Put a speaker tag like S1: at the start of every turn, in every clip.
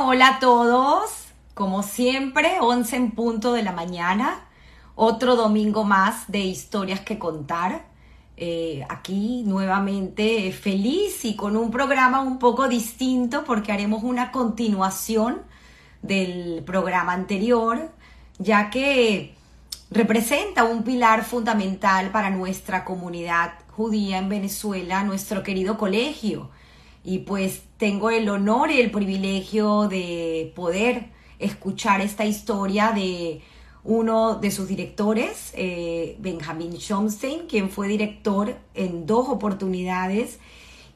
S1: Hola a todos. Como siempre, 11 en punto de la mañana. Otro domingo más de historias que contar. Eh, aquí nuevamente feliz y con un programa un poco distinto porque haremos una continuación del programa anterior, ya que representa un pilar fundamental para nuestra comunidad judía en Venezuela, nuestro querido colegio. Y pues tengo el honor y el privilegio de poder escuchar esta historia de uno de sus directores, eh, Benjamin Schomstein, quien fue director en dos oportunidades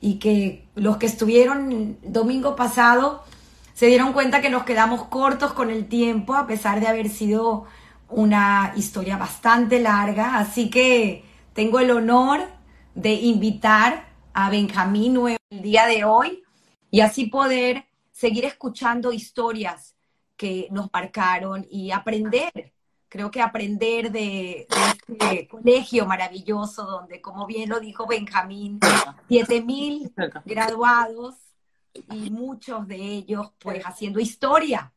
S1: y que los que estuvieron domingo pasado se dieron cuenta que nos quedamos cortos con el tiempo a pesar de haber sido una historia bastante larga. Así que tengo el honor de invitar a Benjamín el día de hoy y así poder seguir escuchando historias que nos marcaron y aprender. Creo que aprender de, este colegio maravilloso donde, como bien lo dijo Benjamín, 7000 graduados y muchos de ellos pues haciendo historia.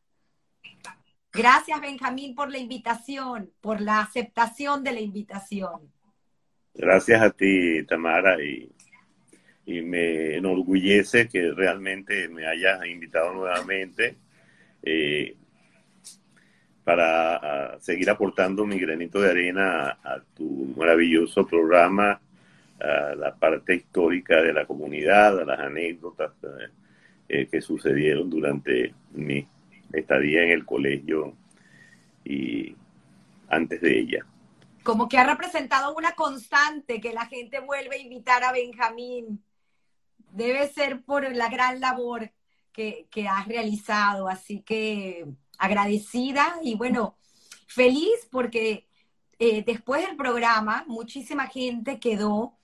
S1: Gracias Benjamín por la invitación, por la aceptación de la invitación.
S2: Gracias a ti, Tamara, y, me enorgullece que realmente me hayas invitado nuevamente eh, para seguir aportando mi granito de arena a, tu maravilloso programa, a la parte histórica de la comunidad, a las anécdotas eh, que sucedieron durante mi estadía en el colegio y antes de ella
S1: como que ha representado una constante que la gente vuelve a invitar a Benjamín. Debe ser por la gran labor que, que has realizado. Así que agradecida y bueno, feliz porque eh, después del programa muchísima gente quedó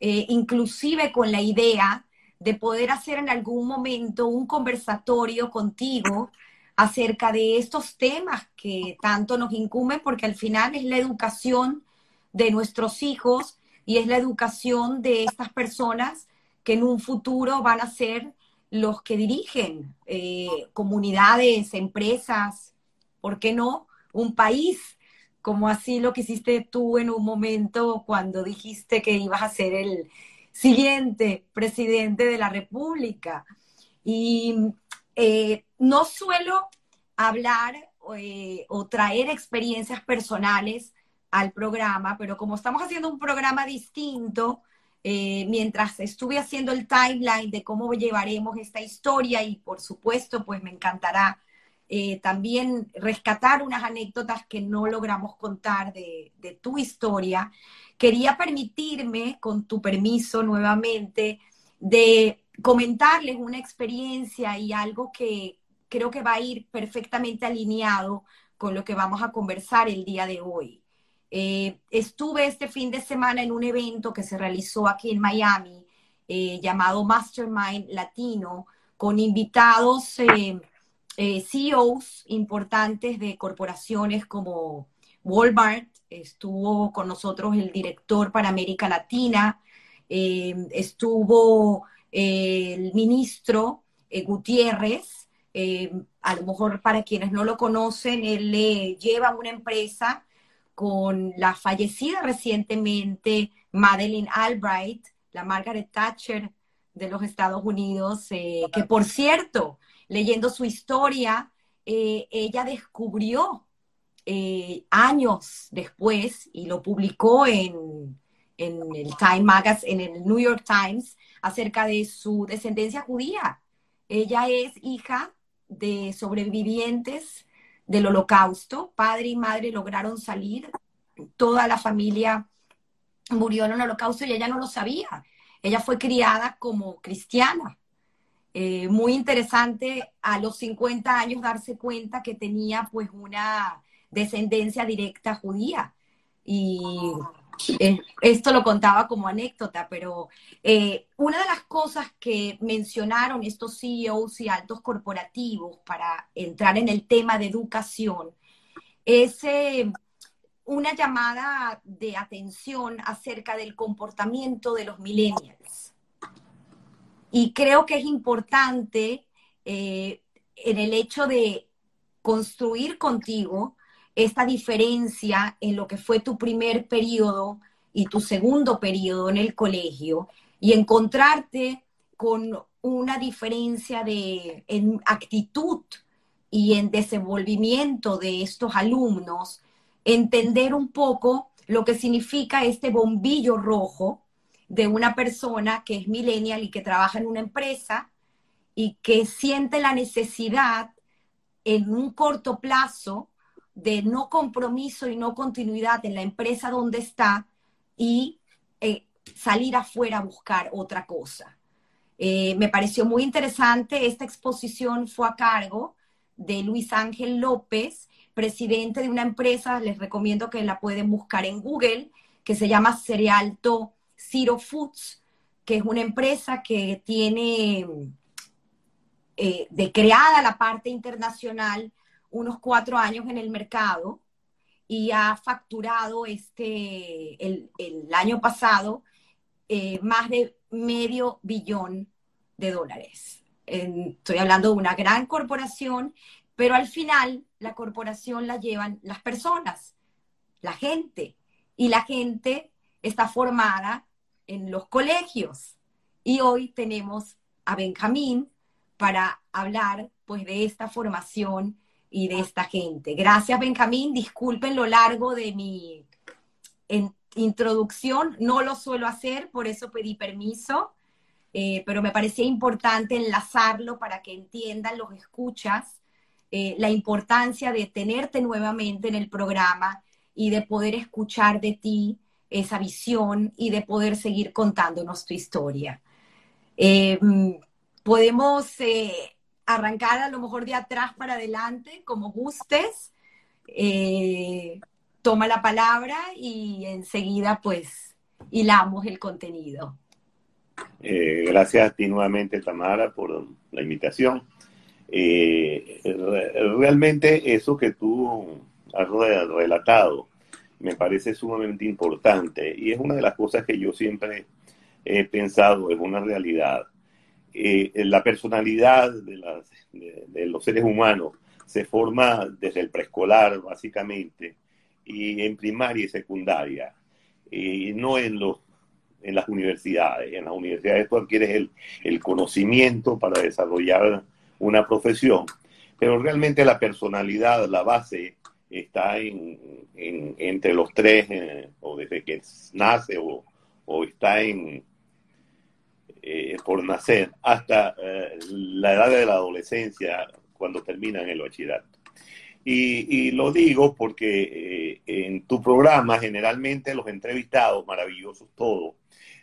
S1: eh, inclusive con la idea de poder hacer en algún momento un conversatorio contigo acerca de estos temas que tanto nos incumben, porque al final es la educación de nuestros hijos y es la educación de estas personas que en un futuro van a ser los que dirigen eh, comunidades, empresas, ¿por qué no? Un país, como así lo que hiciste tú en un momento cuando dijiste que ibas a ser el siguiente presidente de la República. Y eh, no suelo hablar eh, o traer experiencias personales al programa, pero como estamos haciendo un programa distinto, eh, mientras estuve haciendo el timeline de cómo llevaremos esta historia y por supuesto, pues me encantará también rescatar unas anécdotas que no logramos contar de, de tu historia, quería permitirme, con tu permiso nuevamente, de comentarles una experiencia y algo que creo que va a ir perfectamente alineado con lo que vamos a conversar el día de hoy. Eh, estuve este fin de semana en un evento que se realizó aquí en Miami eh, llamado Mastermind Latino con invitados eh, CEOs importantes de corporaciones como Walmart, estuvo con nosotros el director para América Latina, estuvo el ministro Gutiérrez, a lo mejor para quienes no lo conocen, él le lleva una empresa con la fallecida recientemente Madeleine Albright, la Margaret Thatcher de los Estados Unidos, eh, que por cierto, leyendo su historia, ella descubrió años después y lo publicó en, en el Time Magazine, en el New York Times, acerca de su descendencia judía. Ella es hija de sobrevivientes del holocausto. Padre y madre lograron salir. Toda la familia murió en el holocausto y ella no lo sabía. Ella fue criada como cristiana. Eh, muy interesante a los 50 años darse cuenta que tenía pues una descendencia directa judía. Y eh, esto lo contaba como anécdota, pero eh, una de las cosas que mencionaron estos CEOs y altos corporativos para entrar en el tema de educación es eh, una llamada de atención acerca del comportamiento de los millennials. Y creo que es importante en el hecho de construir contigo esta diferencia en lo que fue tu primer periodo y tu segundo periodo en el colegio y encontrarte con una diferencia de en actitud y en desenvolvimiento de estos alumnos, entender un poco lo que significa este bombillo rojo de una persona que es millennial y que trabaja en una empresa y que siente la necesidad en un corto plazo de no compromiso y no continuidad en la empresa donde está y eh, salir afuera a buscar otra cosa. Eh, me pareció muy interesante, esta exposición fue a cargo de Luis Ángel López, presidente de una empresa, les recomiendo que la pueden buscar en Google, que se llama Cerealto Zero Foods, que es una empresa que tiene eh, de creada la parte internacional unos cuatro años en el mercado y ha facturado este, el, año pasado eh, más de medio billón de dólares. estoy hablando de una gran corporación, pero al final la corporación la llevan las personas, la gente, y la gente está formada en los colegios. Y hoy tenemos a Benjamín para hablar pues de esta formación y de esta gente. Gracias, Benjamín. Disculpen lo largo de mi introducción. No lo suelo hacer, por eso pedí permiso, eh, pero me parecía importante enlazarlo para que entiendan los escuchas eh, la importancia de tenerte nuevamente en el programa y de poder escuchar de ti esa visión y de poder seguir contándonos tu historia. Eh, podemos arrancar a lo mejor de atrás para adelante, como gustes. Eh, toma la palabra y enseguida pues hilamos el contenido.
S2: Eh, gracias a ti nuevamente, Tamara, por la invitación. Eh, realmente eso que tú has relatado me parece sumamente importante y es una de las cosas que yo siempre he pensado, es una realidad. Eh, la personalidad de, los seres humanos se forma desde el preescolar, básicamente, y en primaria y secundaria, y no en, los, en las universidades. En las universidades tú adquieres el, el conocimiento para desarrollar una profesión, pero realmente la personalidad, la base, está en, entre los tres, eh, o desde que nace, o, o está en, eh, por nacer hasta eh, la edad de la adolescencia cuando terminan el bachillerato. Y, lo digo porque eh, en tu programa generalmente los entrevistados, maravillosos todos,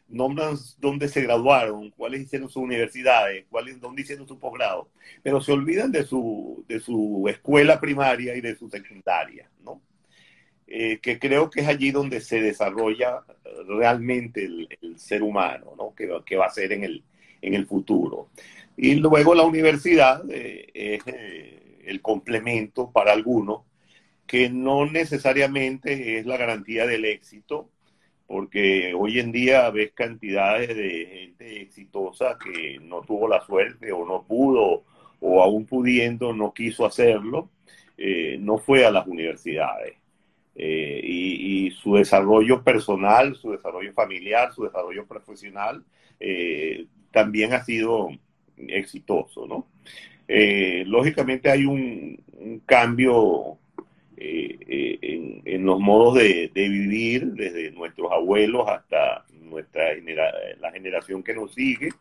S2: nombran dónde se graduaron, cuáles hicieron sus universidades, cuáles, dónde hicieron su posgrado, pero se olvidan de su, de su escuela primaria y de su secundaria, ¿no? Eh, que creo que es allí donde se desarrolla realmente el, ser humano, ¿no? que, va a ser en el, en el futuro. Y luego la universidad eh, es eh, el complemento para algunos, que no necesariamente es la garantía del éxito, porque hoy en día ves cantidades de gente exitosa que no tuvo la suerte o no pudo o aún pudiendo no quiso hacerlo, no fue a las universidades. Eh, y, su desarrollo personal, su desarrollo familiar, su desarrollo profesional eh, también ha sido exitoso, ¿no? Eh, lógicamente hay un, cambio en, los modos de, vivir desde nuestros abuelos hasta nuestra la generación que nos sigue.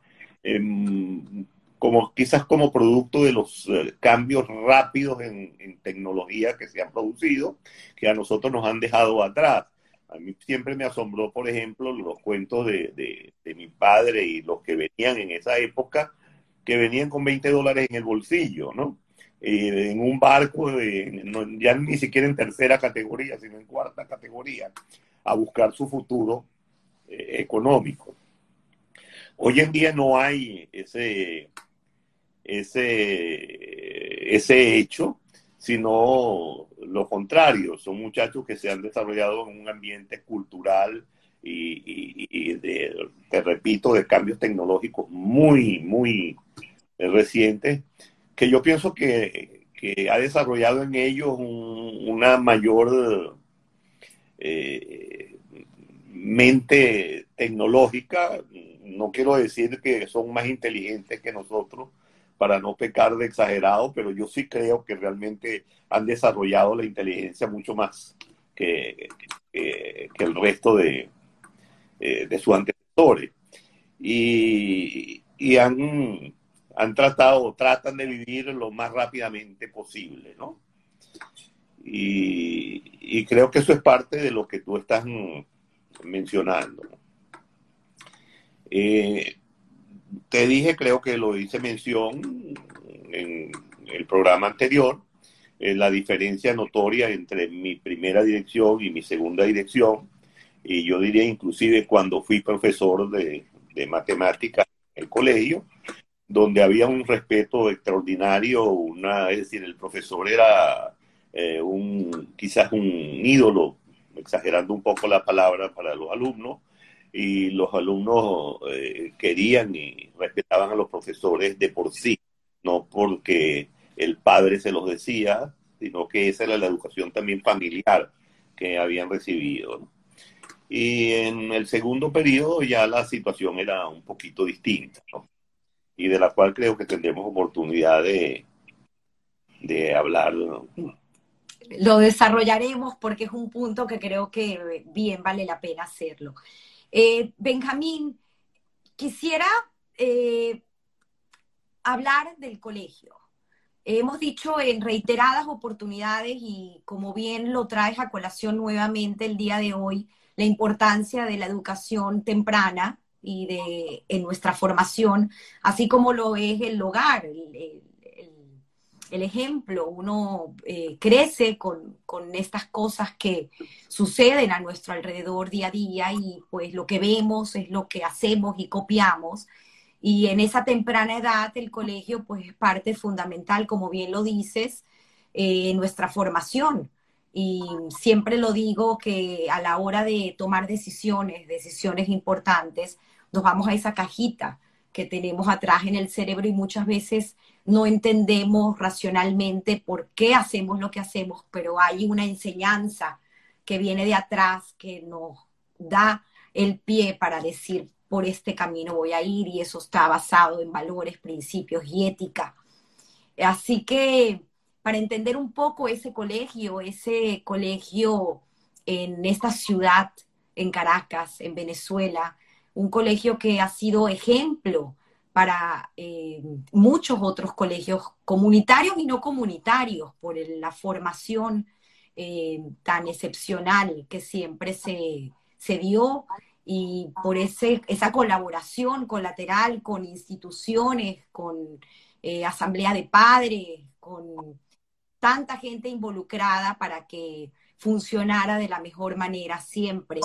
S2: Como quizás como producto de los eh, cambios rápidos en, tecnología que se han producido, que a nosotros nos han dejado atrás. A mí siempre me asombró, por ejemplo, los cuentos de, mi padre y los que venían en esa época, que venían con 20 dólares en el bolsillo, ¿no? Eh, en un barco, de, ya ni siquiera en tercera categoría, sino en cuarta categoría, a buscar su futuro eh, económico. Hoy en día no hay ese, ese, ese hecho, sino lo contrario. Son muchachos que se han desarrollado en un ambiente cultural y, de, te repito, de cambios tecnológicos muy, muy recientes que yo pienso que, que ha desarrollado en ellos una mayor eh, mente tecnológica. No quiero decir que son más inteligentes que nosotros para no pecar de exagerado, pero yo sí creo que realmente han desarrollado la inteligencia mucho más que, el resto de, eh, de sus antecesores. Y, han han tratado, tratan de vivir lo más rápidamente posible, ¿no? Y, creo que eso es parte de lo que tú estás mencionando. Eh, te dije, creo que lo hice mención en el programa anterior, eh, la diferencia notoria entre mi primera dirección y mi segunda dirección, y yo diría inclusive cuando fui profesor de, de matemáticas en el colegio, donde había un respeto extraordinario, una, es decir, el profesor era eh, un, quizás un ídolo, exagerando un poco la palabra para los alumnos, y los alumnos eh, querían y respetaban a los profesores de por sí, no porque el padre se los decía, sino que esa era la educación también familiar que habían recibido. Y en el segundo periodo ya la situación era un poquito distinta. ¿no? y de la cual creo que tendremos oportunidad de, de hablar.
S1: Lo desarrollaremos porque es un punto que creo que bien vale la pena hacerlo. Eh, Benjamín, quisiera eh, hablar del colegio. Hemos dicho en reiteradas oportunidades y como bien lo traes a colación nuevamente el día de hoy, la importancia de la educación temprana y de, en nuestra formación, así como lo es el hogar, el, ejemplo. Uno eh, crece con, con, estas cosas que suceden a nuestro alrededor día a día y pues lo que vemos es lo que hacemos y copiamos. Y en esa temprana edad el colegio pues es parte fundamental, como bien lo dices, eh, en nuestra formación. Y siempre lo digo que a la hora de tomar decisiones, decisiones importantes, nos vamos a esa cajita que tenemos atrás en el cerebro y muchas veces no entendemos racionalmente por qué hacemos lo que hacemos, pero hay una enseñanza que viene de atrás que nos da el pie para decir por este camino voy a ir y eso está basado en valores, principios y ética. Así que para entender un poco ese colegio, ese colegio en esta ciudad, en Caracas, en Venezuela, un colegio que ha sido ejemplo para eh, muchos otros colegios comunitarios y no comunitarios por la formación eh, tan excepcional que siempre se, dio y por ese, esa colaboración colateral con instituciones, con eh, asamblea de padres, con tanta gente involucrada para que funcionara de la mejor manera siempre.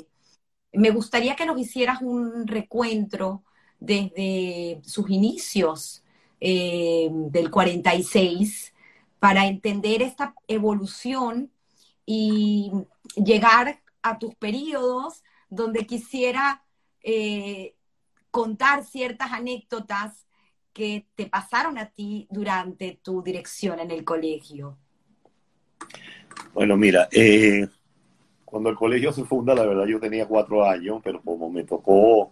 S1: Me gustaría que nos hicieras un recuentro desde sus inicios eh, del 46 para entender esta evolución y llegar a tus periodos donde quisiera eh, contar ciertas anécdotas que te pasaron a ti durante tu dirección en el colegio.
S2: Bueno, mira, eh, cuando el colegio se funda, la verdad yo tenía cuatro años, pero como me tocó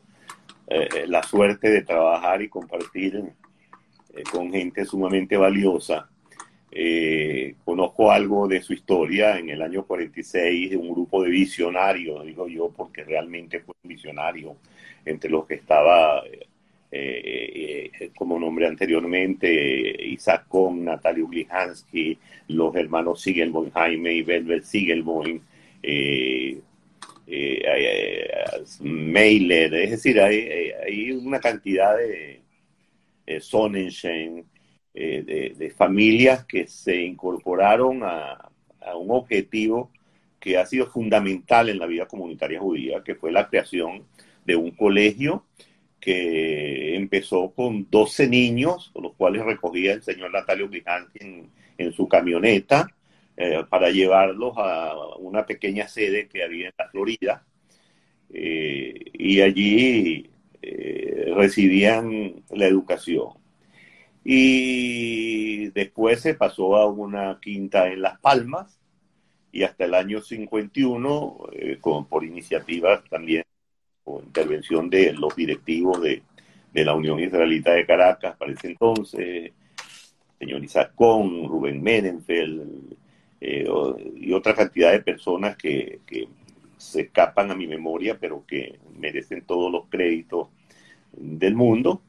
S2: eh, la suerte de trabajar y compartir eh, con gente sumamente valiosa, eh, conozco algo de su historia. En el año 46 de un grupo de visionarios, digo yo, porque realmente fue un visionario entre los que estaba, como nombré anteriormente, Isaac Kohn, Natalio Glihansky, los hermanos Sigelboin, Jaime y Belbert Sigelboin, eh, eh, mailer, es decir, hay, una cantidad de Sonnenschein, eh, de, familias que se incorporaron a, un objetivo que ha sido fundamental en la vida comunitaria judía, que fue la creación de un colegio que empezó con 12 niños, los cuales recogía el señor Natalio Grijanti en su camioneta, eh, para llevarlos a una pequeña sede que había en la Florida eh, y allí eh, recibían la educación. Y después se pasó a una quinta en Las Palmas y hasta el año 51, eh, con, por iniciativa también o intervención de los directivos de, de, la Unión Israelita de Caracas para ese entonces, señor Isacón, Rubén Menenfeld eh, y otra cantidad de personas que, se escapan a mi memoria, pero que merecen todos los créditos del mundo,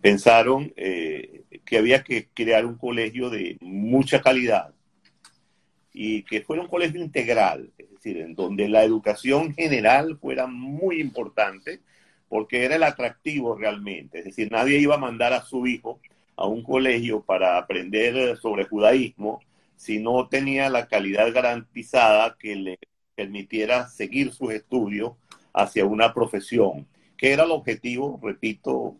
S2: pensaron eh, que había que crear un colegio de mucha calidad y que fuera un colegio integral, es decir, en donde la educación general fuera muy importante, porque era el atractivo realmente, es decir, nadie iba a mandar a su hijo a un colegio para aprender sobre judaísmo si no tenía la calidad garantizada que le permitiera seguir sus estudios hacia una profesión, que era el objetivo, repito,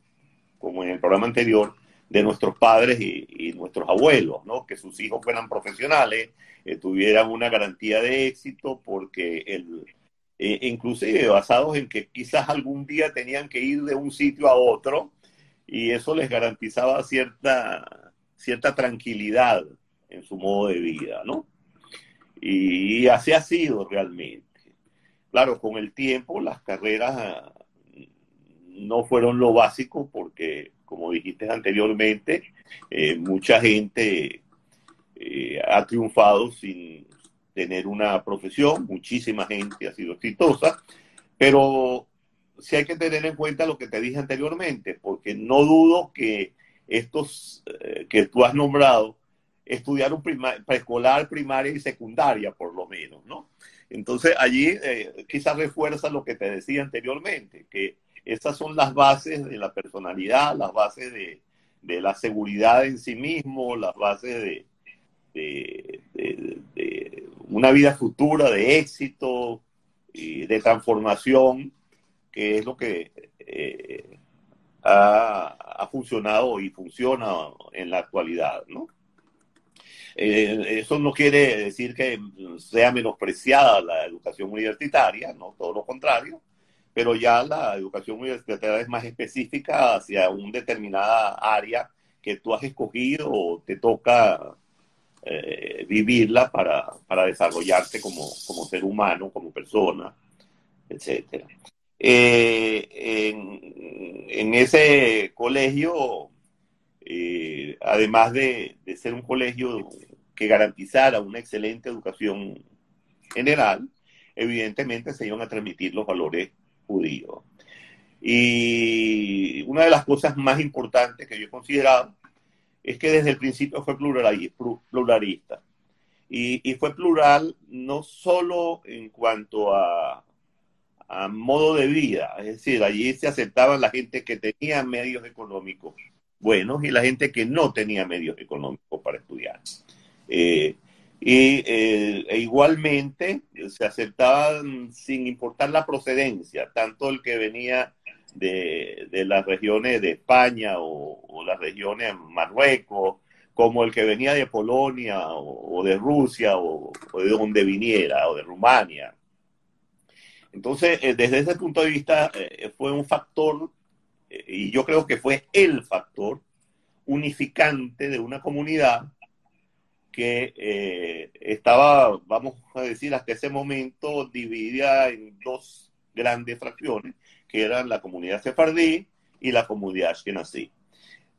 S2: como en el programa anterior, de nuestros padres y, nuestros abuelos, ¿no? Que sus hijos fueran profesionales, eh, tuvieran una garantía de éxito, porque el, eh, inclusive basados en que quizás algún día tenían que ir de un sitio a otro y eso les garantizaba cierta, cierta tranquilidad en su modo de vida, ¿no? Y así ha sido realmente. Claro, con el tiempo las carreras no fueron lo básico porque como dijiste anteriormente, eh, mucha gente eh, ha triunfado sin tener una profesión, muchísima gente ha sido exitosa, pero sí hay que tener en cuenta lo que te dije anteriormente, porque no dudo que estos eh, que tú has nombrado estudiaron preescolar, primaria y secundaria, por lo menos, ¿no? Entonces allí quizás refuerza lo que te decía anteriormente, que esas son las bases de la personalidad, las bases de, la seguridad en sí mismo, las bases de, una vida futura, de éxito y de transformación, que es lo que eh, ha, funcionado y funciona en la actualidad, ¿no? Eh, eso no quiere decir que sea menospreciada la educación universitaria, no, todo lo contrario, pero ya la educación universitaria es más específica hacia una determinada área que tú has escogido o te toca eh, vivirla para, para desarrollarte como, como, ser humano, como persona, etc. Eh, en, en, ese colegio, eh, además de, ser un colegio que garantizara una excelente educación general, evidentemente se iban a transmitir los valores judío. Y una de las cosas más importantes que yo he considerado es que desde el principio fue pluralista. Y, fue plural no solo en cuanto a, a, modo de vida, es decir, allí se aceptaban la gente que tenía medios económicos buenos y la gente que no tenía medios económicos para estudiar. Eh, y eh, e igualmente se aceptaban sin importar la procedencia, tanto el que venía de, de las regiones de España o, las regiones Marruecos, como el que venía de Polonia o, de Rusia o, de donde viniera, o de Rumania. Entonces, eh, desde ese punto de vista, eh, fue un factor, y yo creo que fue el factor unificante de una comunidad que eh, estaba, vamos a decir, hasta ese momento dividida en dos grandes fracciones, que eran la comunidad sefardí y la comunidad ashkenazí.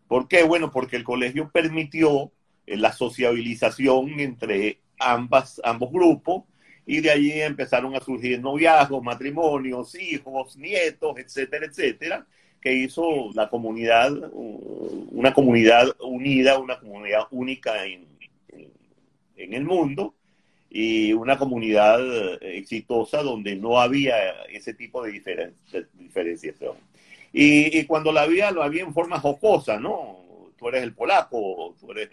S2: ¿Por qué? Bueno, porque el colegio permitió eh, la sociabilización entre ambas, ambos grupos y de allí empezaron a surgir noviazgos, matrimonios, hijos, nietos, etcétera, etcétera, que hizo la comunidad una comunidad unida, una comunidad única en, en el mundo y una comunidad exitosa donde no había ese tipo de, diferenciación. Y, cuando la había, lo había en forma jocosa, ¿no? Tú eres el polaco, tú eres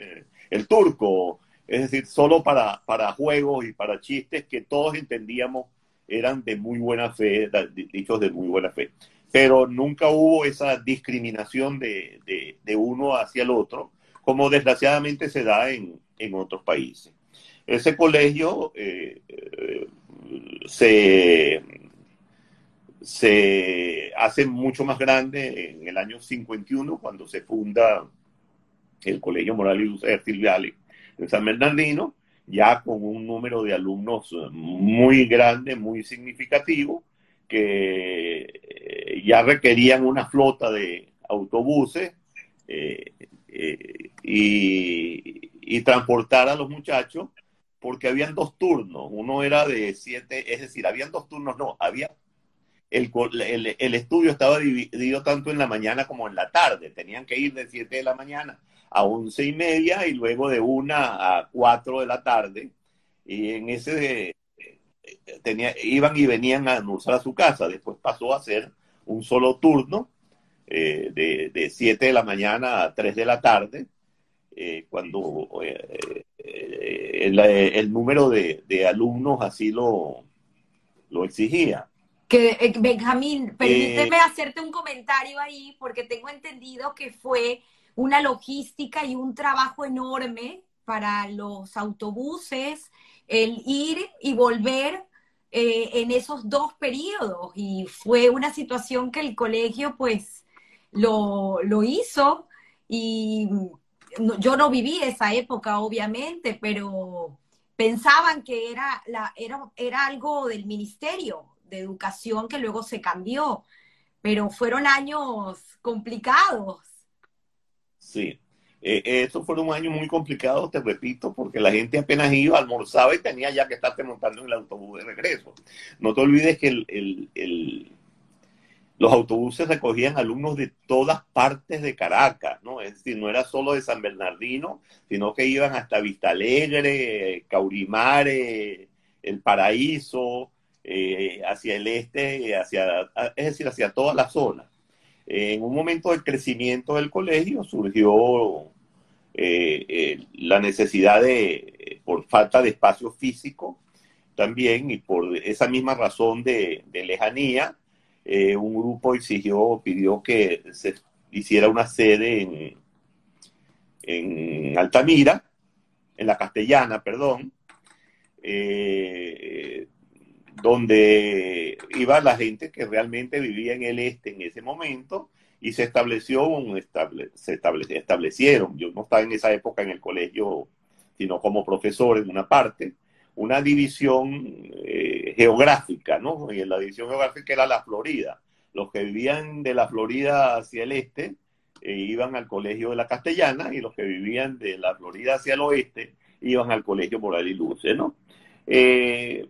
S2: el, turco, es decir, solo para, para juegos y para chistes que todos entendíamos eran de muy buena fe, dichos de muy buena fe. Pero nunca hubo esa discriminación de, de uno hacia el otro, como desgraciadamente se da en, en otros países. Ese colegio eh, eh, se, se hace mucho más grande en el año 51 cuando se funda el Colegio Moral y Luz de San Bernardino, ya con un número de alumnos muy grande, muy significativo, que ya requerían una flota de autobuses eh, eh, y, transportar a los muchachos, porque habían dos turnos, uno era de siete, es decir, habían dos turnos, no, había el, el, el, estudio estaba dividido tanto en la mañana como en la tarde. Tenían que ir de 7 de la mañana a once y media y luego de una a 4 de la tarde. Y en ese tenía, iban y venían a almorzar a su casa. Después pasó a ser un solo turno eh, de, de 7 de la mañana a 3 de la tarde, eh, cuando eh, el, el, número de, de, alumnos así lo, lo exigía.
S1: Que, Benjamín, permíteme hacerte un comentario ahí, porque tengo entendido que fue una logística y un trabajo enorme para los autobuses, el ir y volver eh, en esos dos periodos. Y fue una situación que el colegio pues lo, lo hizo y yo no viví esa época, obviamente, pero pensaban que era, la, era, era algo del ministerio de educación que luego se cambió, pero fueron años complicados.
S2: Sí, eh, esos fueron años muy complicados, te repito, porque la gente apenas iba, almorzaba y tenía ya que estarte montando en el autobús de regreso. No te olvides que el, los autobuses recogían alumnos de todas partes de Caracas, ¿no? Es decir, no era solo de San Bernardino, sino que iban hasta Vista Alegre, Caurimare, El Paraíso, eh, hacia el este, hacia, es decir, hacia toda la zona. En un momento del crecimiento del colegio surgió eh, eh, la necesidad de, por falta de espacio físico también y por esa misma razón de, lejanía, un grupo exigió, pidió que se hiciera una sede en, en Altamira, en la Castellana, perdón, donde iba la gente que realmente vivía en el este en ese momento y se estableció un se establecieron, yo no estaba en esa época en el colegio, sino como profesor en una parte, una división eh, geográfica, ¿no? Y en la división geográfica era la Florida. Los que vivían de la Florida hacia el este eh, iban al colegio de la Castellana y los que vivían de la Florida hacia el oeste iban al colegio Moral y Luce, ¿no? Eh,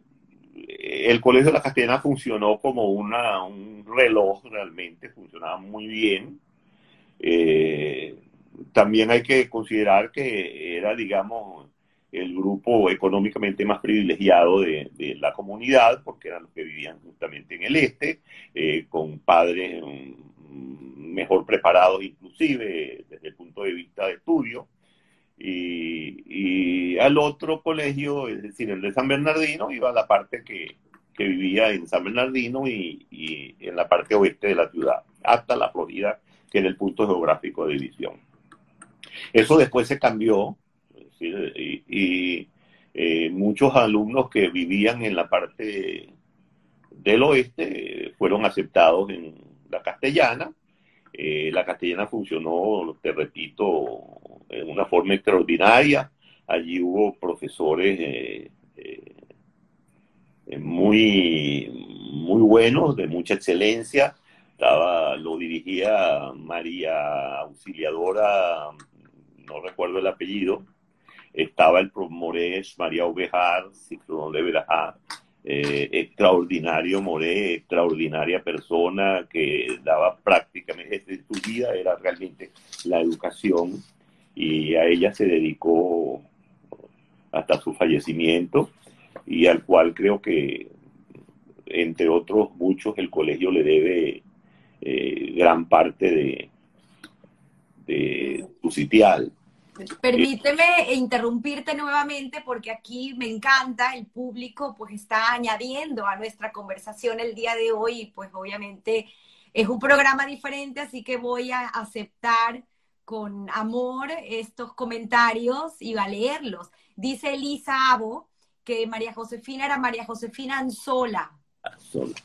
S2: el Colegio de la Castellana funcionó como una, un reloj realmente, funcionaba muy bien. Eh, también hay que considerar que era, digamos, el grupo económicamente más privilegiado de, la comunidad, porque eran los que vivían justamente en el este, eh, con padres mm, mejor preparados inclusive desde el punto de vista de estudio y, al otro colegio, es decir, el de San Bernardino, iba a la parte que, vivía en San Bernardino y, en la parte oeste de la ciudad, hasta la Florida, que era el punto geográfico de división. Eso después se cambió y, eh, muchos alumnos que vivían en la parte del oeste fueron aceptados en la castellana. Eh, la castellana funcionó, te repito, en una forma extraordinaria. Allí hubo profesores eh, eh, muy, muy buenos, de mucha excelencia. Estaba, lo dirigía María Auxiliadora, no recuerdo el apellido. Estaba el Morés, María Ovejar, Ciclón de Verajá, eh, extraordinario Moré, extraordinaria persona que daba prácticamente, su vida era realmente la educación y a ella se dedicó hasta su fallecimiento y al cual creo que, entre otros muchos, el colegio le debe eh, gran parte de, su sitial.
S1: Permíteme interrumpirte nuevamente porque aquí me encanta, el público pues está añadiendo a nuestra conversación el día de hoy pues obviamente es un programa diferente, así que voy a aceptar con amor estos comentarios y va a leerlos. Dice Elisa Abo que María Josefina era María Josefina Anzola.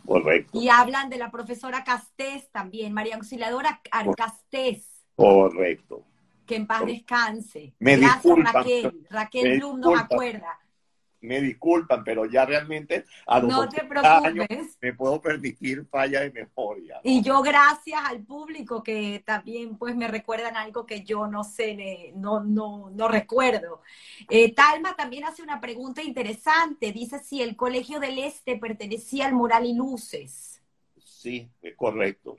S2: Correcto.
S1: Y hablan de la profesora Castés también, María Auxiliadora Castés.
S2: Correcto.
S1: Que en paz descanse.
S2: Me
S1: Gracias, Raquel. Raquel Blum nos acuerda
S2: me disculpan, pero ya realmente a los
S1: no te preocupes.
S2: me puedo permitir falla de memoria.
S1: Y yo gracias al público que también pues me recuerdan algo que yo no sé, no, no, no recuerdo. Eh, Talma también hace una pregunta interesante. Dice si el Colegio del Este pertenecía al Moral y Luces.
S2: Sí, es correcto.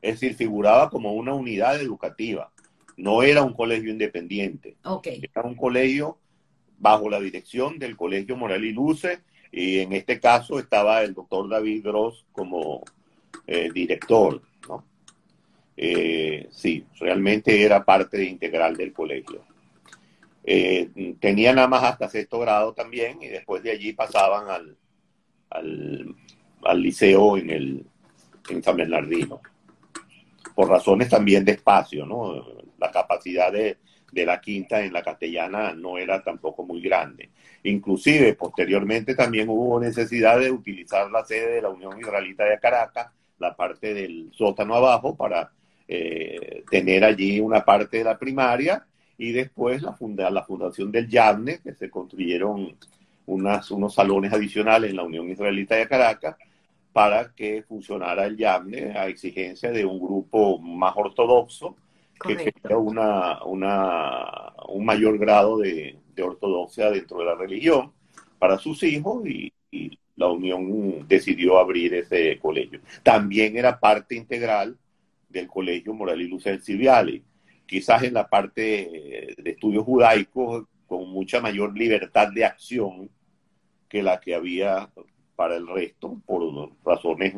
S2: Es decir, figuraba como una unidad educativa. No era un colegio independiente.
S1: Okay.
S2: Era un colegio bajo la dirección del Colegio Moral y Luce, y en este caso estaba el doctor David Gross como eh, director. Eh, sí, realmente era parte integral del colegio. Eh, tenía nada más hasta sexto grado también, y después de allí pasaban al, al, liceo en, el, en San Bernardino, por razones también de espacio, ¿no? la capacidad de, de la quinta en la castellana no era tampoco muy grande. Inclusive, posteriormente también hubo necesidad de utilizar la sede de la Unión Israelita de Caracas, la parte del sótano abajo, para eh, tener allí una parte de la primaria y después la, funda la fundación del YAMNE, que se construyeron unas, unos salones adicionales en la Unión Israelita de Caracas para que funcionara el YAMNE a exigencia de un grupo más ortodoxo que quería una, una, un mayor grado de, ortodoxia dentro de la religión para sus hijos y, la Unión decidió abrir ese colegio. También era parte integral del Colegio Moral y Luz del quizás en la parte de estudios judaicos con mucha mayor libertad de acción que la que había para el resto, por razones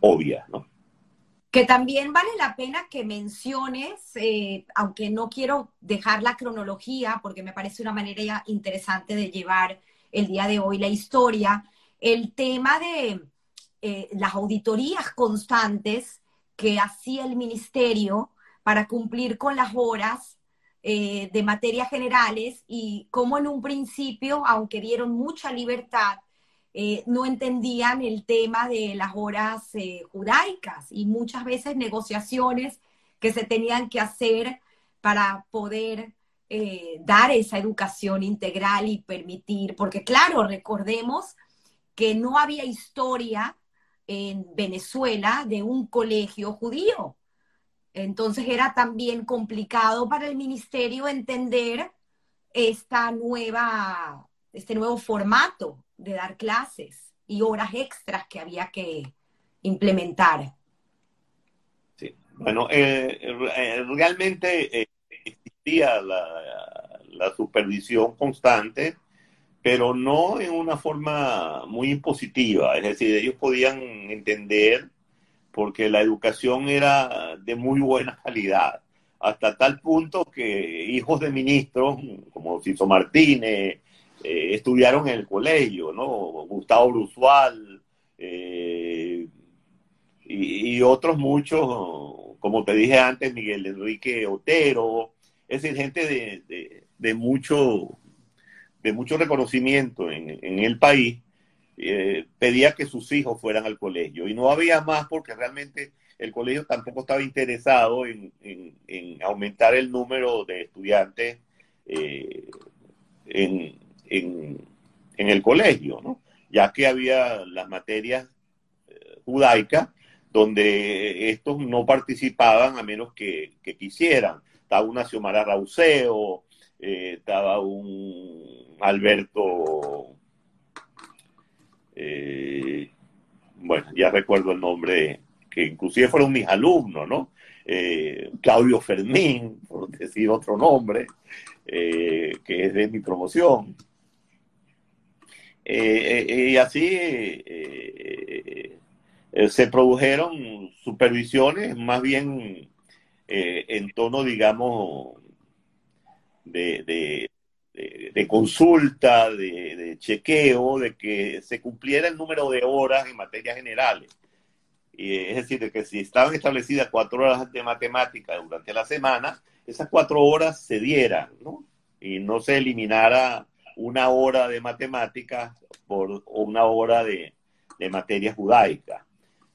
S2: obvias, ¿no?
S1: Que también vale la pena que menciones, eh, aunque no quiero dejar la cronología, porque me parece una manera interesante de llevar el día de hoy la historia, el tema de eh, las auditorías constantes que hacía el ministerio para cumplir con las horas eh, de materias generales y cómo en un principio, aunque dieron mucha libertad, eh, no entendían el tema de las horas eh, judaicas y muchas veces negociaciones que se tenían que hacer para poder eh, dar esa educación integral y permitir, porque claro, recordemos que no había historia en Venezuela de un colegio judío. Entonces era también complicado para el ministerio entender esta nueva, este nuevo formato de dar clases y horas extras que había que implementar.
S2: bueno, eh, eh, realmente eh, existía la, la, supervisión constante, pero no en una forma muy impositiva, es decir, ellos podían entender porque la educación era de muy buena calidad, hasta tal punto que hijos de ministros, como Ciso Martínez, eh, estudiaron en el colegio, ¿no? Gustavo Brusual eh, y, otros muchos, como te dije antes, Miguel Enrique Otero, es decir, gente de, mucho, de mucho reconocimiento en, el país, eh, pedía que sus hijos fueran al colegio. Y no había más porque realmente el colegio tampoco estaba interesado en, aumentar el número de estudiantes en, en, el colegio, ¿no? ya que había las materias eh, judaicas donde estos no participaban a menos que, quisieran. Estaba una Xiomara Rauseo, eh, estaba un Alberto, eh, bueno, ya recuerdo el nombre, que inclusive fueron mis alumnos, ¿no? Claudio Fermín, por decir otro nombre, que es de mi promoción. Eh, eh, y así eh, se produjeron supervisiones más bien en tono, digamos, de, de, consulta, de, chequeo, de que se cumpliera el número de horas en materias generales. Es decir, de que si estaban establecidas cuatro horas de matemática durante la semana, esas cuatro horas se dieran, ¿no? Y no se eliminara una hora de matemáticas por una hora de, de materia judaica.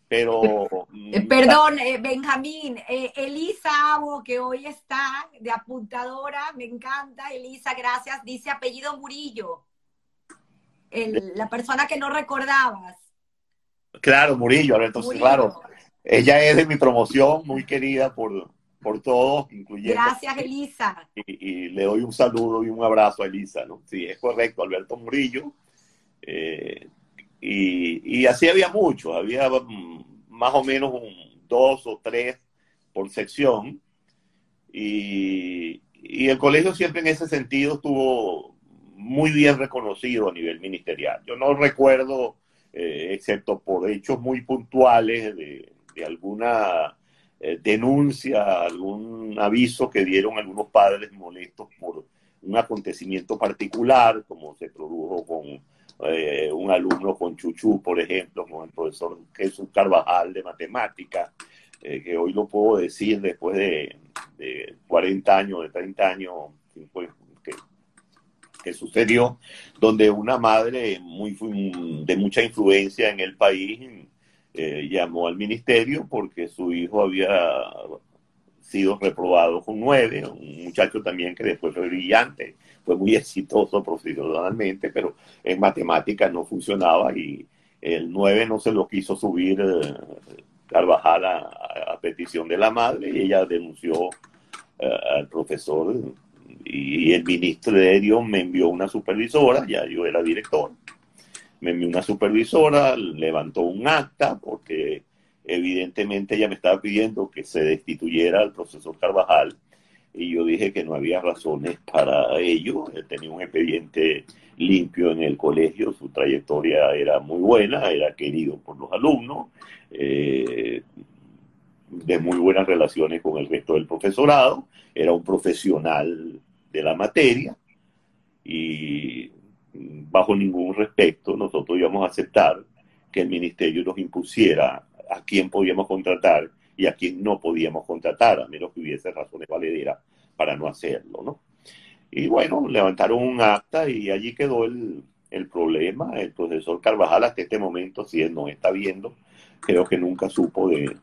S2: pero...
S1: Eh, perdón, eh, Benjamín, eh, Elisa Abo, que hoy está de apuntadora, me encanta, Elisa, gracias, dice apellido Murillo, la persona que no recordabas.
S2: Claro, Murillo, Alberto, claro. Ella es de mi promoción, muy querida por, por todos, incluyendo...
S1: Gracias, Elisa.
S2: Y, le doy un saludo y un abrazo a Elisa, ¿no? Sí, es correcto, Alberto Murillo. y, y así había muchos, había mm, más o menos un, dos o tres por sección. Y, el colegio siempre en ese sentido estuvo muy bien reconocido a nivel ministerial. Yo no recuerdo, eh, excepto por hechos muy puntuales de, alguna eh, denuncia, algún aviso que dieron algunos padres molestos por un acontecimiento particular, como se produjo con eh, un alumno con Chuchu, por ejemplo, con el profesor Jesús Carvajal de matemática, eh, que hoy lo puedo decir después de, 40 años, de 30 años que, sucedió, donde una madre muy, de mucha influencia en el país eh, llamó al ministerio porque su hijo había sido reprobado con nueve, un muchacho también que después fue brillante, fue muy exitoso profesionalmente, pero en matemáticas no funcionaba y el nueve no se lo quiso subir eh, Carvajal a, petición de la madre y ella denunció eh, al profesor y, el ministerio me envió una supervisora, ya yo era director, me envió una supervisora, levantó un acta porque evidentemente ella me estaba pidiendo que se destituyera al profesor Carvajal y yo dije que no había razones para ello. Tenía un expediente limpio en el colegio, su trayectoria era muy buena, era querido por los alumnos, eh, de muy buenas relaciones con el resto del profesorado, era un profesional de la materia y bajo ningún respecto nosotros íbamos a aceptar que el ministerio nos impusiera a quién podíamos contratar y a quién no podíamos contratar, a menos que hubiese razones valederas para no hacerlo, ¿no? Y bueno, levantaron un acta y allí quedó el, problema. El profesor Carvajal hasta este momento, si él no está viendo, creo que nunca supo de,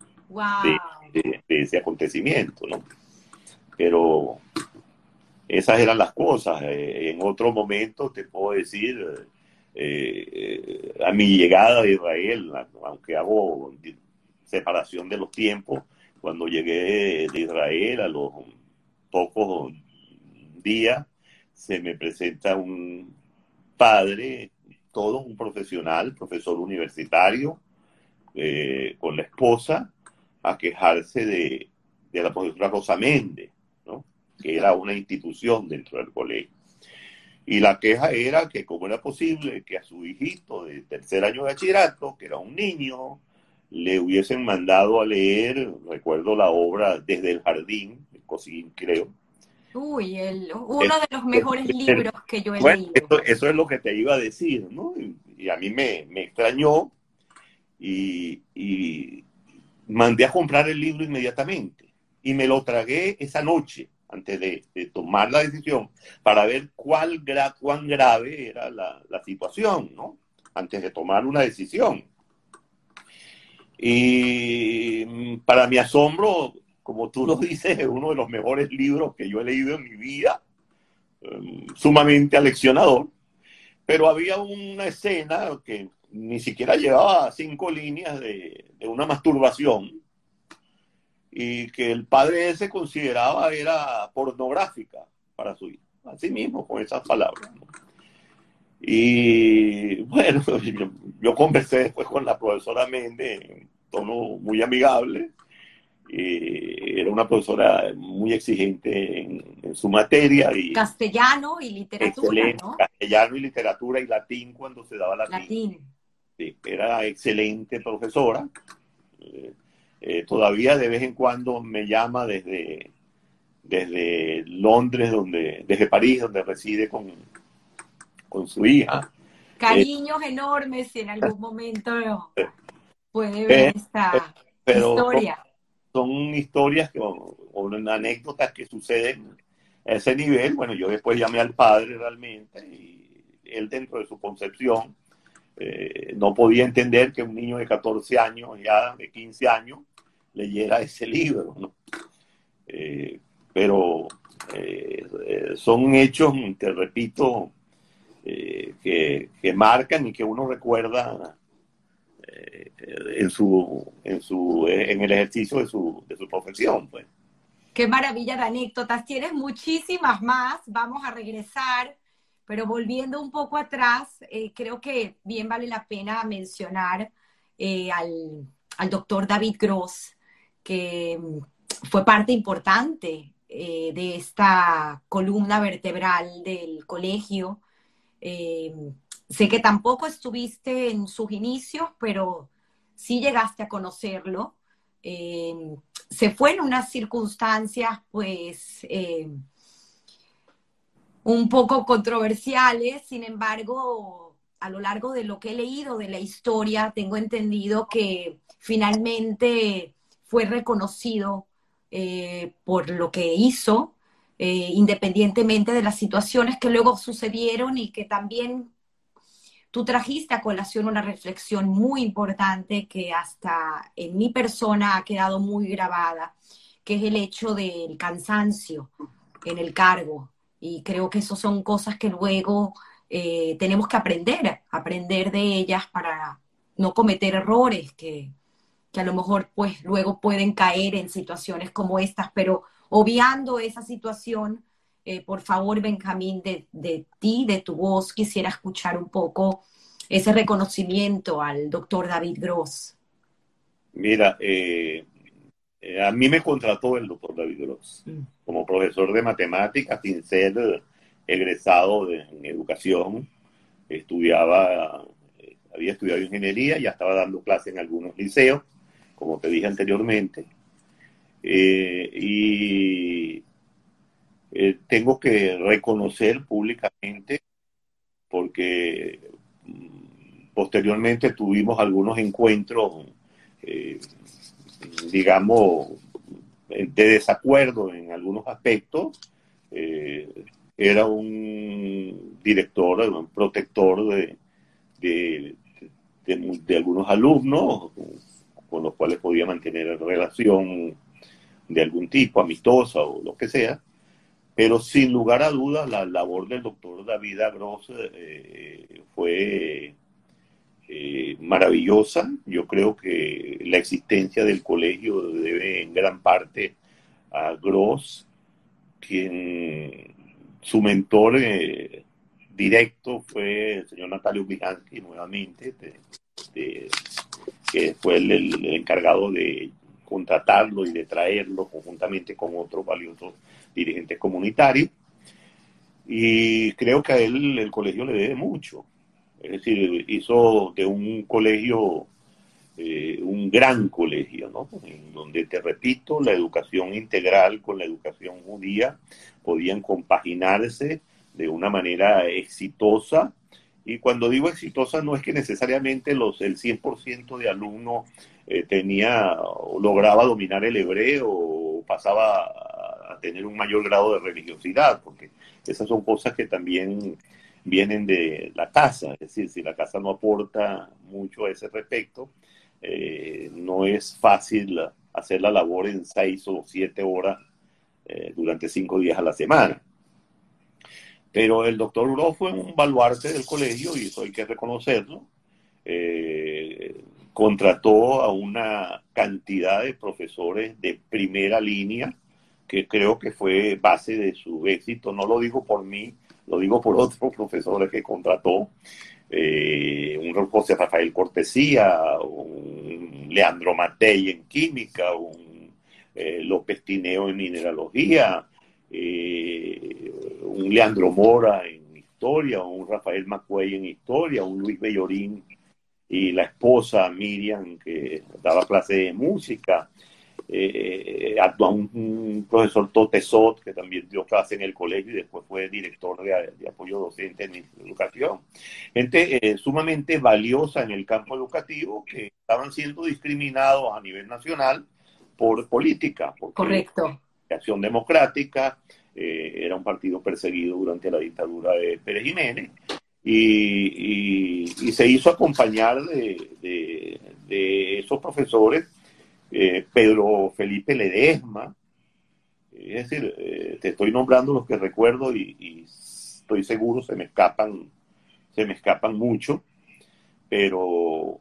S2: de, ese acontecimiento, ¿no? Pero esas eran las cosas. Eh, en otro momento te puedo decir, eh, a mi llegada a Israel, aunque hago separación de los tiempos, cuando llegué de Israel a los pocos días, se me presenta un padre, todo un profesional, profesor universitario, eh, con la esposa, a quejarse de, de la profesora Rosa Méndez. Que era una institución dentro del colegio. Y la queja era que cómo era posible que a su hijito de tercer año de bachillerato, que era un niño, le hubiesen mandado a leer, recuerdo la obra Desde el Jardín, de Cosín, creo.
S1: Uy, el, uno de los mejores libros que yo he
S2: leído. Eso, es lo que te iba a decir, ¿no? Y, a mí me, me extrañó y, y mandé a comprar el libro inmediatamente y me lo tragué esa noche antes de, tomar la decisión para ver cuál cuán grave era la, situación, ¿no? Antes de tomar una decisión. Y mm, para mi asombro, como tú lo dices, es uno de los mejores libros que yo he leído en mi vida, em, sumamente aleccionador, pero había una escena que ni siquiera llevaba cinco líneas de, de una masturbación y que el padre ese consideraba era pornográfica para su hijo, así mismo, con esas palabras. Y bueno, yo, conversé después con la profesora Méndez en tono muy amigable. Y era una profesora muy exigente en, su materia. Y
S1: castellano y literatura, ¿no?
S2: Castellano y literatura y latín cuando se daba latín. latín. Sí, era excelente profesora. Eh, eh, todavía de vez en cuando me llama desde, desde Londres, donde, desde París, donde reside con, con su hija.
S1: Cariños enormes si en algún momento puede ver esta historia.
S2: Son, historias o, anécdotas que suceden a ese nivel. Bueno, yo después llamé al padre realmente y él dentro de su concepción eh, no podía entender que un niño de 14 años, ya de 15 años, leyera ese libro. ¿no? Eh, pero son hechos, te repito, que, que, marcan y que uno recuerda en, su, en, su, en el ejercicio de su, de su profesión. Pues.
S1: Qué maravilla de anécdotas. Tienes muchísimas más. Vamos a regresar. Pero volviendo un poco atrás, eh, creo que bien vale la pena mencionar eh, al, al, doctor David Gross, que mm, fue parte importante eh, de esta columna vertebral del colegio. sé que tampoco estuviste en sus inicios, pero sí llegaste a conocerlo. se fue en unas circunstancias, pues, un poco controversiales, sin embargo, a lo largo de lo que he leído de la historia, tengo entendido que finalmente fue reconocido eh, por lo que hizo, eh, independientemente de las situaciones que luego sucedieron y que también tú trajiste a colación una reflexión muy importante que hasta en mi persona ha quedado muy grabada, que es el hecho del cansancio en el cargo, y creo que eso son cosas que luego eh, tenemos que aprender, aprender de ellas para no cometer errores que, que a lo mejor pues luego pueden caer en situaciones como estas, pero obviando esa situación, eh, por favor, Benjamín, de, de, ti, de tu voz, quisiera escuchar un poco ese reconocimiento al doctor David Gross.
S2: Mira, eh, eh, a mí me contrató el doctor David Gross mm. como profesor de matemáticas sin ser egresado de educación. Estudiaba, había estudiado ingeniería, ya estaba dando clases en algunos liceos, como te dije anteriormente. Eh, y tengo que reconocer públicamente, porque mm, posteriormente tuvimos algunos encuentros digamos, de desacuerdo en algunos aspectos. Eh, era un director, un protector de, de, de, algunos alumnos con los cuales podía mantener relación de algún tipo, amistosa o lo que sea. Pero sin lugar a dudas, la labor del doctor David Agros eh, fue eh, maravillosa. Yo creo que la existencia del colegio debe en gran parte a Gross, quien su mentor eh, directo fue el señor Natalio Mijansky, nuevamente, que fue el, encargado de contratarlo y de traerlo conjuntamente con otros valiosos dirigentes comunitarios. Y creo que a él el colegio le debe mucho. Es decir, hizo de un colegio eh, un gran colegio, ¿no? En donde, te repito, la educación integral con la educación judía podían compaginarse de una manera exitosa. Y cuando digo exitosa, no es que necesariamente los, el 100% de alumnos eh, tenía o lograba dominar el hebreo o pasaba a tener un mayor grado de religiosidad, porque esas son cosas que también vienen de la casa, es decir, si la casa no aporta mucho a ese respecto, eh, no es fácil hacer la labor en seis o siete horas eh, durante cinco días a la semana. Pero el doctor Uro fue un baluarte del colegio y eso hay que reconocerlo. Eh, contrató a una cantidad de profesores de primera línea que creo que fue base de su éxito. No lo digo por mí, lo digo por otros profesores que contrató, eh, un José Rafael Cortesía, un Leandro Matei en química, un eh, López Tineo en mineralogía, eh, un Leandro Mora en historia, un Rafael Macuey en historia, un Luis Bellorín y la esposa Miriam que daba clase de música, eh, un, profesor Totesot, que también dio clase en el colegio y después fue director de, apoyo docente en educación. Gente eh, sumamente valiosa en el campo educativo que estaban siendo discriminados a nivel nacional por política.
S1: Correcto.
S2: Acción Democrática eh, era un partido perseguido durante la dictadura de Pérez Jiménez y, se hizo acompañar de, esos profesores, eh, Pedro Felipe Ledesma, es decir, eh, te estoy nombrando los que recuerdo y, estoy seguro se me escapan, se me escapan mucho, pero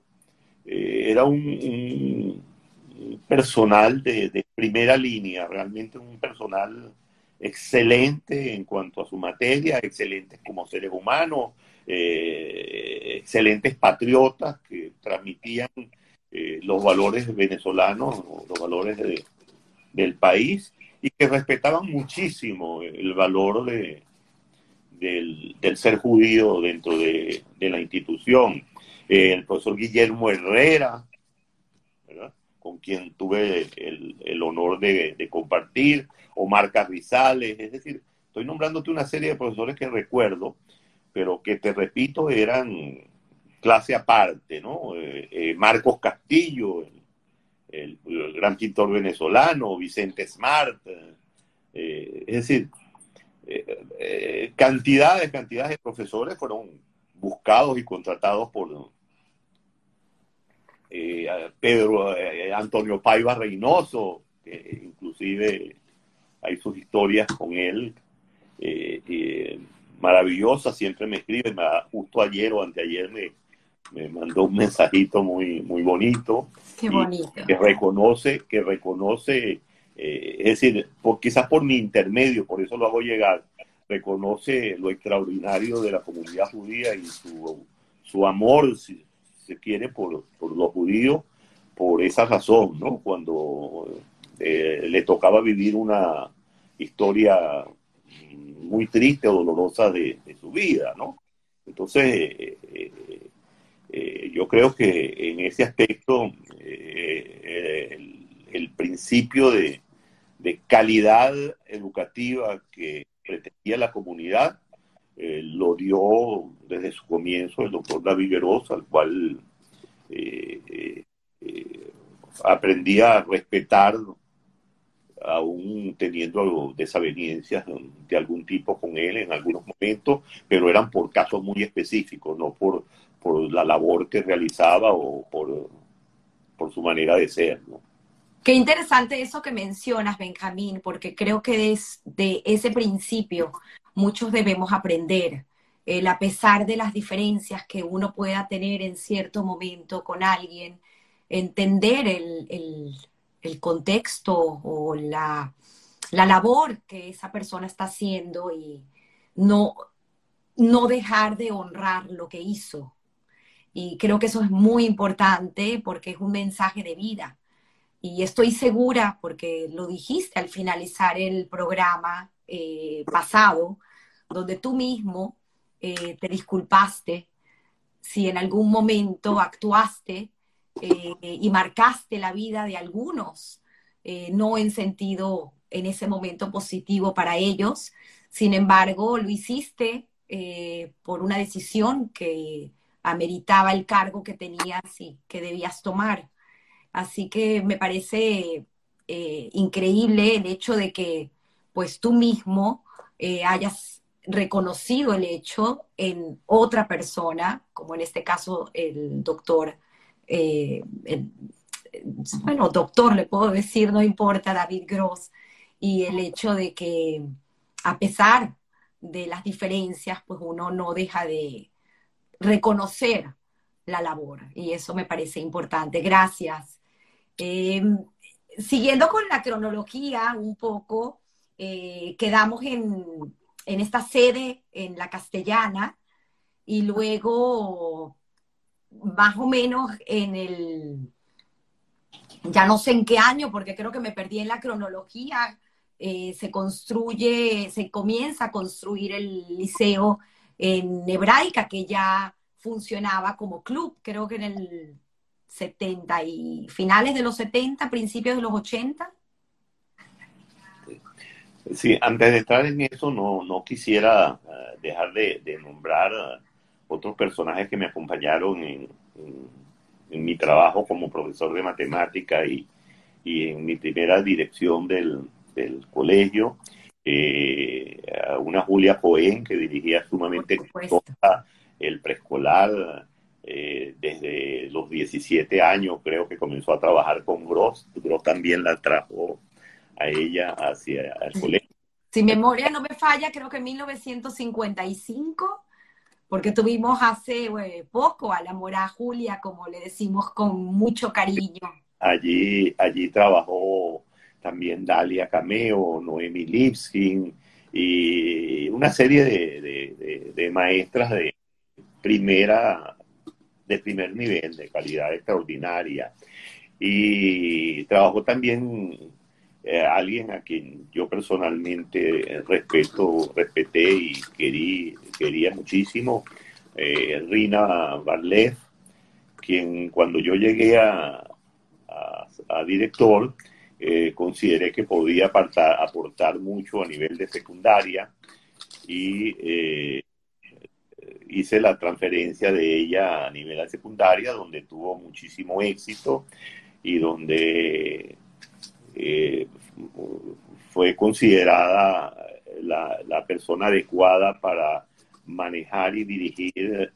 S2: era un, personal de, primera línea, realmente un personal excelente en cuanto a su materia, excelentes como seres humanos, eh, excelentes patriotas que transmitían eh, los valores venezolanos, los valores del país y que respetaban muchísimo el valor de, del, ser judío dentro de, la institución. el profesor Guillermo Herrera, con quien tuve el, honor de, compartir, Omar Carrizales, es decir, estoy nombrándote una serie de profesores que recuerdo, pero que te repito, eran clase aparte, ¿no? Eh, eh, Marcos Castillo, el, gran pintor venezolano, Vicente Smart, eh, es decir, cantidades, cantidades de profesores fueron buscados y contratados por Pedro Antonio Paiva Reynoso, inclusive hay sus historias con él maravillosa, siempre me escribe, justo ayer o anteayer me, me mandó un mensajito muy, muy bonito.
S1: Qué bonito.
S2: Que reconoce, que reconoce, eh, es decir, por, quizás por mi intermedio, por eso lo hago llegar, reconoce lo extraordinario de la comunidad judía y su, su amor, si se quiere, por, por los judíos, por esa razón, ¿no? Cuando eh, le tocaba vivir una historia muy triste o dolorosa de, su vida, ¿no? Entonces, eh, eh, eh, yo creo que en ese aspecto el, principio de, calidad educativa que pretendía la comunidad lo dio desde su comienzo el doctor David Veros, al cual aprendí a respetar aún teniendo desavenencias de algún tipo con él en algunos momentos, pero eran por casos muy específicos, no por, por la labor que realizaba o por, por su manera de ser.
S1: Qué interesante eso que mencionas, Benjamín, porque creo que desde ese principio muchos debemos aprender. El, a pesar de las diferencias que uno pueda tener en cierto momento con alguien, entender el, el contexto o la, labor que esa persona está haciendo y no, no dejar de honrar lo que hizo. Y creo que eso es muy importante porque es un mensaje de vida. Y estoy segura, porque lo dijiste al finalizar el programa eh, pasado, donde tú mismo eh, te disculpaste si en algún momento actuaste eh, y marcaste la vida de algunos, eh, no en sentido en ese momento positivo para ellos, sin embargo lo hiciste eh, por una decisión que ameritaba el cargo que tenías y que debías tomar. Así que me parece increíble el hecho de que pues tú mismo hayas reconocido el hecho en otra persona, como en este caso el doctor eh, bueno, doctor, le puedo decir, no importa, David Gross, y el hecho de que a pesar de las diferencias, pues uno no deja de reconocer la labor, y eso me parece importante. Gracias. Em, siguiendo con la cronología un poco, eh, quedamos en, en esta sede, en la castellana, y luego más o menos en el, ya no sé en qué año, porque creo que me perdí en la cronología, eh, se construye, se comienza a construir el liceo en Hebraica, que ya funcionaba como club, creo que en el 70 y finales de los 70, principios de los 80.
S2: Sí, antes de entrar en eso, no, no quisiera eh, dejar de, de nombrar otros personajes que me acompañaron en, mi trabajo como profesor de matemática y, en mi primera dirección del, colegio. Eh, una Julia Cohen que dirigía sumamente el preescolar eh, desde los 17 años, creo que comenzó a trabajar con Gross. Gross también la trajo a ella hacia el colegio.
S1: Si memoria no me falla, creo que en 1955, porque tuvimos hace eh, poco a la mora Julia, como le decimos con mucho cariño.
S2: Allí, allí trabajó también Dalia Cameo, Noemi Lipskin y una serie de, maestras de primera, de primer nivel, de calidad extraordinaria. Y trabajó también eh, alguien a quien yo personalmente respeto, respeté y querí, quería muchísimo, eh, Rina Barlev, quien cuando yo llegué a, director, eh, consideré que podía aportar mucho a nivel de secundaria y eh, hice la transferencia de ella a nivel de secundaria, donde tuvo muchísimo éxito y donde fue considerada la, persona adecuada para manejar y dirigir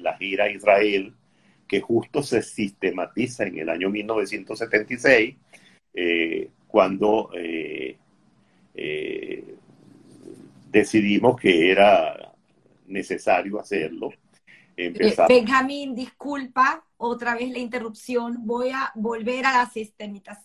S2: la gira a Israel, que justo se sistematiza en el año 1976 eh, cuando eh, eh, decidimos que era necesario hacerlo.
S1: Benjamín, disculpa otra vez la interrupción. Voy a volver a la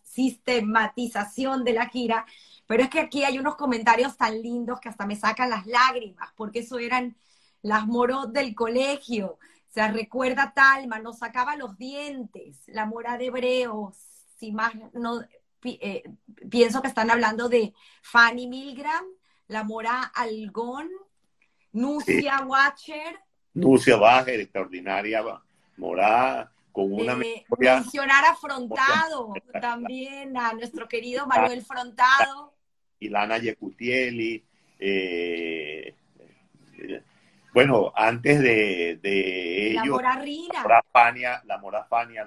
S1: sistematización de la gira, pero es que aquí hay unos comentarios tan lindos que hasta me sacan las lágrimas, porque eso eran las moros del colegio. O sea, recuerda Talma, nos sacaba los dientes, la mora de Hebreos, si más no, eh, pienso que están hablando de Fanny Milgram, la Mora Algón, Nucia Watcher.
S2: Nucia Bacher, extraordinaria Mora, con una
S1: eh, Mencionar afrontado también a nuestro querido Manuel Frontado.
S2: Ilana Yecutieli. Eh, bueno, antes de, de
S1: ellos, la Mora Rina.
S2: La Mora Fania, la Mora Fania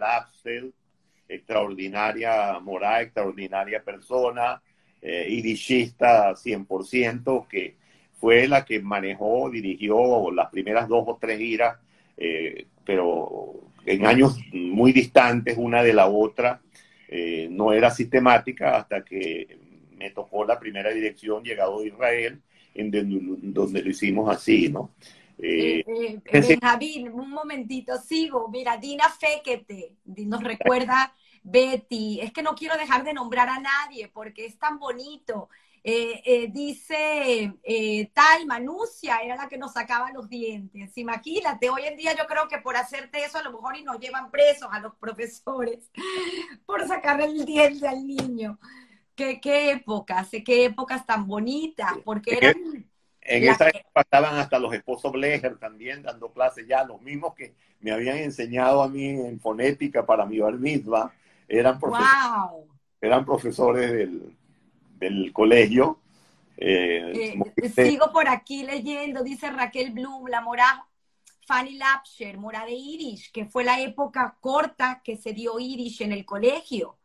S2: extraordinaria moral, extraordinaria persona, eh, irishista 100%, que fue la que manejó, dirigió las primeras dos o tres giras, eh, pero en años muy distantes una de la otra, eh, no era sistemática hasta que me tocó la primera dirección llegado de Israel, en donde, lo hicimos así, ¿no?
S1: Eh, eh, un momentito, sigo. Mira, Dina Fekete nos recuerda Betty, es que no quiero dejar de nombrar a nadie porque es tan bonito. Eh, eh, dice eh, tal Manucia era la que nos sacaba los dientes. Imagínate, hoy en día yo creo que por hacerte eso a lo mejor y nos llevan presos a los profesores por sacarle el diente al niño. Qué, qué épocas, qué épocas tan bonitas, porque eran...
S2: En esa época estaban hasta los esposos Blecher también dando clases ya, los mismos que me habían enseñado a mí en fonética para mi bar mitzvah eran, profesores, eran profesores del, colegio.
S1: Eh, eh, sigo por aquí leyendo, dice Raquel Blum, la mora Fanny Lapsher, mora de Irish, que fue la época corta que se dio Irish en el colegio.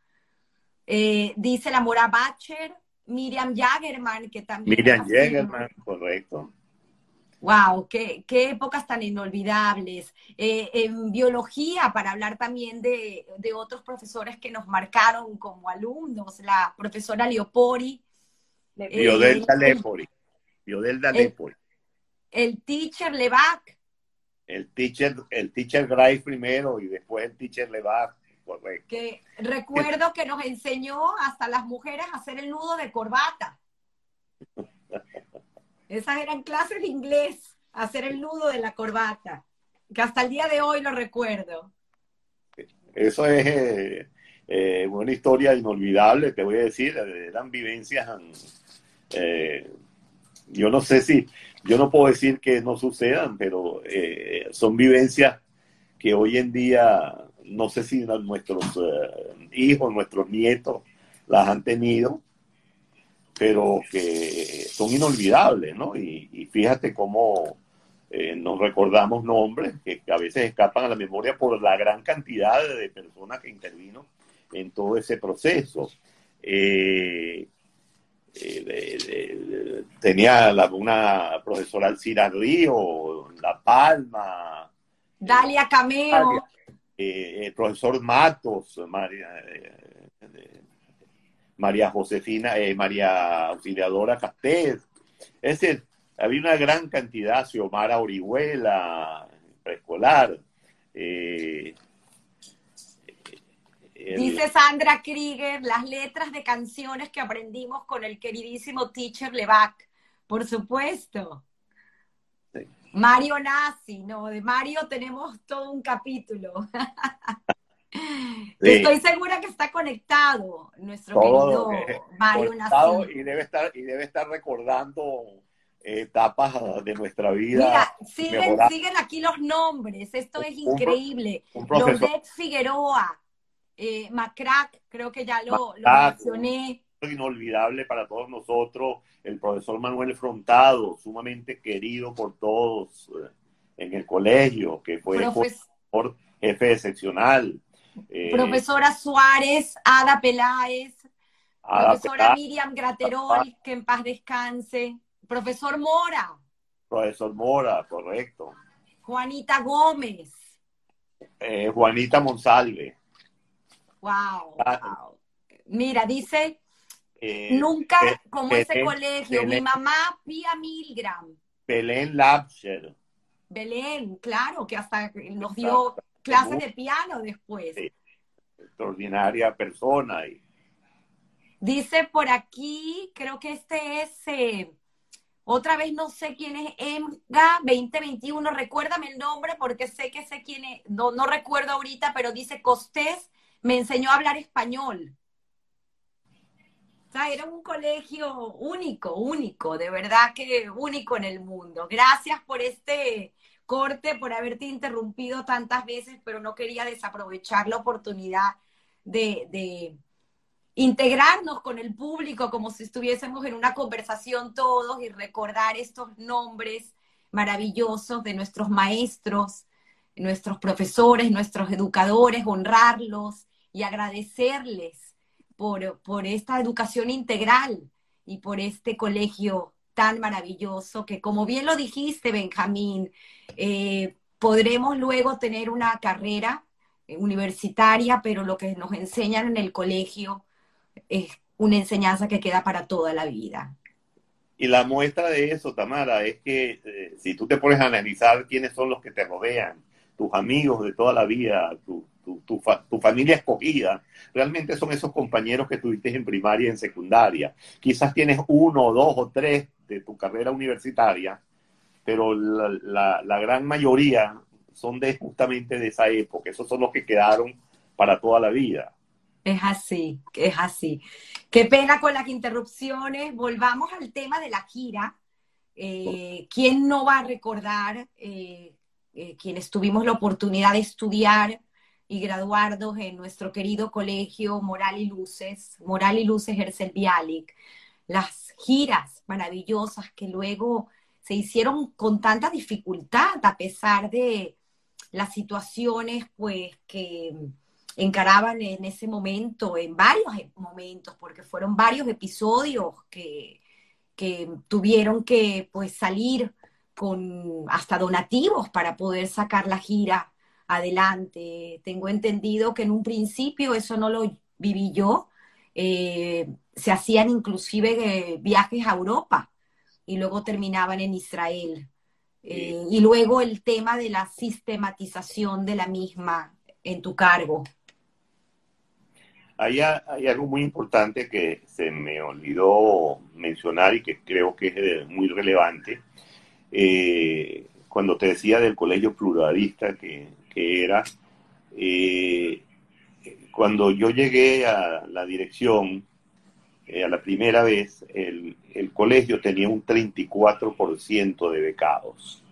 S1: Eh, dice la mora Bacher, Miriam Jagerman, que también.
S2: Miriam Jagerman, correcto.
S1: Wow, qué, épocas tan inolvidables. Eh, en biología, para hablar también de, otros profesores que nos marcaron como alumnos, la profesora Leopori.
S2: Biodelta Lepori. Biodelta Lepori.
S1: El teacher Levac.
S2: El teacher, el teacher Grice primero y después el teacher Levac. Correcto.
S1: Que recuerdo que nos enseñó hasta las mujeres a hacer el nudo de corbata. Esas eran clases de inglés, hacer el nudo de la corbata, que hasta el día de hoy lo recuerdo.
S2: Eso es eh, eh, una historia inolvidable, te voy a decir, eran vivencias, eh, yo no sé si, yo no puedo decir que no sucedan, pero son vivencias que hoy en día, no sé si nuestros hijos, nuestros nietos las han tenido, pero que son inolvidables, ¿no? Y, fíjate cómo eh, nos recordamos nombres que, a veces escapan a la memoria por la gran cantidad de personas que intervino en todo ese proceso. Eh, eh, tenía una profesora Alcira Río, La Palma.
S1: Dalia Cameo.
S2: El profesor Matos, María, María Josefina, María Auxiliadora Castel. Es decir, había una gran cantidad, Xiomara Orihuela, preescolar. Eh,
S1: Dice Sandra Krieger, las letras de canciones que aprendimos con el queridísimo teacher Levac, por supuesto. Mario Nazi, no, de Mario tenemos todo un capítulo. Estoy segura que está conectado nuestro querido Mario Nazi.
S2: Y debe estar, y debe estar recordando etapas de nuestra vida.
S1: Mira, siguen, siguen aquí los nombres, esto es increíble. Loret Figueroa, eh, Macrack, creo que ya lo, lo mencioné.
S2: Inolvidable para todos nosotros, el profesor Manuel Frontado, sumamente querido por todos eh, en el colegio, que fue profesor jefe excepcional.
S1: Eh, profesora Suárez, Ada Peláez, profesora Miriam Graterol, que en paz descanse. Profesor Mora.
S2: Profesor Mora, correcto.
S1: Juanita Gómez.
S2: Eh, Juanita Monsalve.
S1: Wow, ah, Mira, dice, eh, nunca como ese colegio, mi mamá Pia Milgram.
S2: Belén Lapser.
S1: Belén, claro, que hasta nos dio clases de piano después.
S2: Extraordinaria persona. Y...
S1: Dice por aquí, creo que este es eh, otra vez no sé quién es EMGA 2021, recuérdame el nombre porque sé que sé quién es, no, no recuerdo ahorita, pero dice Costés me enseñó a hablar español. Era un colegio único, único, de verdad que único en el mundo. Gracias por este corte, por haberte interrumpido tantas veces, pero no quería desaprovechar la oportunidad de, de integrarnos con el público como si estuviésemos en una conversación todos y recordar estos nombres maravillosos de nuestros maestros, nuestros profesores, nuestros educadores, honrarlos y agradecerles por, por esta educación integral y por este colegio tan maravilloso que, como bien lo dijiste, Benjamín, eh, podremos luego tener una carrera universitaria, pero lo que nos enseñan en el colegio es una enseñanza que queda para toda la vida.
S2: Y la muestra de eso, Tamara, es que eh, si tú te pones a analizar quiénes son los que te rodean, tus amigos de toda la vida, tu, tu, familia escogida, realmente son esos compañeros que tuviste en primaria y en secundaria. Quizás tienes uno, dos o tres de tu carrera universitaria, pero la, la gran mayoría son justamente de esa época. Esos son los que quedaron para toda la vida.
S1: Es así, es así. Qué pena con las interrupciones. Volvamos al tema de la gira. Eh, ¿Quién no va a recordar eh, eh, quienes tuvimos la oportunidad de estudiar y graduarnos en nuestro querido colegio Moral y Luces, Moral y Luces Herzl Bialik? Las giras maravillosas que luego se hicieron con tanta dificultad a pesar de las situaciones pues que encaraban en ese momento, en varios momentos, porque fueron varios episodios que, que tuvieron que pues salir con hasta donativos para poder sacar la gira adelante. Tengo entendido que en un principio eso no lo viví yo. Eh, se hacían inclusive eh, viajes a Europa y luego terminaban en Israel. Eh, y luego el tema de la sistematización de la misma en tu cargo.
S2: Hay, hay, algo muy importante que se me olvidó mencionar y que creo que es muy relevante. Eh, cuando te decía del colegio pluralista que, que era, eh, cuando yo llegué a la dirección, a la primera vez, el, colegio tenía un 34% de becados.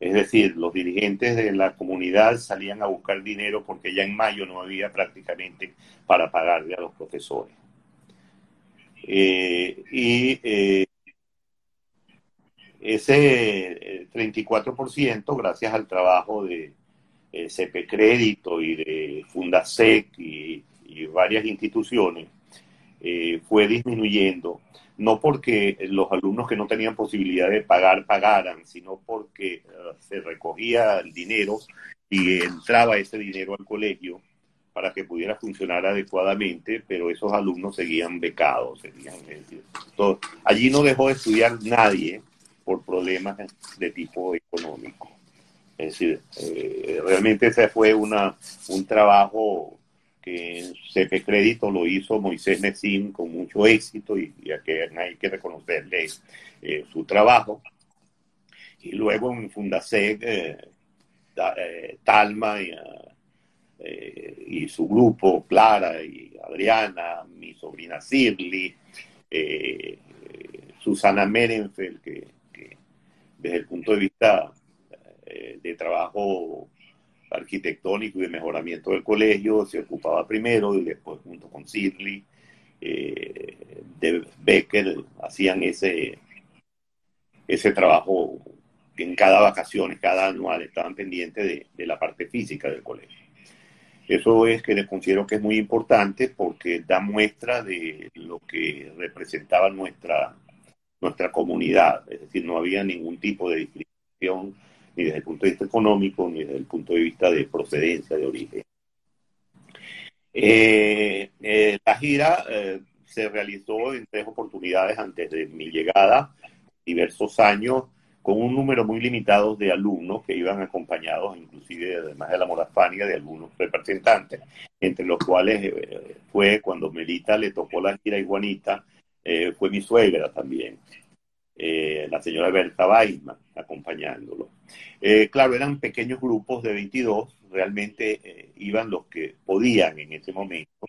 S2: Es decir, los dirigentes de la comunidad salían a buscar dinero porque ya en mayo no había prácticamente para pagarle a los profesores. Eh, y eh, ese 34%, gracias al trabajo de eh, CP Crédito y de Fundasec y, varias instituciones, eh, fue disminuyendo, no porque los alumnos que no tenían posibilidad de pagar pagaran, sino porque eh, se recogía el dinero y entraba ese dinero al colegio para que pudiera funcionar adecuadamente, pero esos alumnos seguían becados, seguían, allí no dejó de estudiar nadie por problemas de tipo económico. Es decir, eh, realmente ese fue una, un trabajo que CP Crédito lo hizo Moisés Mesín con mucho éxito y, y hay que reconocerle eh, su trabajo. Y luego en Fundasec, eh, eh, Talma y, su grupo, Clara y Adriana, mi sobrina Sirli, Susana Merenfeld, que desde el punto de vista de trabajo arquitectónico y de mejoramiento del colegio, se ocupaba primero y después junto con Sidley, eh, de Becker, hacían ese, ese trabajo en cada vacaciones, cada anual, estaban pendientes de, de, la parte física del colegio. Eso es que les considero que es muy importante porque da muestra de lo que representaba nuestra, nuestra comunidad, es decir, no había ningún tipo de discriminación ni desde el punto de vista económico, ni desde el punto de vista de procedencia, de origen. Eh, eh, la gira eh, se realizó en tres oportunidades antes de mi llegada, diversos años, con un número muy limitado de alumnos que iban acompañados, inclusive además de la morafania, de algunos representantes, entre los cuales fue cuando Melita le tocó la gira a fue mi suegra también. Eh, la señora Berta Weisman acompañándolo. Eh, claro, eran pequeños grupos de 22, realmente eh, iban los que podían en ese momento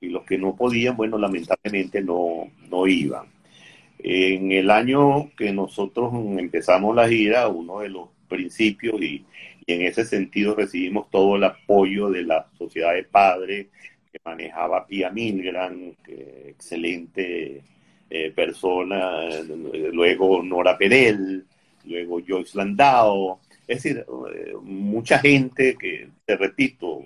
S2: y los que no podían, bueno, lamentablemente no, no iban. En el año que nosotros empezamos la gira, uno de los principios y, en ese sentido recibimos todo el apoyo de la sociedad de padres que manejaba Pia Milgram, que excelente eh, persona, luego Nora Perel, luego Joyce Landau, es decir, eh, mucha gente que, te repito,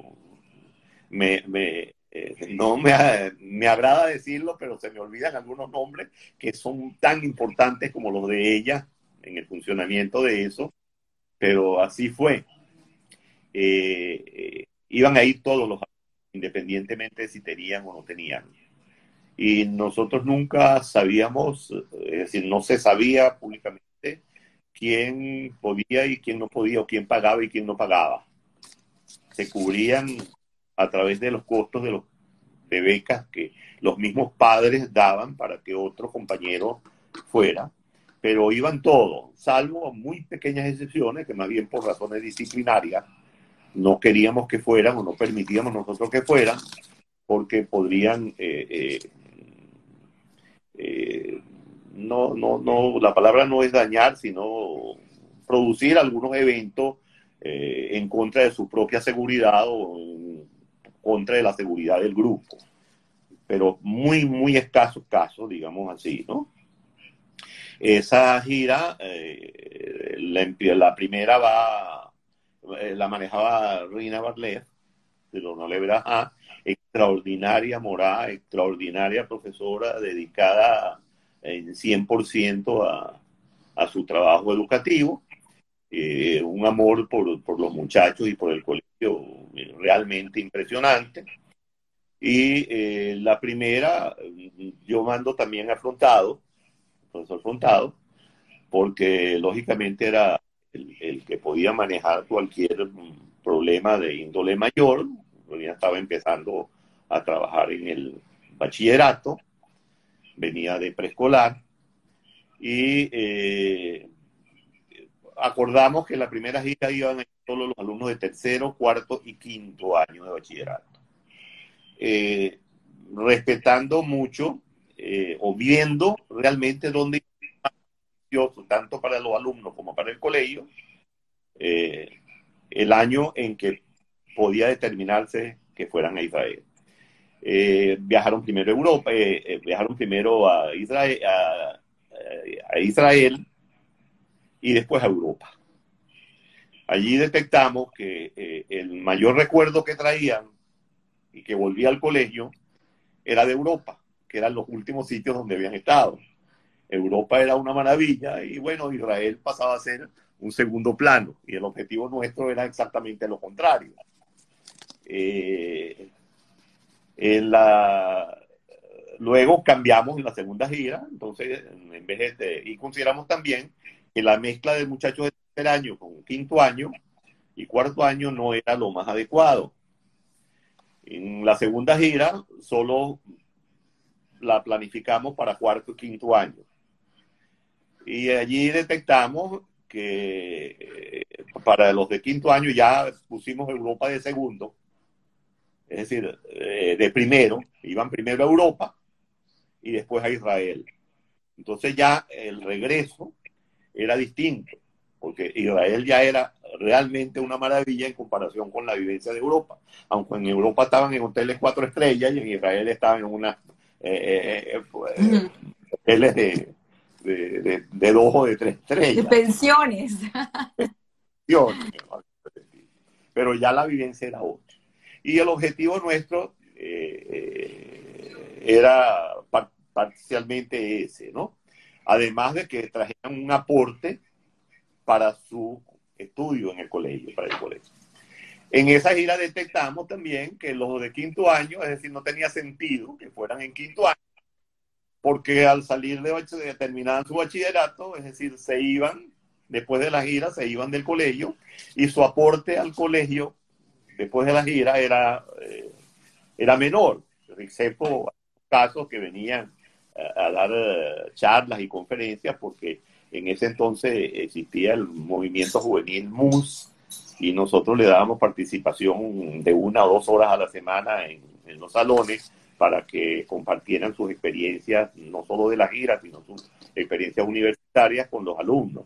S2: me, me eh, no me, me, agrada decirlo, pero se me olvidan algunos nombres que son tan importantes como los de ella en el funcionamiento de eso, pero así fue. iban a ir todos los independientemente de si tenían o no tenían y nosotros nunca sabíamos, es decir, no se sabía públicamente quién podía y quién no podía, o quién pagaba y quién no pagaba. Se cubrían a través de los costos de, los, de becas que los mismos padres daban para que otro compañero fuera, pero iban todos, salvo muy pequeñas excepciones que más bien por razones disciplinarias no queríamos que fueran o no permitíamos nosotros que fueran porque podrían eh, eh, eh, no, no, no, la palabra no es dañar, sino producir algunos eventos eh, en contra de su propia seguridad o en contra de la seguridad del grupo. Pero muy, muy escasos casos, digamos así, ¿no? Esa gira, eh, la, primera va, la manejaba Rina Barlet, de no le verá extraordinaria morada, extraordinaria profesora dedicada en 100% a, a su trabajo educativo, eh, un amor por, por, los muchachos y por el colegio realmente impresionante. Y eh, la primera, yo mando también afrontado, profesor afrontado, porque lógicamente era el, el, que podía manejar cualquier problema de índole mayor, ya estaba empezando a trabajar en el bachillerato, venía de preescolar y eh, acordamos que la primera gira iban solo los alumnos de tercero, cuarto y quinto año de bachillerato. Eh, respetando mucho eh, o viendo realmente dónde tanto para los alumnos como para el colegio, el año en que podía determinarse que fueran a Israel. Eh, viajaron primero a Europa, eh, eh, viajaron primero a Israel, a, Israel y después a Europa. Allí detectamos que el mayor recuerdo que traían y que volvía al colegio era de Europa, que eran los últimos sitios donde habían estado. Europa era una maravilla y bueno, Israel pasaba a ser un segundo plano y el objetivo nuestro era exactamente lo contrario. Eh, en la, luego cambiamos en la segunda gira, entonces en vez de, y consideramos también que la mezcla de muchachos de tercer año con quinto año y cuarto año no era lo más adecuado. En la segunda gira solo la planificamos para cuarto y quinto año. Y allí detectamos que eh, para los de quinto año ya pusimos Europa de segundo, es decir, eh, de primero, iban primero a Europa y después a Israel. Entonces ya el regreso era distinto, porque Israel ya era realmente una maravilla en comparación con la vivencia de Europa. Aunque en Europa estaban en hoteles cuatro estrellas y en Israel estaban en una eh, hoteles de, de, de, dos o de tres estrellas.
S1: De pensiones.
S2: Pero ya la vivencia era otra. Y el objetivo nuestro eh, era parcialmente ese, ¿no? Además de que trajeran un aporte para su estudio en el colegio, para el colegio. En esa gira detectamos también que los de quinto año, es decir, no tenía sentido que fueran en quinto año, porque al salir de terminar su bachillerato, es decir, se iban, después de la gira, se iban del colegio y su aporte al colegio después de la gira era, eh, era menor, excepto casos que venían a, dar eh, charlas y conferencias, porque en ese entonces existía el movimiento juvenil MUS y nosotros le dábamos participación de una o dos horas a la semana en, en los salones para que compartieran sus experiencias, no solo de la gira, sino sus experiencias universitarias con los alumnos.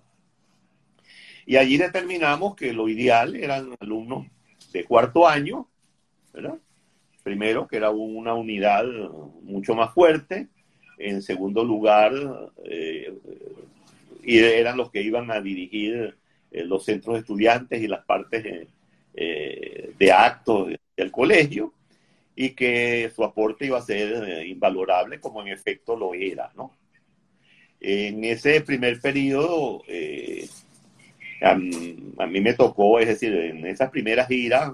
S2: Y allí determinamos que lo ideal eran alumnos de cuarto año, ¿verdad? Primero, que era una unidad mucho más fuerte. En segundo lugar, eh, eran los que iban a dirigir eh, los centros de estudiantes y las partes eh, de actos del colegio y que su aporte iba a ser invalorable, como en efecto lo era, ¿no? En ese primer periodo, a, mí me tocó, es decir, en esas primeras giras,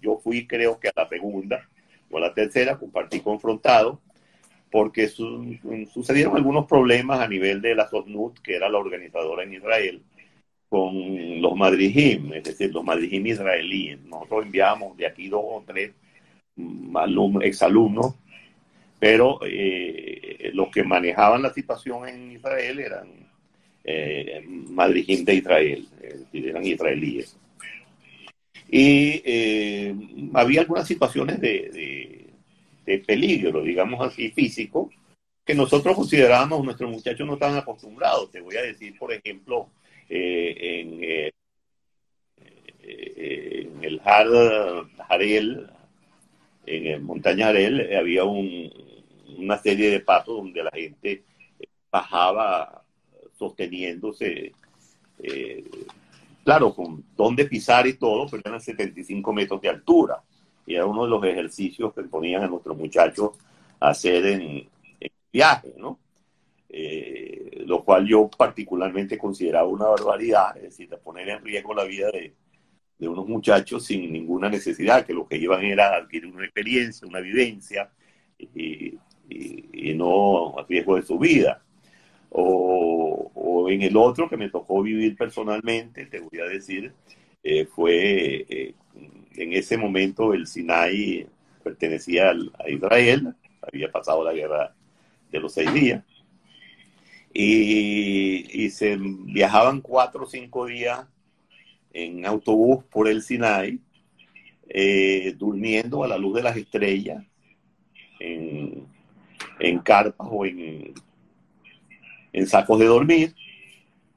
S2: yo fui creo que a la segunda o a la tercera, compartí confrontado, porque sucedieron algunos problemas a nivel de la SOSNUT, que era la organizadora en Israel, con los madrijim, es decir, los madrijim israelíes. Nosotros enviamos de aquí dos o tres exalumnos, pero eh, los que manejaban la situación en Israel eran eh, de Israel, eran israelíes. Y eh, había algunas situaciones de, peligro, digamos así, físico, que nosotros considerábamos, nuestros muchachos no estaban acostumbrados. Te voy a decir, por ejemplo, eh, en, el Harel, en el Montaña Arel eh, había una serie de pasos donde la gente bajaba sosteniéndose, eh, claro, con dónde pisar y todo, pero eran 75 metros de altura. Y era uno de los ejercicios que ponían a nuestros muchachos a hacer en, viaje, ¿no? Eh, lo cual yo particularmente consideraba una barbaridad, es decir, poner en riesgo la vida de, de unos muchachos sin ninguna necesidad, que lo que iban era adquirir una experiencia, una vivencia, y, no a riesgo de su vida. O, en el otro que me tocó vivir personalmente, te voy a decir, eh, fue eh, en ese momento el Sinai pertenecía a Israel, había pasado la guerra de los seis días, y, y se viajaban cuatro o cinco días en autobús por el Sinai, eh, durmiendo a la luz de las estrellas, en, carpas o en, en sacos de dormir.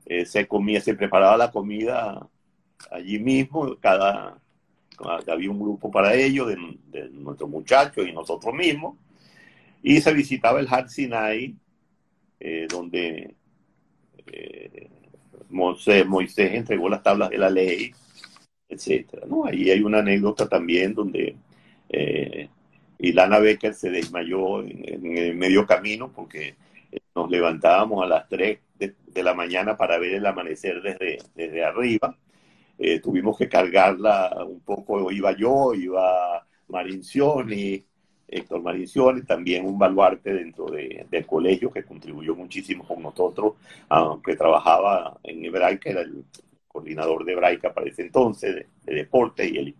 S2: Eh, se comía, se preparaba la comida allí mismo, cada, había un grupo para ello de, nuestros muchachos y nosotros mismos, y se visitaba el Har Sinai, eh, donde Moisés, entregó las tablas de la ley, etcétera. ¿no? Ahí hay una anécdota también donde eh, y Lana Becker se desmayó en, el medio camino porque nos levantábamos a las 3 de, la mañana para ver el amanecer desde, desde arriba. Eh, tuvimos que cargarla un poco, iba yo, iba Marincioni, Héctor Marincioni, también un baluarte dentro del colegio que contribuyó muchísimo con nosotros, aunque trabajaba en Hebraica, era el coordinador de Hebraica para ese entonces, de, deporte y el,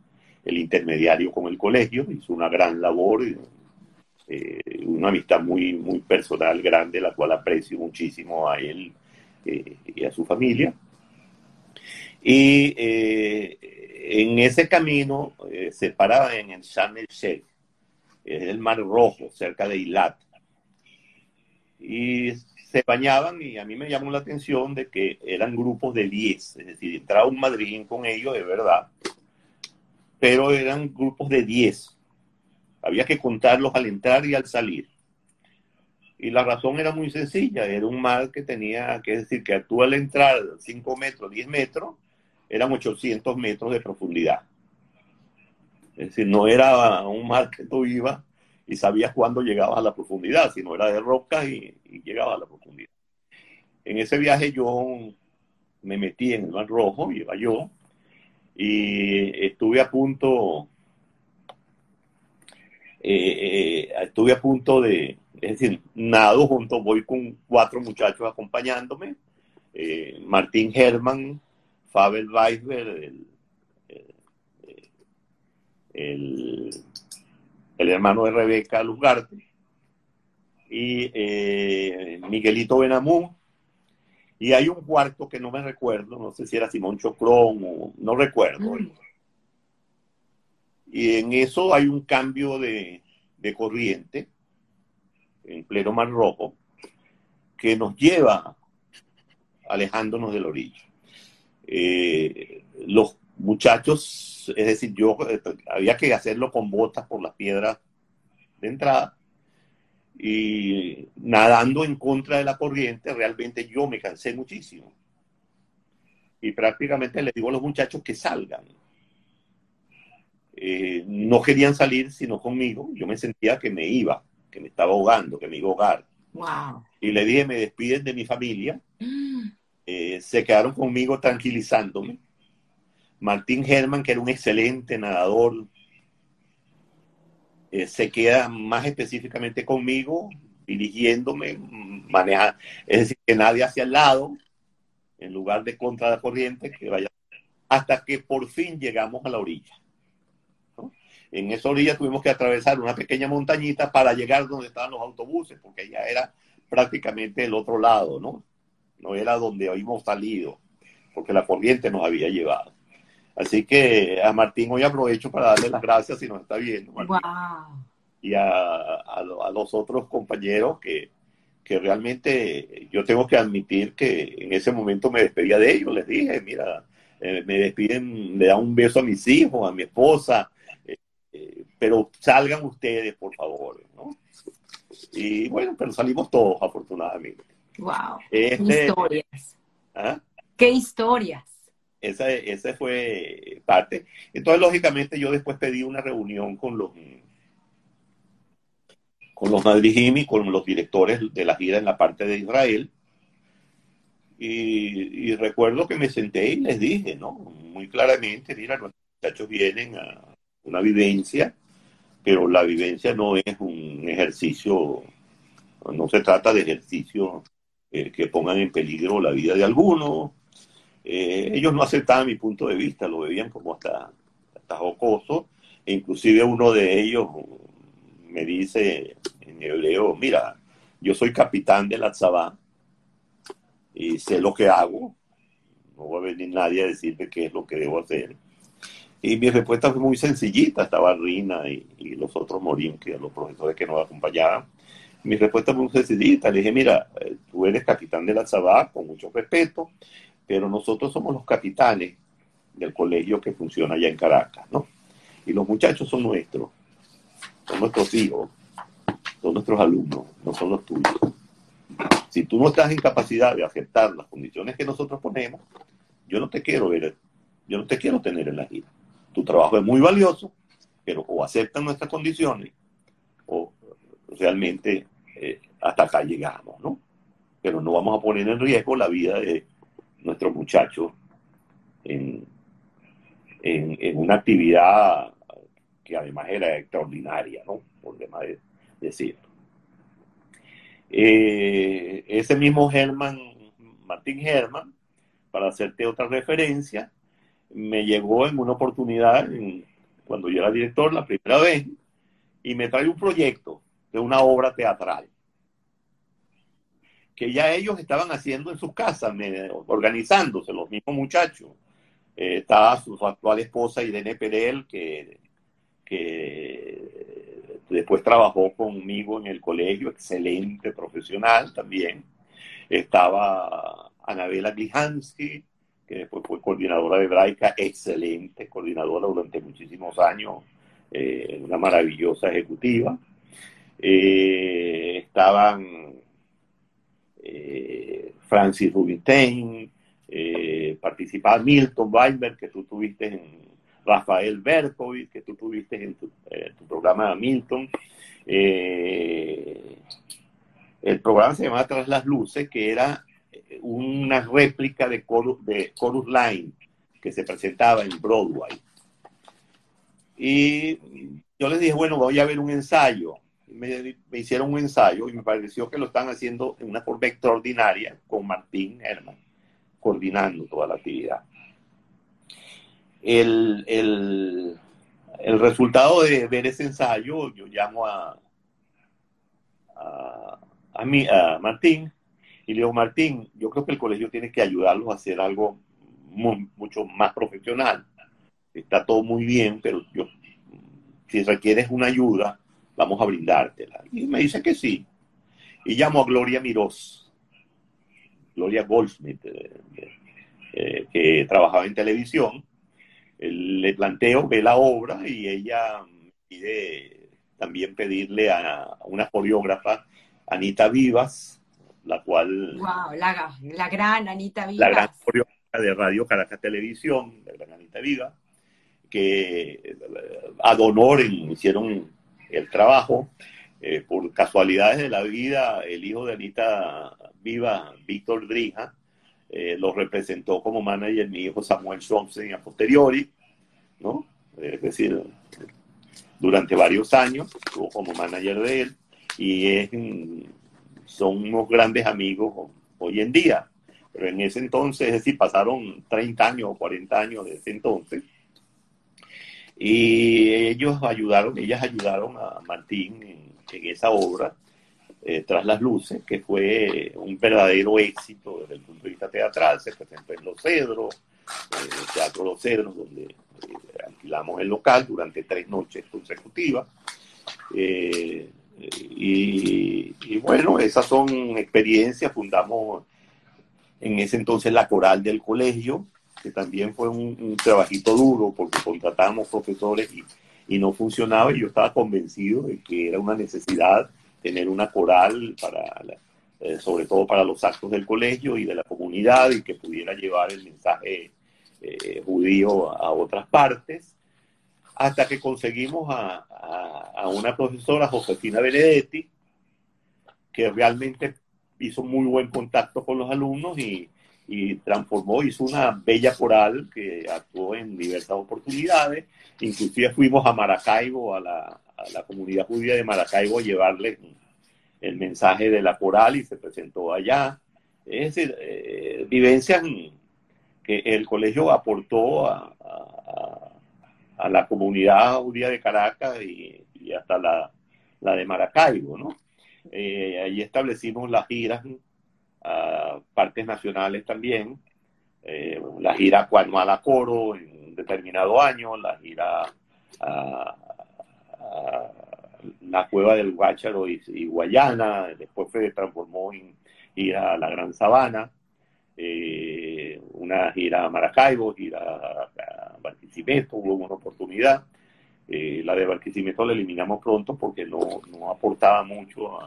S2: el, intermediario con el colegio, hizo una gran labor, eh, una amistad muy, muy personal, grande, la cual aprecio muchísimo a él eh, y a su familia. Y eh, en ese camino se paraba en el Sharm el Sheikh, es el Mar Rojo, cerca de Eilat. Y se bañaban y a mí me llamó la atención de que eran grupos de 10, es decir, entraba un madriguín con ellos, de verdad, pero eran grupos de 10. Había que contarlos al entrar y al salir. Y la razón era muy sencilla, era un mar que tenía, que decir, que tú al entrar 5 metros, 10 metros, eran 800 metros de profundidad. Es decir, no era un mar que tú ibas y sabías cuándo llegabas a la profundidad, sino era de rocas y, llegabas a la profundidad. En ese viaje yo me metí en el Mar Rojo, iba yo, y estuve a punto, eh, eh, estuve a punto de, es decir, nado junto, voy con cuatro muchachos acompañándome, eh, Martín Herman, Fabel Weisberg, el el, hermano de Rebeca Luzgarte, y Miguelito Benamú, y hay un cuarto que no me recuerdo, no sé si era Simón Chocrón o no recuerdo. Y en eso hay un cambio de, corriente en pleno Mar Rojo que nos lleva alejándonos de la orilla. Eh, los muchachos, es decir, yo eh, había que hacerlo con botas por las piedras de entrada y nadando en contra de la corriente, realmente yo me cansé muchísimo. Y prácticamente le digo a los muchachos que salgan. Eh, no querían salir sino conmigo. Yo me sentía que me iba, que me estaba ahogando, que me iba a ahogar. Y le dije, me despiden de mi familia. Mm. Eh, se quedaron conmigo tranquilizándome. Martín Herman, que era un excelente nadador, eh, se queda más específicamente conmigo, dirigiéndome, maneja, es decir, que nadie hacia el lado, en lugar de contra la corriente, que vaya, hasta que por fin llegamos a la orilla. En esa orilla tuvimos que atravesar una pequeña montañita para llegar donde estaban los autobuses, porque ya era prácticamente el otro lado, ¿no? No era donde habíamos salido, porque la corriente nos había llevado. Así que a Martín hoy aprovecho para darle las gracias si nos está viendo. Y a, los otros compañeros que, realmente yo tengo que admitir que en ese momento me despedía de ellos. Les dije, mira, eh, me despiden, le da un beso a mis hijos, a mi esposa, pero salgan ustedes, por favor. Y bueno, pero salimos todos, afortunadamente.
S1: ¡Wow! ¡Qué este, historias! ¿Ah? ¡Qué historias!
S2: Esa, esa fue parte. Entonces, lógicamente, yo después pedí una reunión con los con los y con los directores de la gira en la parte de Israel. Y, recuerdo que me senté y les dije, ¿no? Muy claramente, mira, los muchachos vienen a una vivencia, pero la vivencia no es un ejercicio, no se trata de ejercicio eh, que pongan en peligro la vida de alguno, eh, ellos no aceptaban mi punto de vista, lo veían como hasta, hasta jocoso, e inclusive uno de ellos me dice en hebreo, mira, yo soy capitán de la Tzabá y sé lo que hago, no va a venir nadie a decirme qué es lo que debo hacer. Y mi respuesta fue muy sencillita, estaba Rina y, los otros morían, que los profesores que nos acompañaban. Mi respuesta fue muy sencillita, le dije, mira, eh, tú eres capitán de la Tzabá, con mucho respeto, pero nosotros somos los capitanes del colegio que funciona allá en Caracas, ¿no? Y los muchachos son nuestros, son nuestros hijos, son nuestros alumnos, no son los tuyos. Si tú no estás en capacidad de aceptar las condiciones que nosotros ponemos, yo no te quiero ver, yo no te quiero tener en la gira. Tu trabajo es muy valioso, pero o aceptan nuestras condiciones o realmente eh, hasta acá llegamos, ¿no? Pero no vamos a poner en riesgo la vida de nuestros muchachos en, en, una actividad que además era extraordinaria, ¿no? Por demás de decir. Eh, ese mismo Herman, Martín Herman, para hacerte otra referencia, me llegó en una oportunidad cuando yo era director la primera vez y me trae un proyecto de una obra teatral que ya ellos estaban haciendo en sus casas, organizándose, los mismos muchachos. Eh, estaba su, actual esposa Irene Perel, que, que después trabajó conmigo en el colegio, excelente profesional también. Estaba Anabela Glihansky, que después fue coordinadora Hebraica, excelente coordinadora durante muchísimos años, eh, una maravillosa ejecutiva. Eh, estaban eh, Francis Rubinstein, participaba Milton Weinberg, que tú tuviste en Rafael Berkovich, que tú tuviste en tu, programa de Milton. el programa se llamaba Tras las Luces, que era una réplica de Chorus, de Line que se presentaba en Broadway. Y yo les dije, bueno, voy a ver un ensayo. Me, hicieron un ensayo y me pareció que lo están haciendo en una forma extraordinaria con Martín Herman, coordinando toda la actividad. El, el, el resultado de ver ese ensayo, yo llamo a, a, mi, a Martín y le digo, Martín, yo creo que el colegio tiene que ayudarlos a hacer algo mucho más profesional. Está todo muy bien, pero yo, si requieres una ayuda, vamos a brindártela. Y me dice que sí. Y llamo a Gloria Mirós, Gloria Goldsmith, eh, eh, que trabajaba en televisión. Le planteo, ve la obra y ella pide también pedirle a una coreógrafa, Anita Vivas, la cual...
S1: Wow, la, gran Anita Viva.
S2: La gran coreógrafa de Radio Caracas Televisión, la gran Anita Viva, que eh, ad honorem hicieron el trabajo. Eh, por casualidades de la vida, el hijo de Anita Viva, Víctor Drija, eh, lo representó como manager mi hijo Samuel Thompson a posteriori, ¿no? Es decir, durante varios años estuvo como manager de él y es son unos grandes amigos hoy en día. Pero en ese entonces, es decir, pasaron 30 años o 40 años de ese entonces. Y ellos ayudaron, ellas ayudaron a Martín en, esa obra, eh, Tras las Luces, que fue un verdadero éxito desde el punto de vista teatral. Se presentó en Los Cedros, el eh, Teatro Los Cedros, donde eh, alquilamos el local durante tres noches consecutivas. Y, bueno, esas son experiencias. Fundamos en ese entonces la coral del colegio, que también fue un, trabajito duro porque contratábamos profesores y, no funcionaba. Y yo estaba convencido de que era una necesidad tener una coral para, eh, sobre todo para los actos del colegio y de la comunidad y que pudiera llevar el mensaje eh, judío a otras partes hasta que conseguimos a, una profesora, Josefina Benedetti, que realmente hizo muy buen contacto con los alumnos y, transformó, hizo una bella coral que actuó en diversas oportunidades. Inclusive fuimos a Maracaibo, a la, comunidad judía de Maracaibo, a llevarle el mensaje de la coral y se presentó allá. Es decir, eh, vivencias que el colegio aportó a, a la comunidad judía de Caracas y, hasta la, de Maracaibo, ¿no? Eh, ahí establecimos las giras a partes nacionales también, eh, la gira anual a coro en un determinado año, la gira a, la cueva del Guácharo y, Guayana, después se transformó en gira a la Gran Sabana, eh, una gira a Maracaibo, gira a Barquisimeto, hubo una oportunidad. Eh, la de Barquisimeto la eliminamos pronto porque no, aportaba mucho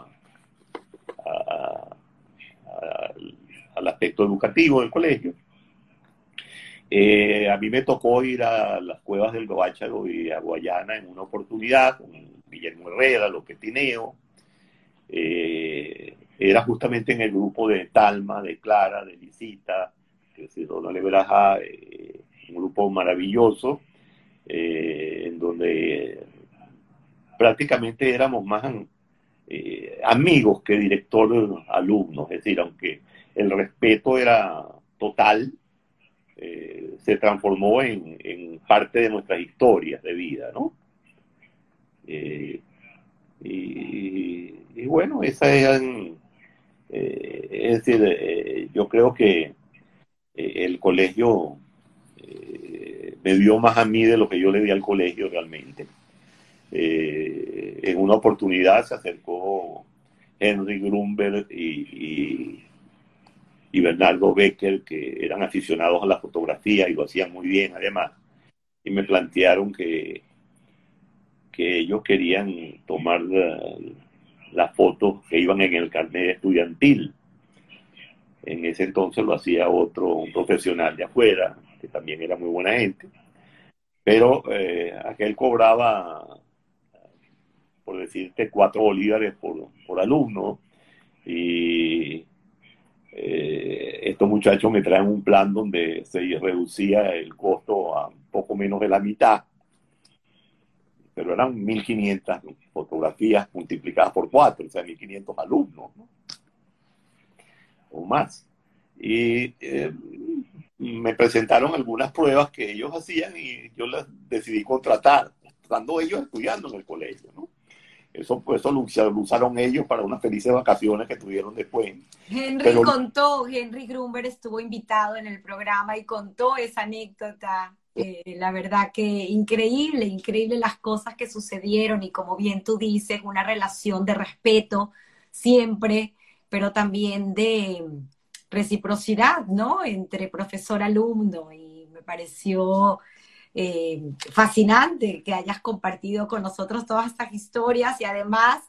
S2: al aspecto educativo del colegio. Eh, a mí me tocó ir a las cuevas del Guácharo y a Guayana en una oportunidad con Guillermo Herrera, López Tineo. Eh, era justamente en el grupo de Talma, de Clara, de Lisita, de Donald Beraja, eh, un grupo maravilloso, eh, en donde prácticamente éramos más amigos que director alumnos, es decir, aunque el respeto era total, se transformó en, parte de nuestras historias de vida, ¿no? y, y, bueno, esa es, eh, es decir, eh, yo creo que eh, el colegio me dio más a mí de lo que yo le di al colegio realmente. en una oportunidad se acercó Henry Grunberg y, y, Bernardo Becker, que eran aficionados a la fotografía y lo hacían muy bien además, y me plantearon que, que ellos querían tomar las fotos que iban en el carnet estudiantil. En ese entonces lo hacía otro, un profesional de afuera, que también era muy buena gente, pero eh, aquel cobraba, por decirte, cuatro bolívares por, por alumno, y eh, estos muchachos me traen un plan donde se reducía el costo a poco menos de la mitad. Pero eran 1.500 fotografías multiplicadas por cuatro, o sea, 1.500 alumnos, ¿no? o más. Y eh, me presentaron algunas pruebas que ellos hacían y yo las decidí contratar, estando ellos estudiando en el colegio, ¿no? Eso, pues, eso lo, usaron ellos para unas felices vacaciones que tuvieron después.
S1: Henry contó, Henry Grumber estuvo invitado en el programa y contó esa anécdota eh, la verdad que increíble, increíble las cosas que sucedieron y como bien tú dices, una relación de respeto siempre, pero también de reciprocidad, ¿no? Entre profesor-alumno y me pareció eh, fascinante que hayas compartido con nosotros todas estas historias y además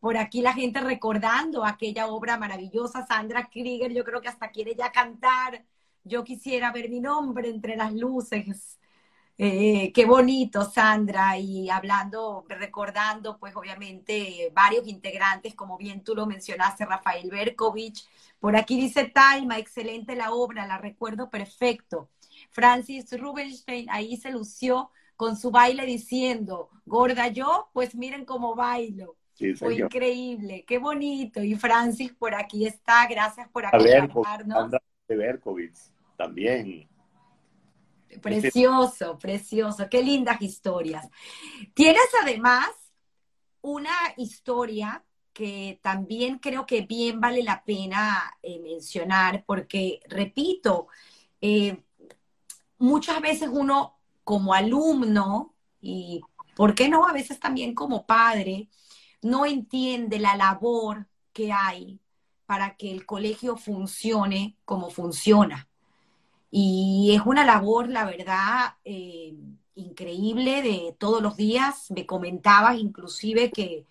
S1: por aquí la gente recordando aquella obra maravillosa, Sandra Krieger, yo creo que hasta quiere ya cantar yo quisiera ver mi nombre entre las luces. Eh, qué bonito, Sandra, y hablando, recordando, pues obviamente varios integrantes, como bien tú lo mencionaste, Rafael Berkovich. Por aquí dice Talma, excelente la obra, la recuerdo perfecto. Francis Rubenstein ahí se con su baile diciendo, gorda yo, pues miren cómo bailo. Fue increíble, qué bonito. Y Francis por aquí está, gracias por acompañarnos.
S2: De Berkovich también.
S1: Precioso, precioso, qué lindas historias. Tienes además una historia que también creo que bien vale la pena eh, mencionar, porque, repito, eh, muchas veces uno como alumno, y por qué no a veces también como padre, no entiende la labor que hay para que el colegio funcione como funciona. Y es una labor, la verdad, eh, increíble de todos los días. Me comentabas inclusive que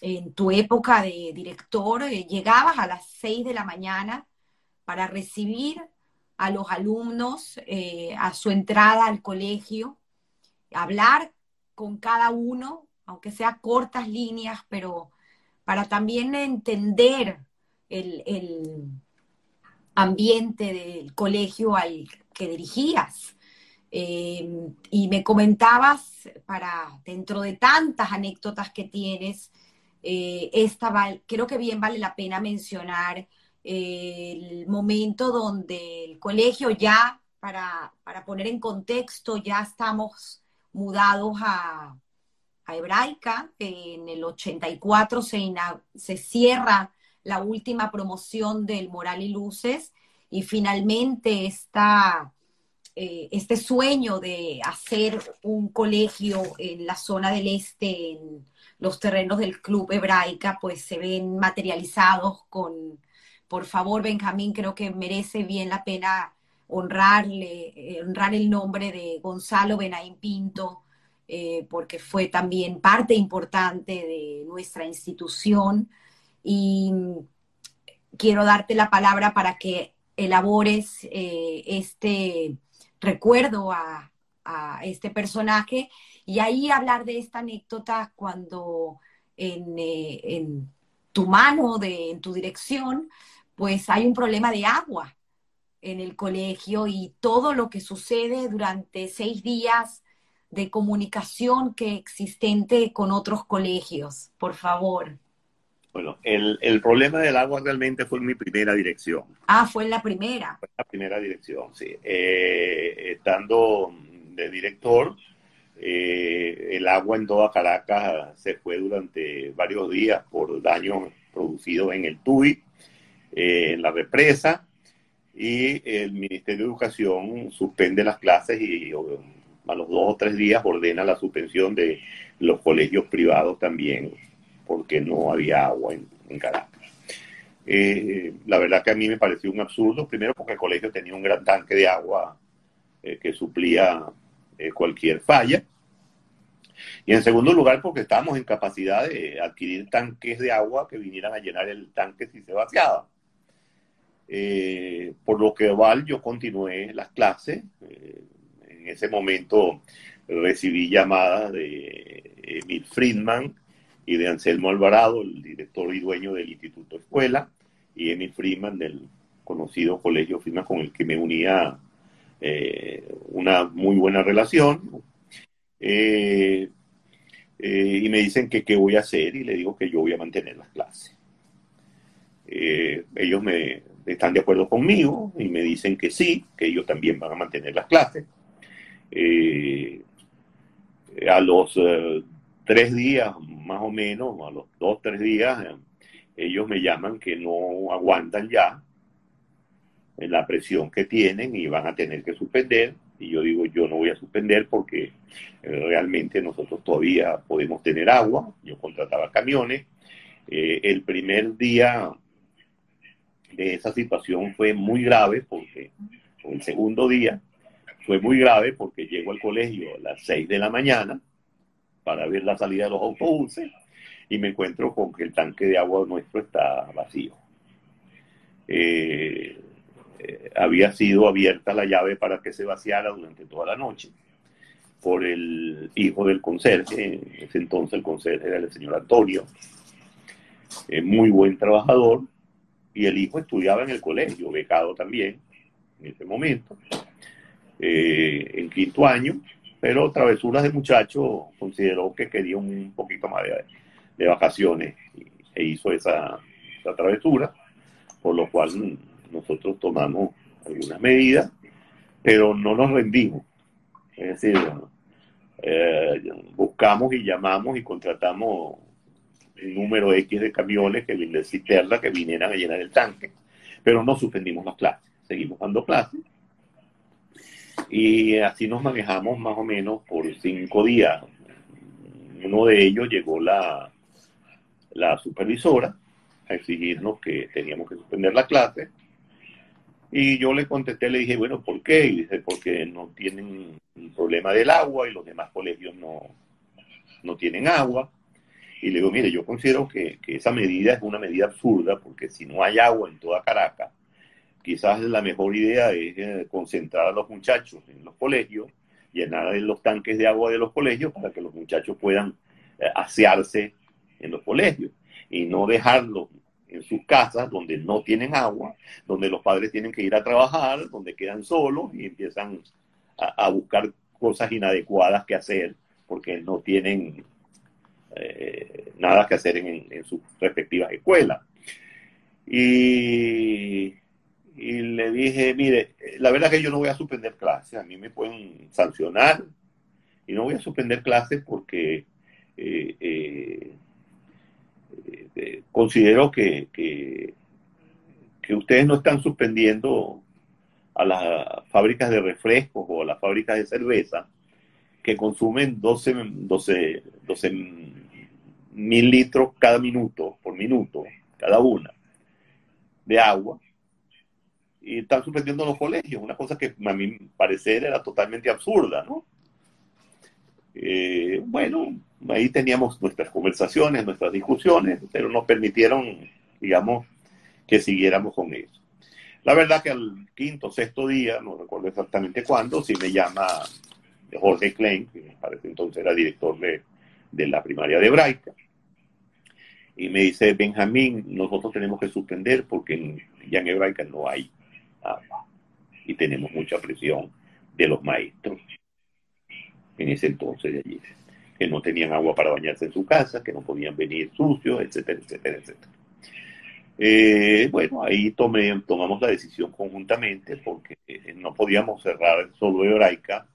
S1: en tu época de director eh, llegabas a las 6 de la mañana para recibir a los alumnos eh, a su entrada al colegio, hablar con cada uno, aunque sea cortas líneas, pero para también entender el, ambiente del colegio al que dirigías. Eh, y me comentabas, para dentro de tantas anécdotas que tienes, eh, esta creo que bien vale la pena mencionar eh, el momento donde el colegio ya, para, para, poner en contexto, ya estamos mudados a, a Hebraica, en el 84 se, se cierra la última promoción del Moral y Luces y finalmente esta, eh, este sueño de hacer un colegio en la zona del este, en los terrenos del Club Hebraica, pues se ven materializados con, por favor, Benjamín, creo que merece bien la pena honrarle, eh, honrar el nombre de Gonzalo Benaín Pinto, eh, porque fue también parte importante de nuestra institución y quiero darte la palabra para que elabores eh, este recuerdo a, este personaje y ahí hablar de esta anécdota cuando en, eh, en tu mano, de, en tu dirección, pues hay un problema de agua en el colegio y todo lo que sucede durante seis días de comunicación que existente con otros colegios. Por favor.
S2: Bueno, el, el, problema del agua realmente fue en mi primera dirección.
S1: Ah, fue en la primera.
S2: Fue en la primera dirección, sí. Eh, estando de director, eh, el agua en toda Caracas se fue durante varios días por daños producidos en el TUI, eh, en la represa, y el Ministerio de Educación suspende las clases y a los dos o tres días ordena la suspensión de los colegios privados también, porque no había agua en, Caracas. Eh, la verdad que a mí me pareció un absurdo, primero porque el colegio tenía un gran tanque de agua eh, que suplía eh, cualquier falla, y en segundo lugar porque estábamos en capacidad de adquirir tanques de agua que vinieran a llenar el tanque si se vaciaba. por lo que Val yo continué las clases, en ese momento recibí llamadas de Emil Friedman y de Anselmo Alvarado, el director y dueño del Instituto Escuela, y Emil Friedman del conocido Colegio Friedman con el que me unía eh, una muy buena relación. Eh, eh, y me dicen que qué voy a hacer y le digo que yo voy a mantener las clases. ellos me están de acuerdo conmigo y me dicen que sí, que ellos también van a mantener las clases. A los tres días, más o menos, a los dos, tres días, eh, ellos me llaman que no aguantan ya la presión que tienen y van a tener que suspender. Y yo digo, yo no voy a suspender porque realmente nosotros todavía podemos tener agua. Yo contrataba camiones. el primer día de esa situación fue muy grave porque el segundo día fue muy grave porque llego al colegio a las 6 de la mañana para ver la salida de los autobuses y me encuentro con que el tanque de agua nuestro está vacío. Eh, eh, había sido abierta la llave para que se vaciara durante toda la noche por el hijo del conserje, en ese entonces el conserje era el señor Antonio, eh, muy buen trabajador, y el hijo estudiaba en el colegio, becado también en ese momento. Eh, en quinto año, pero travesuras de muchacho consideró que quería un poquito más de, vacaciones e hizo esa, travesura, por lo cual nosotros tomamos algunas medidas, pero no nos rendimos. Es decir, eh, buscamos y llamamos y contratamos un número X de camiones que de cisterna que vinieran a llenar el tanque, pero no suspendimos las clases, seguimos dando clases y así nos manejamos más o menos por cinco días. Uno de ellos llegó la, la supervisora a exigirnos que teníamos que suspender la clase. Y yo le contesté, le dije, bueno, ¿por qué? Y dice, porque no tienen un problema del agua y los demás colegios no, no tienen agua. Y le digo, mire, yo considero que, que esa medida es una medida absurda porque si no hay agua en toda Caracas, quizás la mejor idea es eh, concentrar a los muchachos en los colegios, llenar los tanques de agua de los colegios para que los muchachos puedan eh, asearse en los colegios y no dejarlos en sus casas donde no tienen agua, donde los padres tienen que ir a trabajar, donde quedan solos y empiezan a, buscar cosas inadecuadas que hacer porque no tienen eh, nada que hacer en, en sus respectivas escuelas. Y y le dije, mire, la verdad que yo no voy a suspender clases, a mí me pueden sancionar y no voy a suspender clases porque eh, eh, eh, considero que, que, ustedes no están suspendiendo a las fábricas de refrescos o a las fábricas de cerveza que consumen 12, 12, 12 mil litros cada minuto, por minuto, cada una, de agua y están suspendiendo los colegios, una cosa que a mi parecer era totalmente absurda, ¿no? Eh, bueno, ahí teníamos nuestras conversaciones, nuestras discusiones, pero nos permitieron, digamos, que siguiéramos con eso. La verdad que al quinto, sexto día, no recuerdo exactamente cuándo, sí me llama Jorge Klein, que parece entonces era director de, de la primaria de Hebraica, y me dice, Benjamín, nosotros tenemos que suspender porque ya en Hebraica no hay y tenemos mucha presión de los maestros en ese entonces de allí, que no tenían agua para bañarse en su casa, que no podían venir sucios, etcétera, etcétera, etcétera. Eh, bueno, ahí tomé, tomamos la decisión conjuntamente porque eh, no podíamos cerrar solo Hebraica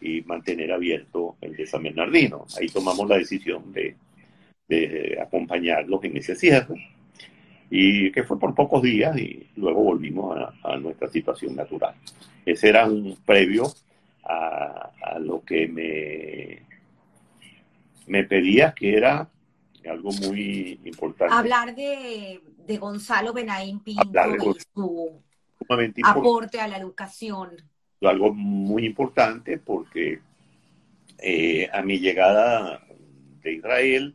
S2: y mantener abierto el de San Bernardino. Ahí tomamos la decisión de, de acompañarlos en ese cierre y que fue por pocos días y luego volvimos a, nuestra situación natural. Ese era un previo a, a, lo que me, me pedía, que era algo muy importante.
S1: Hablar de, de Gonzalo Benaín Pinto y su aporte a la educación.
S2: Algo muy importante porque eh, a mi llegada de Israel,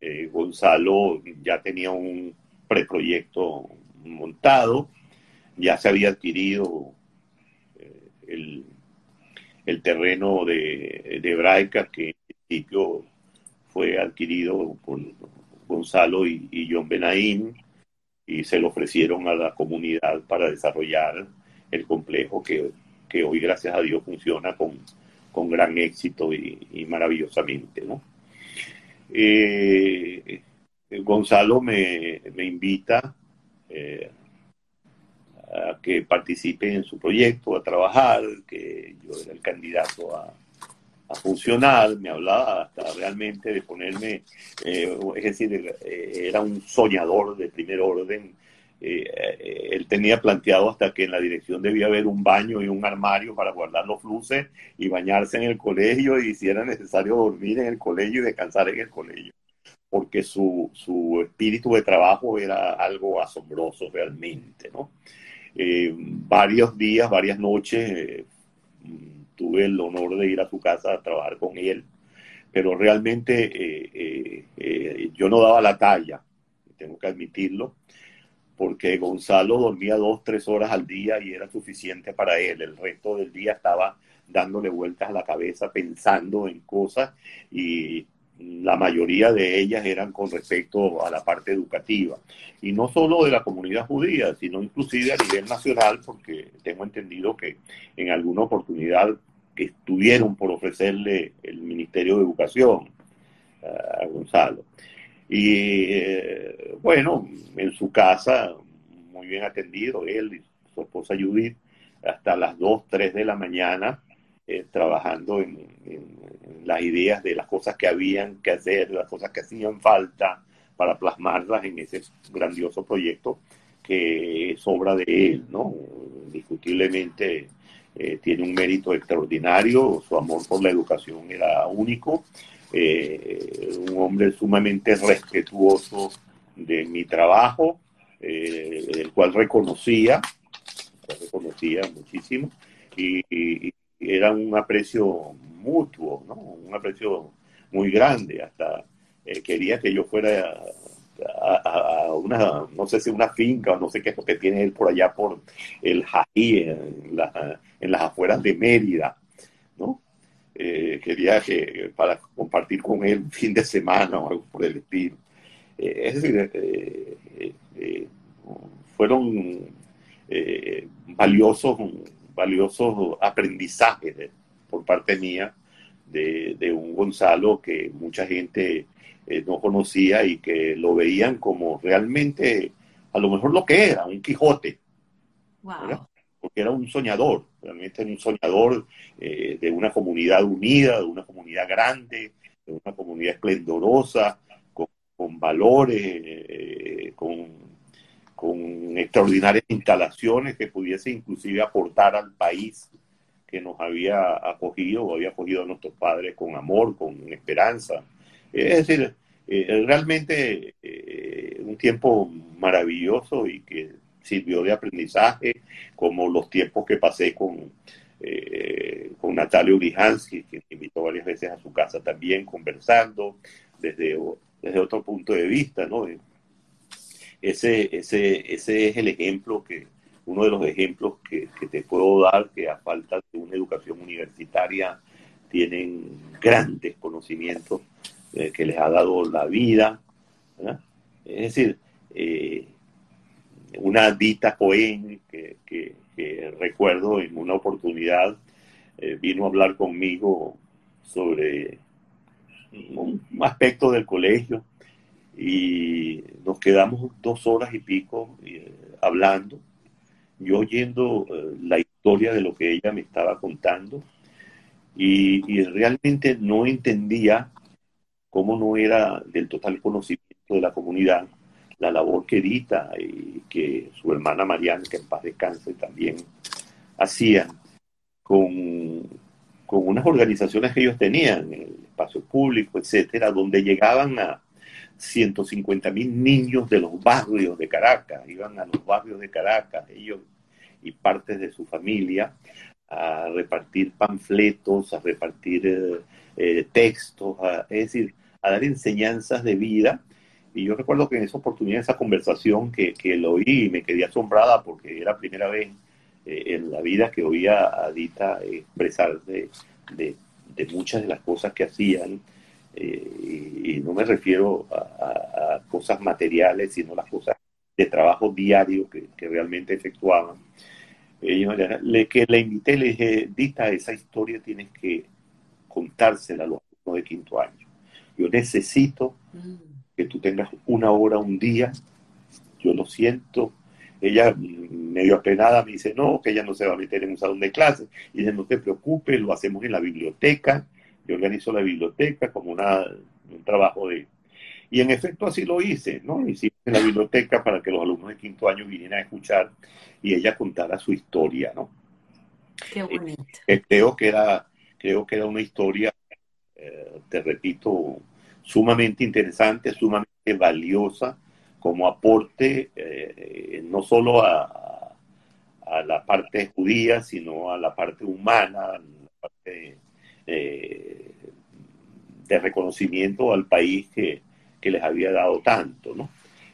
S2: eh, Gonzalo ya tenía un preproyecto montado, ya se había adquirido eh, el, el, terreno de, de Hebraica, que en principio fue adquirido por Gonzalo y, John Benaín, y se lo ofrecieron a la comunidad para desarrollar el complejo que, que hoy, gracias a Dios, funciona con, con gran éxito y, maravillosamente. ¿no? Eh, Gonzalo me, invita eh, a que participe en su proyecto, a trabajar, que yo era el candidato a, funcionar, me hablaba hasta realmente de ponerme, eh, es decir, eh, era un soñador de primer orden. Eh, él tenía planteado hasta que en la dirección debía haber un baño y un armario para guardar los luces y bañarse en el colegio y si era necesario dormir en el colegio y descansar en el colegio, porque su, su espíritu de trabajo era algo asombroso realmente, ¿no? varios días, varias noches tuve el honor de ir a su casa a trabajar con él, pero realmente eh, eh, eh, yo no daba la talla, tengo que admitirlo, porque Gonzalo dormía dos, tres horas al día y era suficiente para él. El resto del día estaba dándole vueltas a la cabeza, pensando en cosas y la mayoría de ellas eran con respecto a la parte educativa. Y no solo de la comunidad judía, sino inclusive a nivel nacional, porque tengo entendido que en alguna oportunidad que estuvieron por ofrecerle el Ministerio de Educación a Gonzalo. Y eh, bueno, en su casa, muy bien atendido, él y su esposa Judith, hasta las 2, 3 de la mañana, eh, trabajando en, las ideas de las cosas que habían que hacer, las cosas que hacían falta para plasmarlas en ese grandioso proyecto que es obra de él, ¿no? Discutiblemente eh, tiene un mérito extraordinario, su amor por la educación era único, eh, un hombre sumamente respetuoso de mi trabajo, eh, el cual reconocía, reconocía muchísimo, y, era un aprecio mutuo, ¿no? un aprecio muy grande, hasta quería que yo fuera a, una, no sé si una finca o no sé qué es lo que tiene él por allá por el Jaí, en, en las afueras de Mérida, ¿no? Eh, quería que, para compartir con él un fin de semana o algo por el estilo. Eh, es decir, eh, fueron valiosos, valiosos aprendizajes por parte mía de, de, un Gonzalo que mucha gente no conocía y que lo veían como realmente, a lo mejor lo que era, un Quijote. Porque era un soñador, realmente era un soñador eh, de una comunidad unida, de una comunidad grande, de una comunidad esplendorosa, con, valores, eh, con, con extraordinarias instalaciones que pudiese inclusive aportar al país que nos había acogido o había acogido a nuestros padres con amor, con esperanza. Es decir, eh, realmente eh, un tiempo maravilloso y que sirvió de aprendizaje, como los tiempos que pasé con, eh, con Natalia Urihansky, que me invitó varias veces a su casa también, conversando desde, desde otro punto de vista, ¿no? Ese, ese, ese es el ejemplo que, uno de los ejemplos que, que, te puedo dar que a falta de una educación universitaria tienen grandes conocimientos eh, que les ha dado la vida. Es decir, eh, una Dita Cohen que, recuerdo en una oportunidad eh, vino a hablar conmigo sobre un aspecto del colegio y nos quedamos dos horas y pico hablando, yo oyendo la historia de lo que ella me estaba contando y, realmente no entendía cómo no era del total conocimiento de la comunidad la labor que Edita y que su hermana Mariana, que en paz descanse, también hacían con, con unas organizaciones que ellos tenían, el espacio público, etcétera, donde llegaban a 150 mil niños de los barrios de Caracas, iban a los barrios de Caracas, ellos y partes de su familia, a repartir panfletos, a repartir eh, eh, textos, es decir, a dar enseñanzas de vida. Y yo recuerdo que en esa oportunidad, esa conversación que, que lo oí, me quedé asombrada porque era la primera vez eh, en la vida que oía a Dita expresar de, de, muchas de las cosas que hacían. Y, no me refiero a, cosas materiales, sino las cosas de trabajo diario que, que realmente efectuaban le, que le invité, le dije, Dita, esa historia tienes que contársela a los alumnos de quinto año. Yo necesito mm. que tú tengas una hora, un día. Yo lo siento. Ella, medio apenada, me dice, no, que ella no se va a meter en un salón de clases. Y dice, no te preocupes, lo hacemos en la biblioteca. Yo organizo la biblioteca como una, un trabajo de, y en efecto así lo hice, ¿no? Hicimos en la biblioteca para que los alumnos de quinto año vinieran a escuchar y ella contara su historia, ¿no?
S1: Qué bonito.
S2: Eh, creo, que era, creo que era una historia, eh, te repito, sumamente interesante, sumamente valiosa como aporte eh, no solo a, a, la parte judía, sino a la parte humana, a la parte de reconocimiento al país que, que les había dado tanto, ¿no?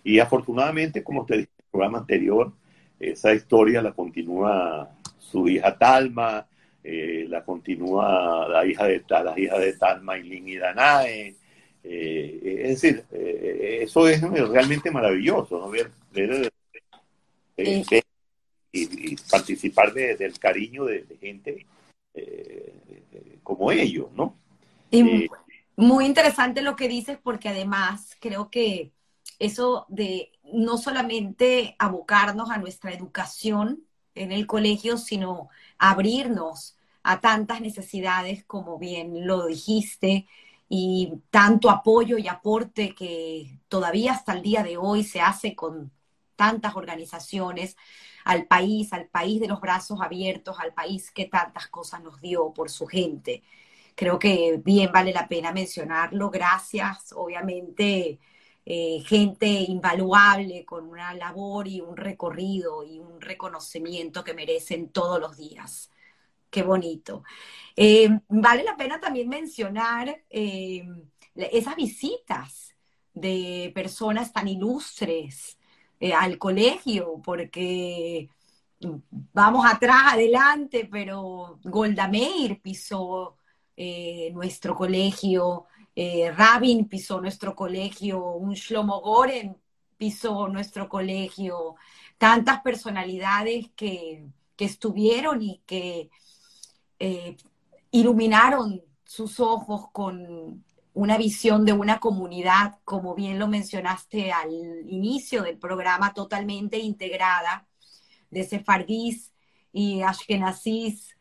S2: Y afortunadamente, como te dije en el programa anterior, esa historia la continúa su hija Talma, eh, la continúa la hija de las hijas de Talma, Lin y Danae. Eh, es decir, eh, eso es realmente maravilloso, ¿no? Ver, y, participar del cariño de, gente como ellos, ¿no?
S1: Muy interesante lo que dices porque además creo que eso de no solamente abocarnos a nuestra educación en el colegio, sino abrirnos a tantas necesidades como bien lo dijiste y tanto apoyo y aporte que todavía hasta el día de hoy se hace con tantas organizaciones al país, al país de los brazos abiertos, al país que tantas cosas nos dio por su gente creo que bien vale la pena mencionarlo. Gracias, obviamente, eh, gente invaluable con una labor y un recorrido y un reconocimiento que merecen todos los días. Qué bonito. Eh, vale la pena también mencionar eh, esas visitas de personas tan ilustres al colegio, porque vamos atrás, adelante, pero Golda Meir pisó eh, nuestro colegio, eh, Rabin pisó nuestro colegio, un Shlomo Goren pisó nuestro colegio, tantas personalidades que, estuvieron y que eh, iluminaron sus ojos con una visión de una comunidad, como bien lo mencionaste al inicio del programa, totalmente integrada de sefardís y ashkenazís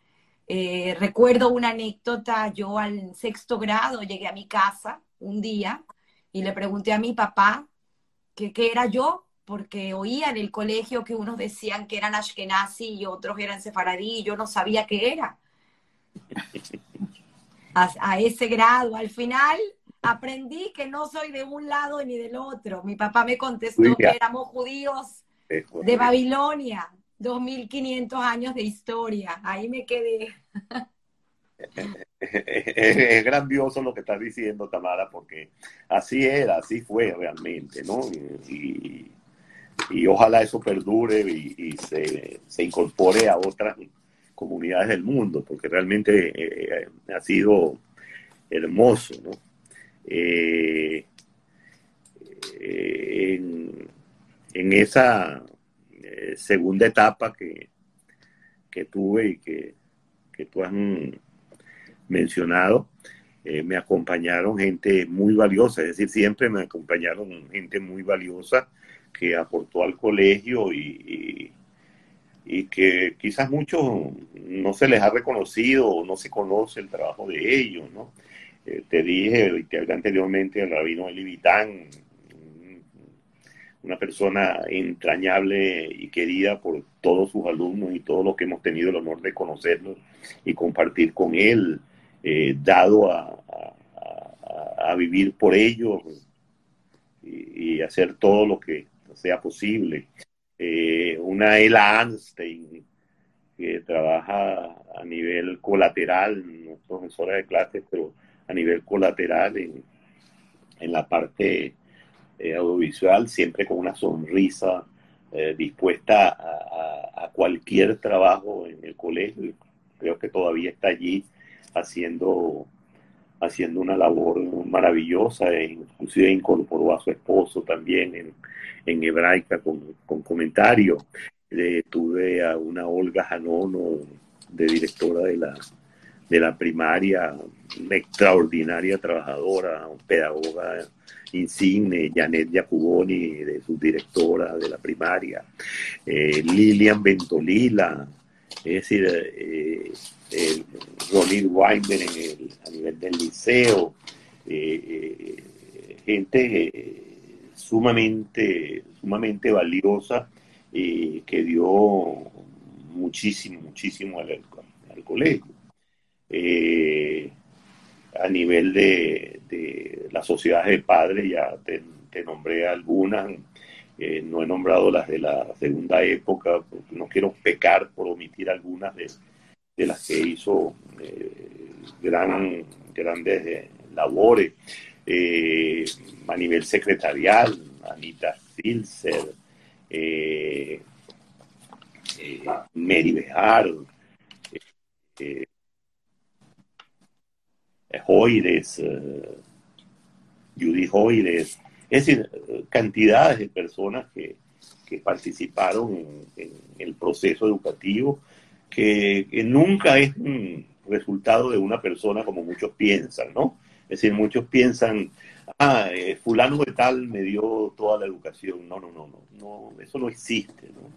S1: eh, recuerdo una anécdota, yo al sexto grado llegué a mi casa un día y le pregunté a mi papá qué era yo, porque oía en el colegio que unos decían que eran ashkenazi y otros eran sefaradí y yo no sabía qué era. A, ese grado, al final aprendí que no soy de un lado ni del otro. Mi papá me contestó que éramos judíos de Babilonia. 2.500 años de historia, ahí me quedé.
S2: Es, grandioso lo que estás diciendo, Tamara, porque así era, así fue realmente, ¿no? Y, ojalá eso perdure y, se, incorpore a otras comunidades del mundo, porque realmente eh, ha sido hermoso, ¿no? Eh, en, esa segunda etapa que, que tuve y que, que tú has mencionado, eh, me acompañaron gente muy valiosa, es decir, siempre me acompañaron gente muy valiosa que aportó al colegio y, y, que quizás muchos no se les ha reconocido o no se conoce el trabajo de ellos, ¿no? Eh, te dije, y te hablé anteriormente, el rabino Eli Vitán, una persona entrañable y querida por todos sus alumnos y todos los que hemos tenido el honor de conocerlo y compartir con él. Eh, dado a, vivir por ellos y, hacer todo lo que sea posible. Eh, una Ela Anstein, que trabaja a nivel colateral, no es profesora de clases, pero a nivel colateral en, la parte eh, audiovisual, siempre con una sonrisa, dispuesta a, a, cualquier trabajo en el colegio. Creo que todavía está allí haciendo, haciendo una labor maravillosa, e inclusive incorporó a su esposo también en, hebraica con, con comentarios. tuve a una Olga Janono, de directora de la, de la primaria, una extraordinaria trabajadora, pedagoga insigne, Janet Jacuboni, de su directora de la primaria, eh, Lilian Bentolila, es decir, eh, el Ronnie Weinberg en a nivel del liceo, eh, eh, gente sumamente, sumamente valiosa que dio muchísimo, muchísimo al, colegio. a nivel de, de las sociedades de padres, ya te, te nombré algunas, eh, no he nombrado las de la segunda época, porque no quiero pecar por omitir algunas de, las que hizo eh, gran, grandes eh, labores. A nivel secretarial, Anita Filzer, Mary Bejar, Joires, Judy Joires, es decir, cantidades de personas que, participaron en, el proceso educativo, que, nunca es un resultado de una persona como muchos piensan, ¿no? Es decir, muchos piensan, ah, eh, fulano de tal me dio toda la educación. No, no, no, no, eso no existe, ¿no?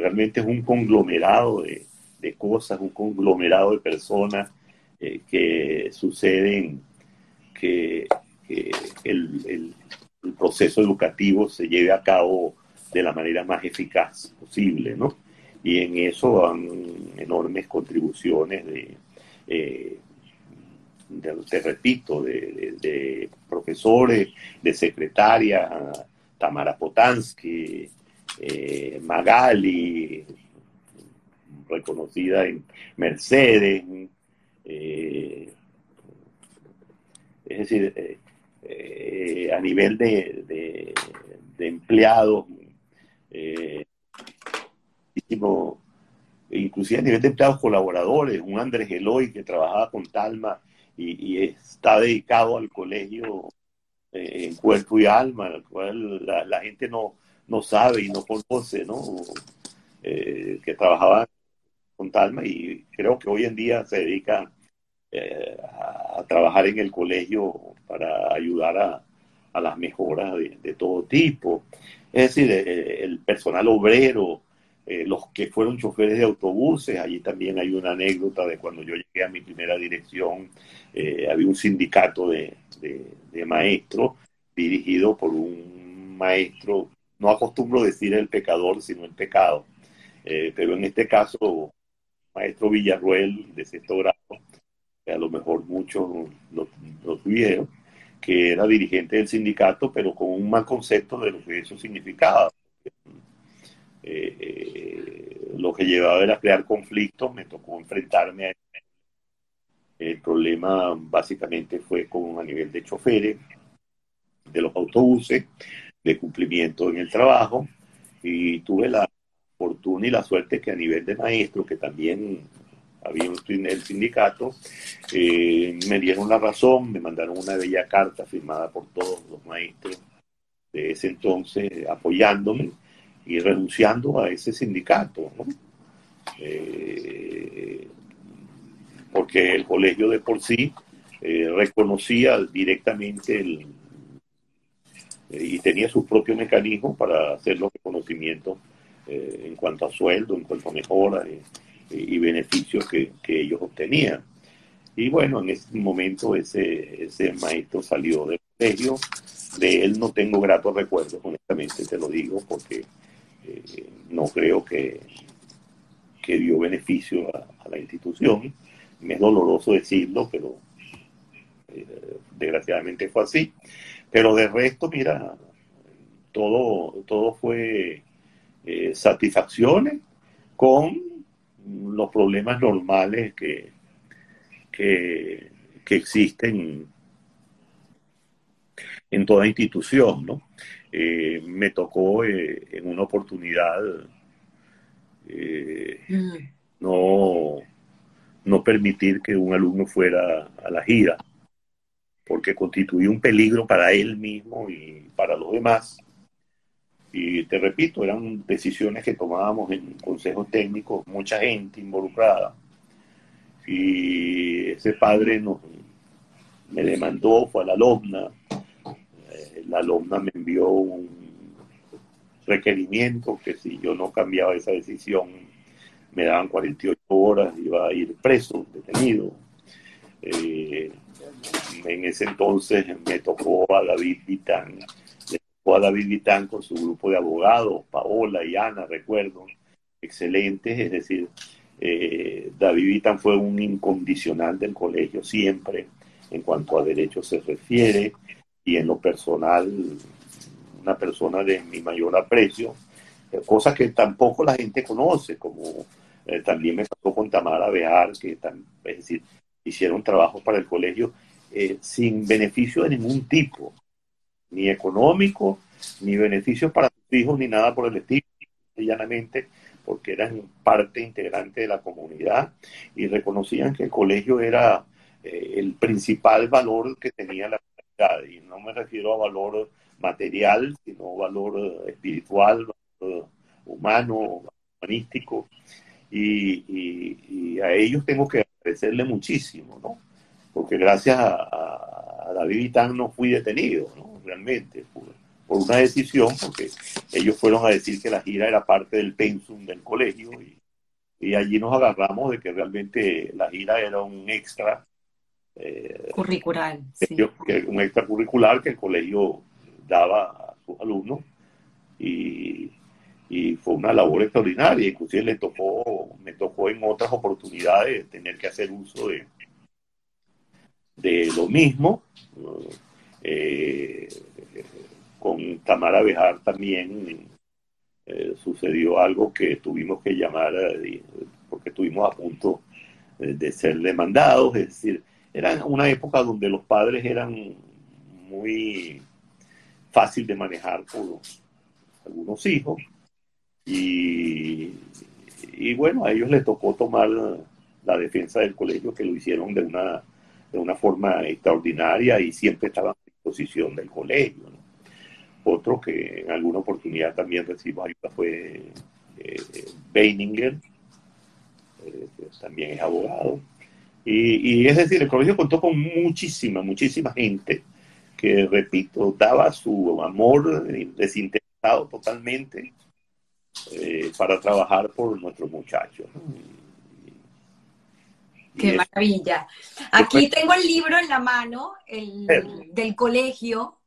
S2: Realmente es un conglomerado de, cosas, un conglomerado de personas eh, que suceden, que, el, el proceso educativo se lleve a cabo de la manera más eficaz posible, ¿no? Y en eso han enormes contribuciones de, eh, te repito, de, profesores, de secretaria, Tamara Potansky, eh, Magali, reconocida en Mercedes, eh, es decir, eh, a nivel de, empleados, eh, inclusive a nivel de empleados colaboradores, un Andrés Eloy que trabajaba con Talma y, está dedicado al colegio eh, en cuerpo y alma, al cual la, gente no, no sabe y no conoce, ¿no? que trabajaba con Talma y creo que hoy en día se dedica a, trabajar en el colegio para ayudar a, las mejoras de, todo tipo. Es decir, eh, el personal obrero, eh, los que fueron choferes de autobuses, allí también hay una anécdota de cuando yo llegué a mi primera dirección, eh, había un sindicato de, maestros dirigido por un maestro, no acostumbro decir el pecador, sino el pecado, pero en este caso, maestro Villarruel de sexto grado, que a lo mejor muchos lo, lo tuvieron, que era dirigente del sindicato, pero con un mal concepto de lo que eso significaba. Eh, eh, lo que llevaba era crear conflictos, me tocó enfrentarme a el problema básicamente fue con a nivel de choferes, de los autobuses, de cumplimiento en el trabajo, y tuve la fortuna y la suerte que a nivel de maestro, que también había un, el sindicato, eh, me dieron la razón, me mandaron una bella carta firmada por todos los maestros de ese entonces apoyándome y renunciando a ese sindicato, eh, porque el colegio de por sí eh, reconocía directamente el, y tenía sus propios mecanismos para hacer los reconocimientos en cuanto a sueldo, en cuanto a mejoras y beneficios que, ellos obtenían. Y bueno, en ese momento ese, ese maestro salió del colegio. De él no tengo gratos recuerdos, honestamente te lo digo, porque eh, no creo que, que dio beneficio a, la institución. Me es doloroso decirlo, pero eh, desgraciadamente fue así. Pero de resto, mira, todo, todo fue eh, satisfacciones con los problemas normales que, que, existen en toda institución, ¿no? Eh, me tocó eh, en una oportunidad eh, mm. no, no permitir que un alumno fuera a la gira, porque constituía un peligro para él mismo y para los demás. Y te repito, eran decisiones que tomábamos en consejos técnicos, mucha gente involucrada. Y ese padre nos, me demandó, fue a la LOMNA. Eh, la LOMNA me envió un requerimiento que si yo no cambiaba esa decisión, me daban 48 horas, iba a ir preso, detenido. Eh, en ese entonces me tocó a David Vitán o a David Vitán con su grupo de abogados, Paola y Ana, recuerdo, excelentes, es decir, eh, David Vitán fue un incondicional del colegio siempre en cuanto a derechos se refiere y en lo personal una persona de mi mayor aprecio, eh, cosa que tampoco la gente conoce, como eh, también me pasó con Tamara Bejar, que es decir, hicieron trabajo para el colegio sin beneficio de ningún tipo ni económico, ni beneficios para sus hijos, ni nada por el estilo, llanamente porque eran parte integrante de la comunidad y reconocían que el colegio era eh, el principal valor que tenía la comunidad. Y no me refiero a valor material, sino valor eh, espiritual, valor humano, humanístico. Y, a ellos tengo que agradecerle muchísimo, ¿no? Porque gracias a, a David Vitán no fui detenido, ¿no? Realmente, por, una decisión, porque ellos fueron a decir que la gira era parte del pensum del colegio y, allí nos agarramos de que realmente la gira era un extra.
S1: Eh, curricular.
S2: un extra curricular que el colegio daba a sus alumnos y, y fue una labor extraordinaria. Inclusive le tocó, me tocó en otras oportunidades tener que hacer uso de, de lo mismo. Eh, con Tamara Bejar también eh, sucedió algo que tuvimos que llamar, eh, porque estuvimos a punto de ser demandados, es decir, era una época donde los padres eran muy fácil de manejar por algunos hijos. Y, y bueno, a ellos les tocó tomar la defensa del colegio que lo hicieron de una, de una forma extraordinaria y siempre estaban del colegio. Otro que en alguna oportunidad también recibió ayuda fue eh, Beininger, eh, también es abogado. Y, es decir, el colegio contó con muchísima, muchísima gente que, repito, daba su amor desinteresado totalmente eh, para trabajar por nuestros muchachos.
S1: Qué maravilla. Aquí tengo el libro en la mano, el, del colegio,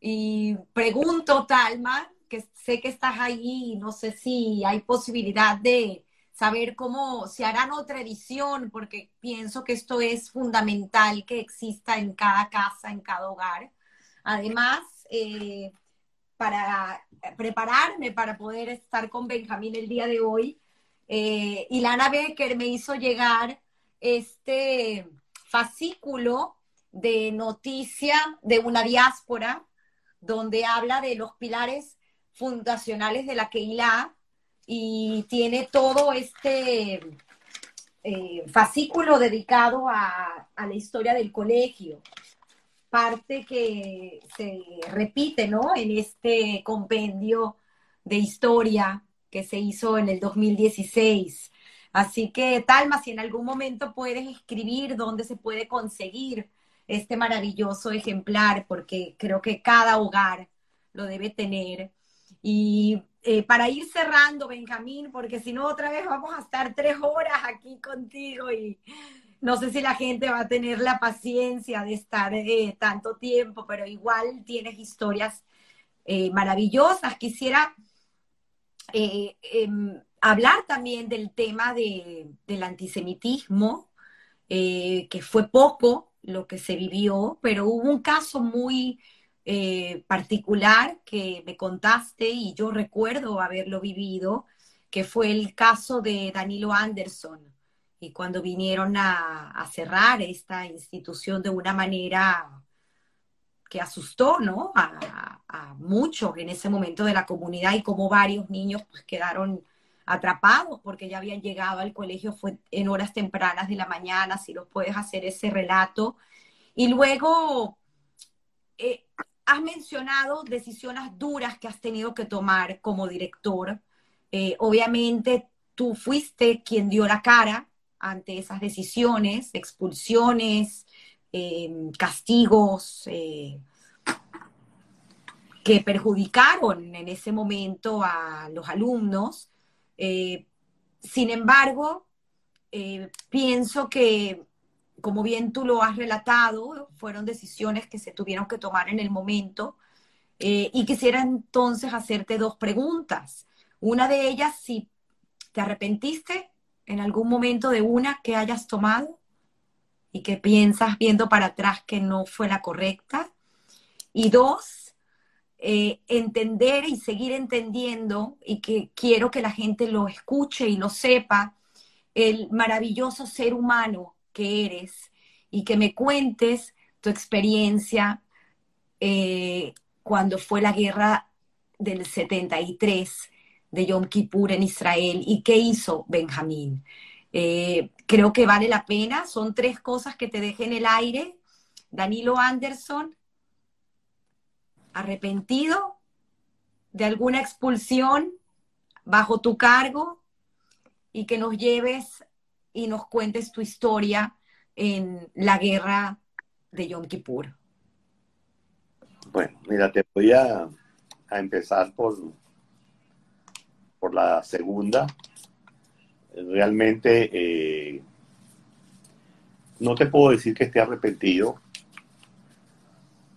S1: y pregunto, Talma, que sé que estás ahí, no sé si hay posibilidad de saber cómo se harán otra edición, porque pienso que esto es fundamental que exista en cada casa, en cada hogar. Además, eh, para prepararme para poder estar con Benjamín el día de hoy, eh, Ilana Becker me hizo llegar este fascículo de noticia de una diáspora donde habla de los pilares fundacionales de la Keilah y tiene todo este eh, fascículo dedicado a, a, la historia del colegio, parte que se repite ¿no? en este compendio de historia que se hizo en el 2016. Así que, Talma, si en algún momento puedes escribir dónde se puede conseguir este maravilloso ejemplar, porque creo que cada hogar lo debe tener. Y eh, para ir cerrando, Benjamín, porque si no otra vez vamos a estar tres horas aquí contigo y no sé si la gente va a tener la paciencia de estar eh, tanto tiempo, pero igual tienes historias eh, maravillosas. Quisiera em, hablar también del tema de, del antisemitismo, que fue poco lo que se vivió, pero hubo un caso muy eh, particular que me contaste y yo recuerdo haberlo vivido, que fue el caso de Danilo Anderson. Y cuando vinieron a, cerrar esta institución de una manera que asustó ¿no? A, a, muchos en ese momento de la comunidad y como varios niños pues, quedaron atrapados porque ya habían llegado al colegio fue en horas tempranas de la mañana, si los puedes hacer ese relato. Y luego eh, has mencionado decisiones duras que has tenido que tomar como director. Eh, obviamente tú fuiste quien dio la cara ante esas decisiones, expulsiones, em, castigos eh, que perjudicaron en ese momento a los alumnos. Eh, sin embargo, pienso que como bien tú lo has relatado, fueron decisiones que se tuvieron que tomar en el momento. Eh, y quisiera entonces hacerte dos preguntas. Una de ellas, si te arrepentiste en algún momento de una que hayas tomado y que piensas viendo para atrás que no fue la correcta. Y dos, eh, entender y seguir entendiendo, y que quiero que la gente lo escuche y lo sepa, el maravilloso ser humano que eres y que me cuentes tu experiencia eh, cuando fue la guerra del 73 de Yom Kippur en Israel y qué hizo Benjamín. Eh, creo que vale la pena, son tres cosas que te dejé en el aire. Danilo Anderson, arrepentido de alguna expulsión bajo tu cargo y que nos lleves y nos cuentes tu historia en la guerra de Yom Kippur.
S2: Bueno, mira, te voy a, empezar por, por la segunda. Realmente eh, no te puedo decir que esté arrepentido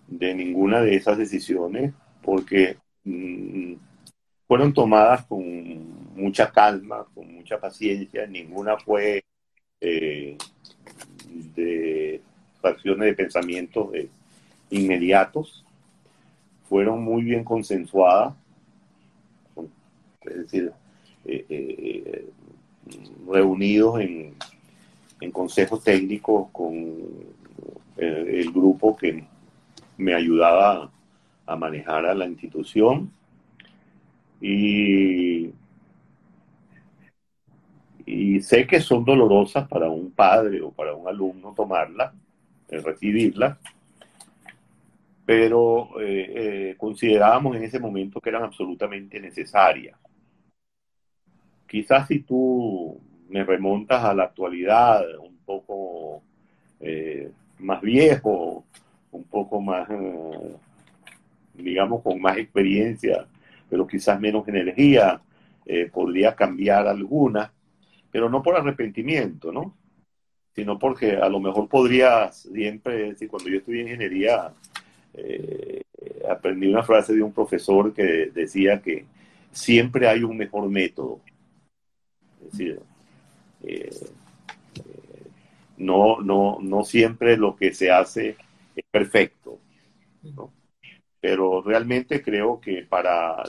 S2: de ninguna de esas decisiones porque mm, fueron tomadas con mucha calma, con mucha paciencia, ninguna fue eh, de acciones de pensamiento inmediatos, fueron muy bien consensuadas, es decir, eh, eh, reunidos en, en consejos técnicos con el grupo que me ayudaba a manejar a la institución y y sé que son dolorosas para un padre o para un alumno tomarla, eh, recibirla, pero eh, eh, considerábamos en ese momento que eran absolutamente necesarias. Quizás si tú me remontas a la actualidad, un poco más viejo, un poco más, digamos, con más experiencia, pero quizás menos energía, podría cambiar algunas pero no por arrepentimiento, ¿no? Sino porque a lo mejor podría siempre decir, cuando yo estudié ingeniería, eh, aprendí una frase de un profesor que decía que siempre hay un mejor método. Es decir, eh, eh, no, no, no siempre lo que se hace es perfecto. Pero realmente creo que para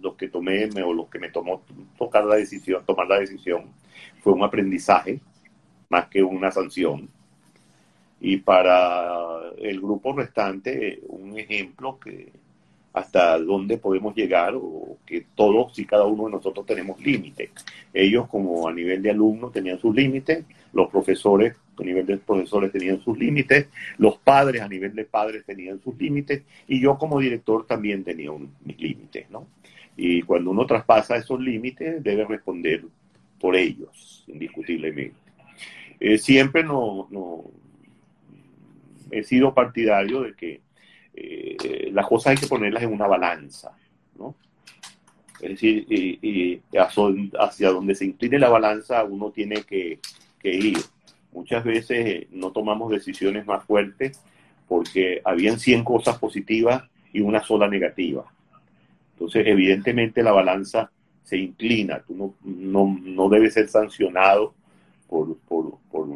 S2: los que tomé o los que me tomó tocar la decisión, tomar la decisión, fue un aprendizaje más que una sanción. Y para el grupo restante, un ejemplo que hasta dónde podemos llegar o que todos y cada uno de nosotros tenemos límites. Ellos como a nivel de alumnos tenían sus límites, los profesores a nivel de profesores tenían sus límites, los padres a nivel de padres tenían sus límites y yo como director también tenía mis límites, ¿no? Y cuando uno traspasa esos límites debe responder por ellos, indiscutiblemente. Eh, siempre no, no, he sido partidario de que eh, las cosas hay que ponerlas en una balanza, ¿no? Es decir, y, hacia donde se incline la balanza uno tiene que, ir. Muchas veces no tomamos decisiones más fuertes porque habían 100 cosas positivas y una sola negativa. Entonces, evidentemente la balanza se inclina, tú no, no, no debes ser sancionado por, por, por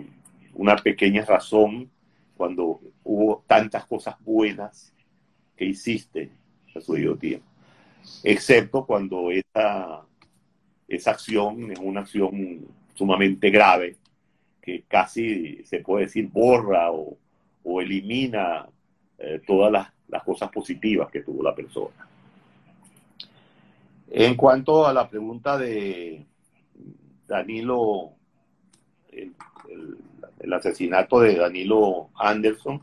S2: una pequeña razón cuando hubo tantas cosas buenas que hiciste a su tiempo. Excepto cuando esa, esa acción es una acción sumamente grave, que casi se puede decir borra o, elimina eh, todas las, cosas positivas que tuvo la persona. En cuanto a la pregunta de Danilo, el, asesinato de Danilo Anderson,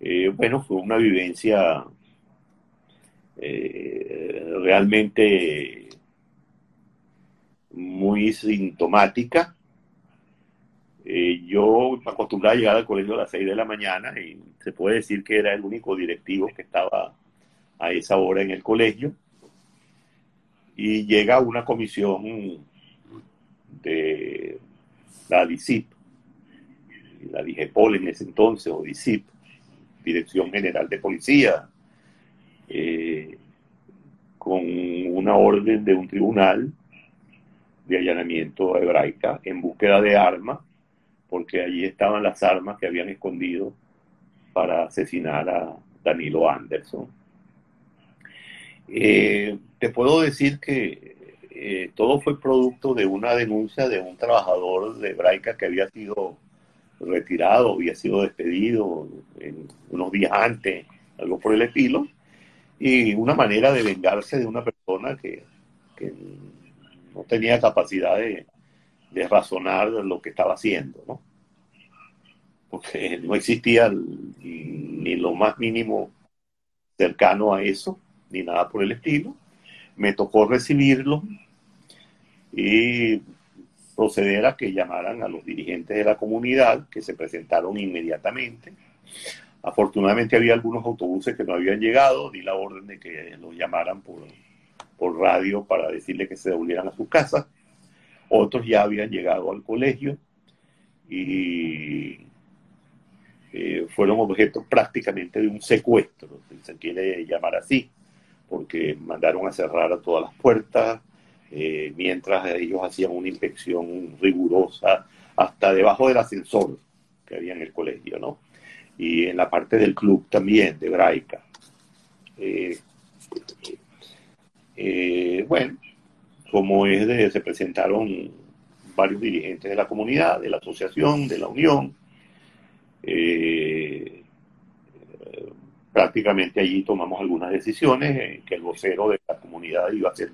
S2: eh, bueno, fue una vivencia eh, realmente muy sintomática. Eh, yo acostumbraba a llegar al colegio a las 6 de la mañana y se puede decir que era el único directivo que estaba a esa hora en el colegio. Y llega una comisión de la DICIP, la DIGEPOL en ese entonces, o DICIP, Dirección General de Policía, eh, con una orden de un tribunal de allanamiento hebraica en búsqueda de armas, porque allí estaban las armas que habían escondido para asesinar a Danilo Anderson. Eh, te puedo decir que eh, todo fue producto de una denuncia de un trabajador de Hebraica que había sido retirado, había sido despedido unos días antes, algo por el estilo, y una manera de vengarse de una persona que, no tenía capacidad de, razonar lo que estaba haciendo, ¿no? Porque no existía ni lo más mínimo cercano a eso, ni nada por el estilo. Me tocó recibirlo, y proceder a que llamaran a los dirigentes de la comunidad, que se presentaron inmediatamente. Afortunadamente había algunos autobuses que no habían llegado, di la orden de que los llamaran por, por radio para decirle que se devolvieran a sus casas. Otros ya habían llegado al colegio y eh, fueron objeto prácticamente de un secuestro, si se quiere llamar así, porque mandaron a cerrar a todas las puertas, eh, mientras ellos hacían una inspección rigurosa hasta debajo del ascensor que había en el colegio, ¿no? Y en la parte del club también, de Braica. Eh, bueno, como es de, se presentaron varios dirigentes de la comunidad, de la asociación, de la unión. prácticamente allí tomamos algunas decisiones, que el vocero de la comunidad iba a ser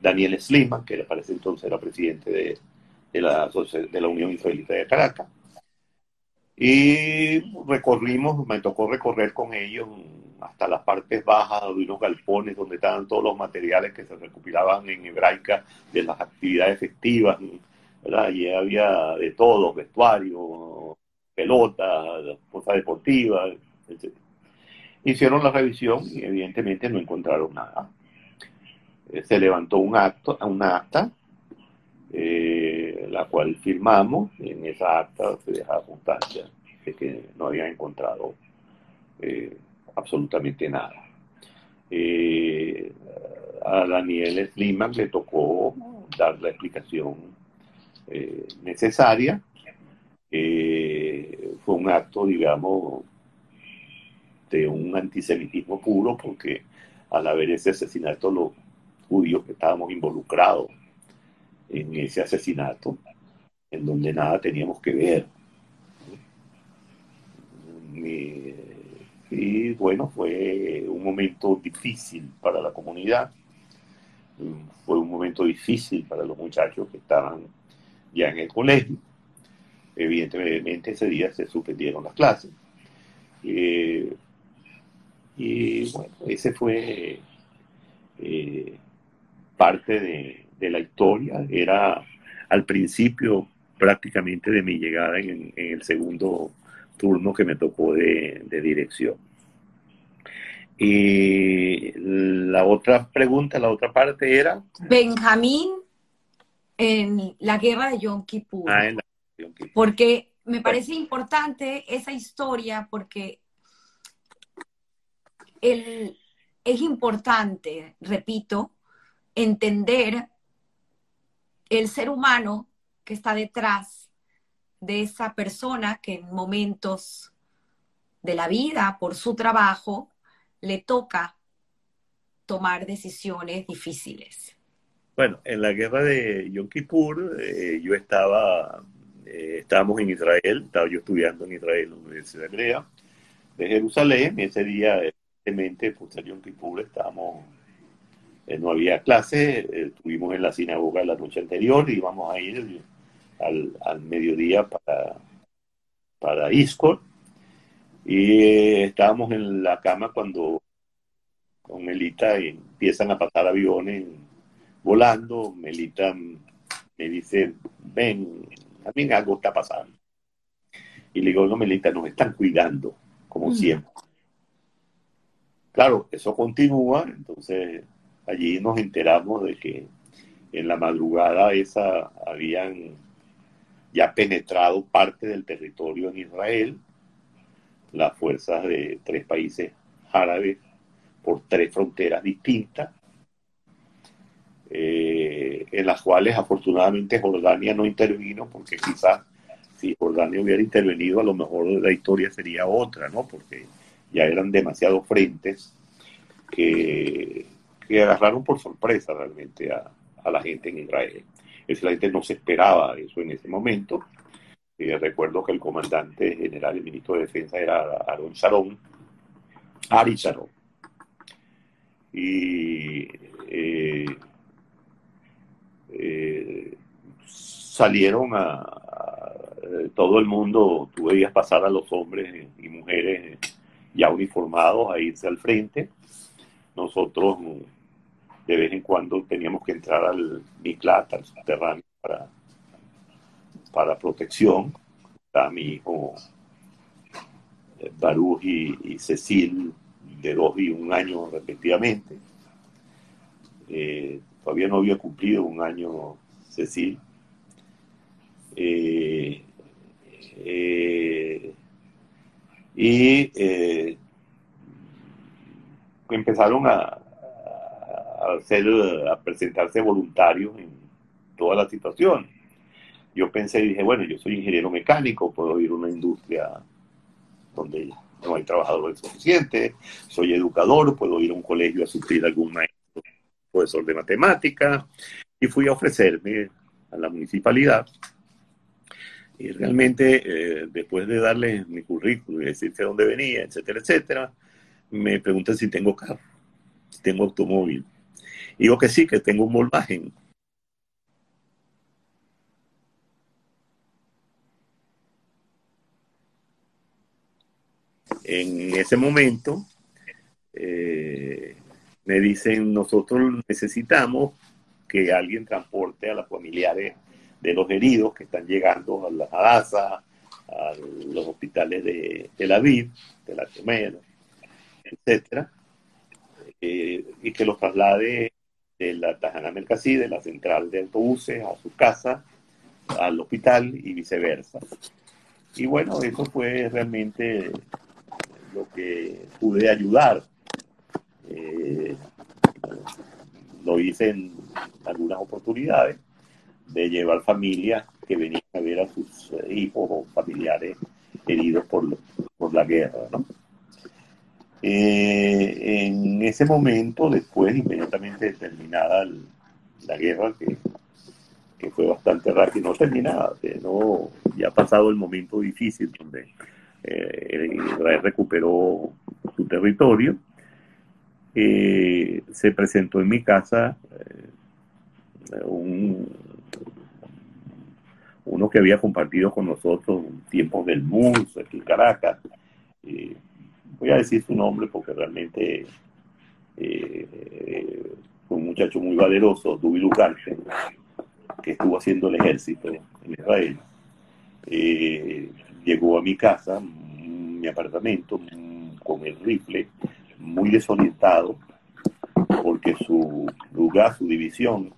S2: Daniel Sliman, que para ese entonces era presidente de, de, la, de la Unión Israelita de Caracas. Y recorrimos, me tocó recorrer con ellos hasta las partes bajas de unos galpones donde estaban todos los materiales que se recopilaban en hebraica de las actividades festivas, ¿verdad? Y había de todo, vestuario, pelotas, cosas deportivas, etc. Hicieron la revisión y evidentemente no encontraron nada. Eh, se levantó un acto, una acta, eh, la cual firmamos, en esa acta se deja constancia de que no habían encontrado eh, absolutamente nada. a Daniel Sliman le tocó dar la explicación necesaria. fue un acto, digamos, de un antisemitismo puro, porque al haber ese asesinato lo judíos que estábamos involucrados en ese asesinato, en donde nada teníamos que ver. Y bueno, fue un momento difícil para la comunidad, fue un momento difícil para los muchachos que estaban ya en el colegio. Evidentemente ese día se suspendieron las clases. Eh, y bueno, ese fue eh, parte de, la historia. Era al principio prácticamente de mi llegada en, el segundo turno que me tocó de, dirección. Y la otra pregunta, la otra parte era...
S1: Benjamín en la guerra de Yom Kippur. Ah, en la Yom Kippur. Porque me parece importante esa historia porque el, es importante, repito, entender el ser humano que está detrás de esa persona que en momentos de la vida, por su trabajo, le toca tomar decisiones difíciles.
S2: Bueno, en la guerra de Yom Kippur, eh, yo estaba, eh, estábamos en Israel, estaba yo estudiando en Israel, en la Universidad Hebrea de Jerusalén, y ese día, evidentemente, pues Yom Kippur estábamos eh, no había clase, eh, estuvimos en la sinagoga la noche anterior y íbamos a ir al, mediodía para, para Iscor. Y eh, estábamos en la cama cuando con Melita empiezan a pasar aviones volando. Melita me dice, ven, a mí algo está pasando. Y le digo, no, Melita, nos están cuidando, como mm. siempre. Claro, eso continúa, entonces allí nos enteramos de que en la madrugada esa habían ya penetrado parte del territorio en Israel, las fuerzas de tres países árabes por tres fronteras distintas, eh, en las cuales afortunadamente Jordania no intervino, porque quizás si Jordania hubiera intervenido, a lo mejor la historia sería otra, ¿no? Porque ya eran demasiados frentes que que agarraron por sorpresa realmente a, la gente en Israel. Es la gente no se esperaba eso en ese momento. Eh, recuerdo que el comandante general, el ministro de Defensa era Aaron Sharon, Ari Sharon. Y eh, eh, salieron a, todo el mundo, tú veías pasar a los hombres y mujeres ya uniformados a irse al frente. Nosotros de vez en cuando teníamos que entrar al Miklat, al subterráneo, para, para protección. Está mi hijo eh, Baruch y, Cecil, de dos y un año respectivamente. Eh, todavía no había cumplido un año Cecil. Eh, y empezaron a, a, a presentarse voluntarios en toda la situación. Yo pensé y dije, bueno, yo soy ingeniero mecánico, puedo ir a una industria donde no hay trabajadores suficientes, soy educador, puedo ir a un colegio a sufrir algún maestro, profesor de matemática, y fui a ofrecerme a la municipalidad. Y realmente, eh, después de darle mi currículum y decirte dónde venía, etcétera, etcétera, me preguntan si tengo carro, si tengo automóvil. Digo que sí, que tengo un Volkswagen. En ese momento eh, me dicen, nosotros necesitamos que alguien transporte a las familiares de los heridos que están llegando a la ASA, a los hospitales de Tel Aviv, de la Chomera, etcétera, eh, y que los traslade de la Tajana Mercasí, de la central de autobuses, a su casa, al hospital y viceversa. Y bueno, eso fue realmente lo que pude ayudar. Eh, lo hice en algunas oportunidades de llevar familias que venían a ver a sus hijos o familiares heridos por, por la guerra. ¿no? Eh, en ese momento, después, inmediatamente terminada la guerra, que, fue bastante rápido, no terminada, ya ha pasado el momento difícil donde eh, Israel recuperó su territorio, eh, se presentó en mi casa un, uno que había compartido con nosotros tiempos del MUS aquí en Caracas. Voy a decir su nombre porque realmente fue un muchacho muy valeroso, Dubi Lucarte, que estuvo haciendo el ejército en Israel. llegó a mi casa, mi apartamento, con el rifle, muy desorientado, porque su lugar, su división,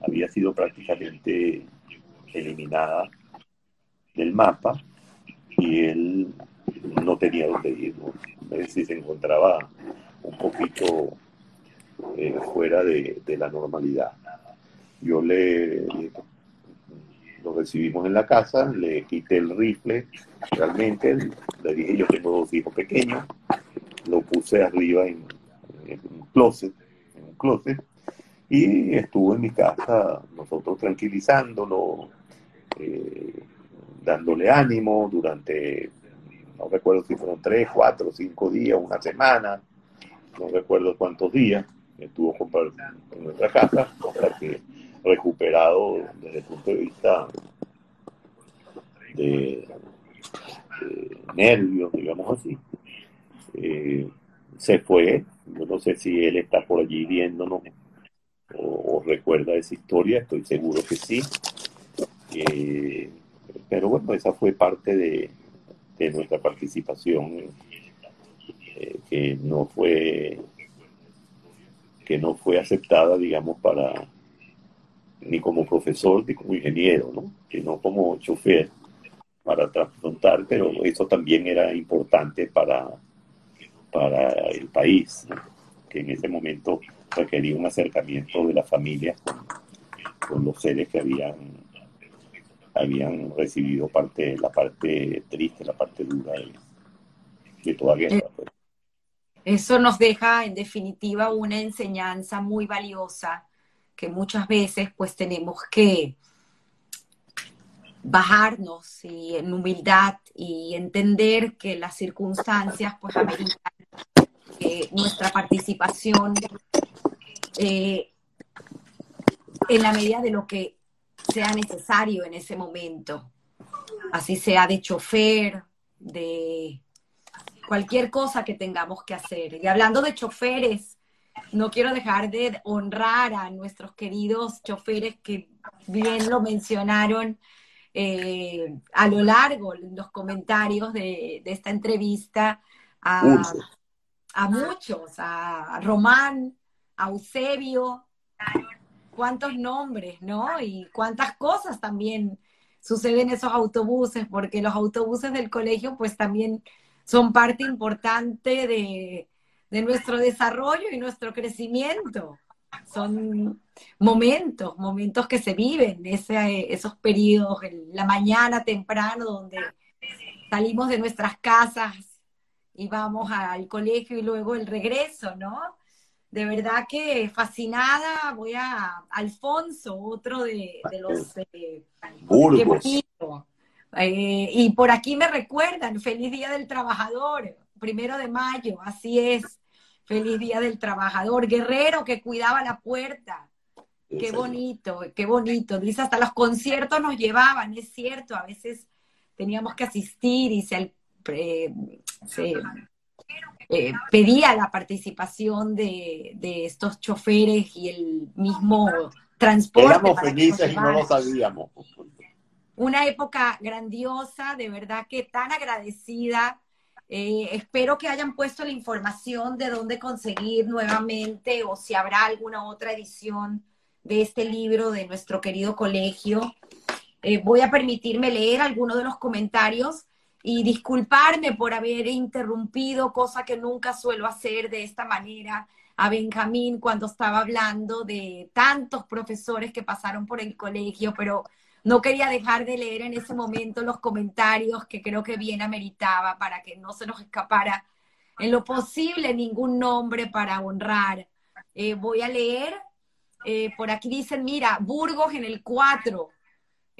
S2: había sido prácticamente eliminada del mapa y él no tenía dónde ir. si se encontraba un poquito eh, fuera de, la normalidad. Yo le, lo recibimos en la casa, le quité el rifle, realmente le dije yo tengo dos hijos pequeños, lo puse arriba en, un closet, en un closet, y estuvo en mi casa, nosotros tranquilizándolo, eh, dándole ánimo durante, no recuerdo si fueron tres, cuatro, cinco días, una semana, no recuerdo cuántos días, estuvo en nuestra casa, hasta que recuperado desde el punto de vista de, nervios, digamos así. Eh, se fue, yo no sé si él está por allí viéndonos o, recuerda esa historia, estoy seguro que sí. Eh, pero bueno, esa fue parte de, nuestra participación, eh, que no fue que no fue aceptada, digamos, para ni como profesor ni como ingeniero, ¿no? sino como chofer para transplantar, pero eso también era importante para, para el país, que en ese momento requería un acercamiento de la familia con, los seres que habían, habían recibido parte, la parte triste, la parte dura de, toda guerra. Eh, pues.
S1: Eso nos deja en definitiva una enseñanza muy valiosa que muchas veces pues tenemos que bajarnos y en humildad y entender que las circunstancias pues ameritan nuestra participación eh, en la medida de lo que sea necesario en ese momento, así sea de chofer, de cualquier cosa que tengamos que hacer. Y hablando de choferes, no quiero dejar de honrar a nuestros queridos choferes que bien lo mencionaron eh, a lo largo en los comentarios de, esta entrevista a, muchos, a Román, a Eusebio, cuántos nombres, ¿no? Y cuántas cosas también suceden en esos autobuses, porque los autobuses del colegio pues también son parte importante de, de nuestro desarrollo y nuestro crecimiento. Son momentos, momentos que se viven, esos periodos, la mañana temprano donde salimos de nuestras casas y vamos al colegio y luego el regreso, ¿no? De verdad que fascinada, voy a Alfonso, otro de, los... Eh, eh, y por aquí me recuerdan, feliz Día del Trabajador, primero de mayo, así es. Feliz Día del Trabajador, guerrero que cuidaba la puerta. Qué bonito, qué bonito. Dice, hasta los conciertos nos llevaban, es cierto, a veces teníamos que asistir y se, eh, pedía la participación de, estos choferes y el mismo transporte.
S2: Éramos felices y no lo sabíamos.
S1: Una época grandiosa, de verdad que tan agradecida eh, espero que hayan puesto la información de dónde conseguir nuevamente o si habrá alguna otra edición de este libro de nuestro querido colegio. Eh, voy a permitirme leer algunos de los comentarios y disculparme por haber interrumpido, cosa que nunca suelo hacer de esta manera, a Benjamín cuando estaba hablando de tantos profesores que pasaron por el colegio, pero no quería dejar de leer en ese momento los comentarios que creo que bien ameritaba para que no se nos escapara en lo posible ningún nombre para honrar. Eh, voy a leer, eh, por aquí dicen, mira, Burgos en el 4,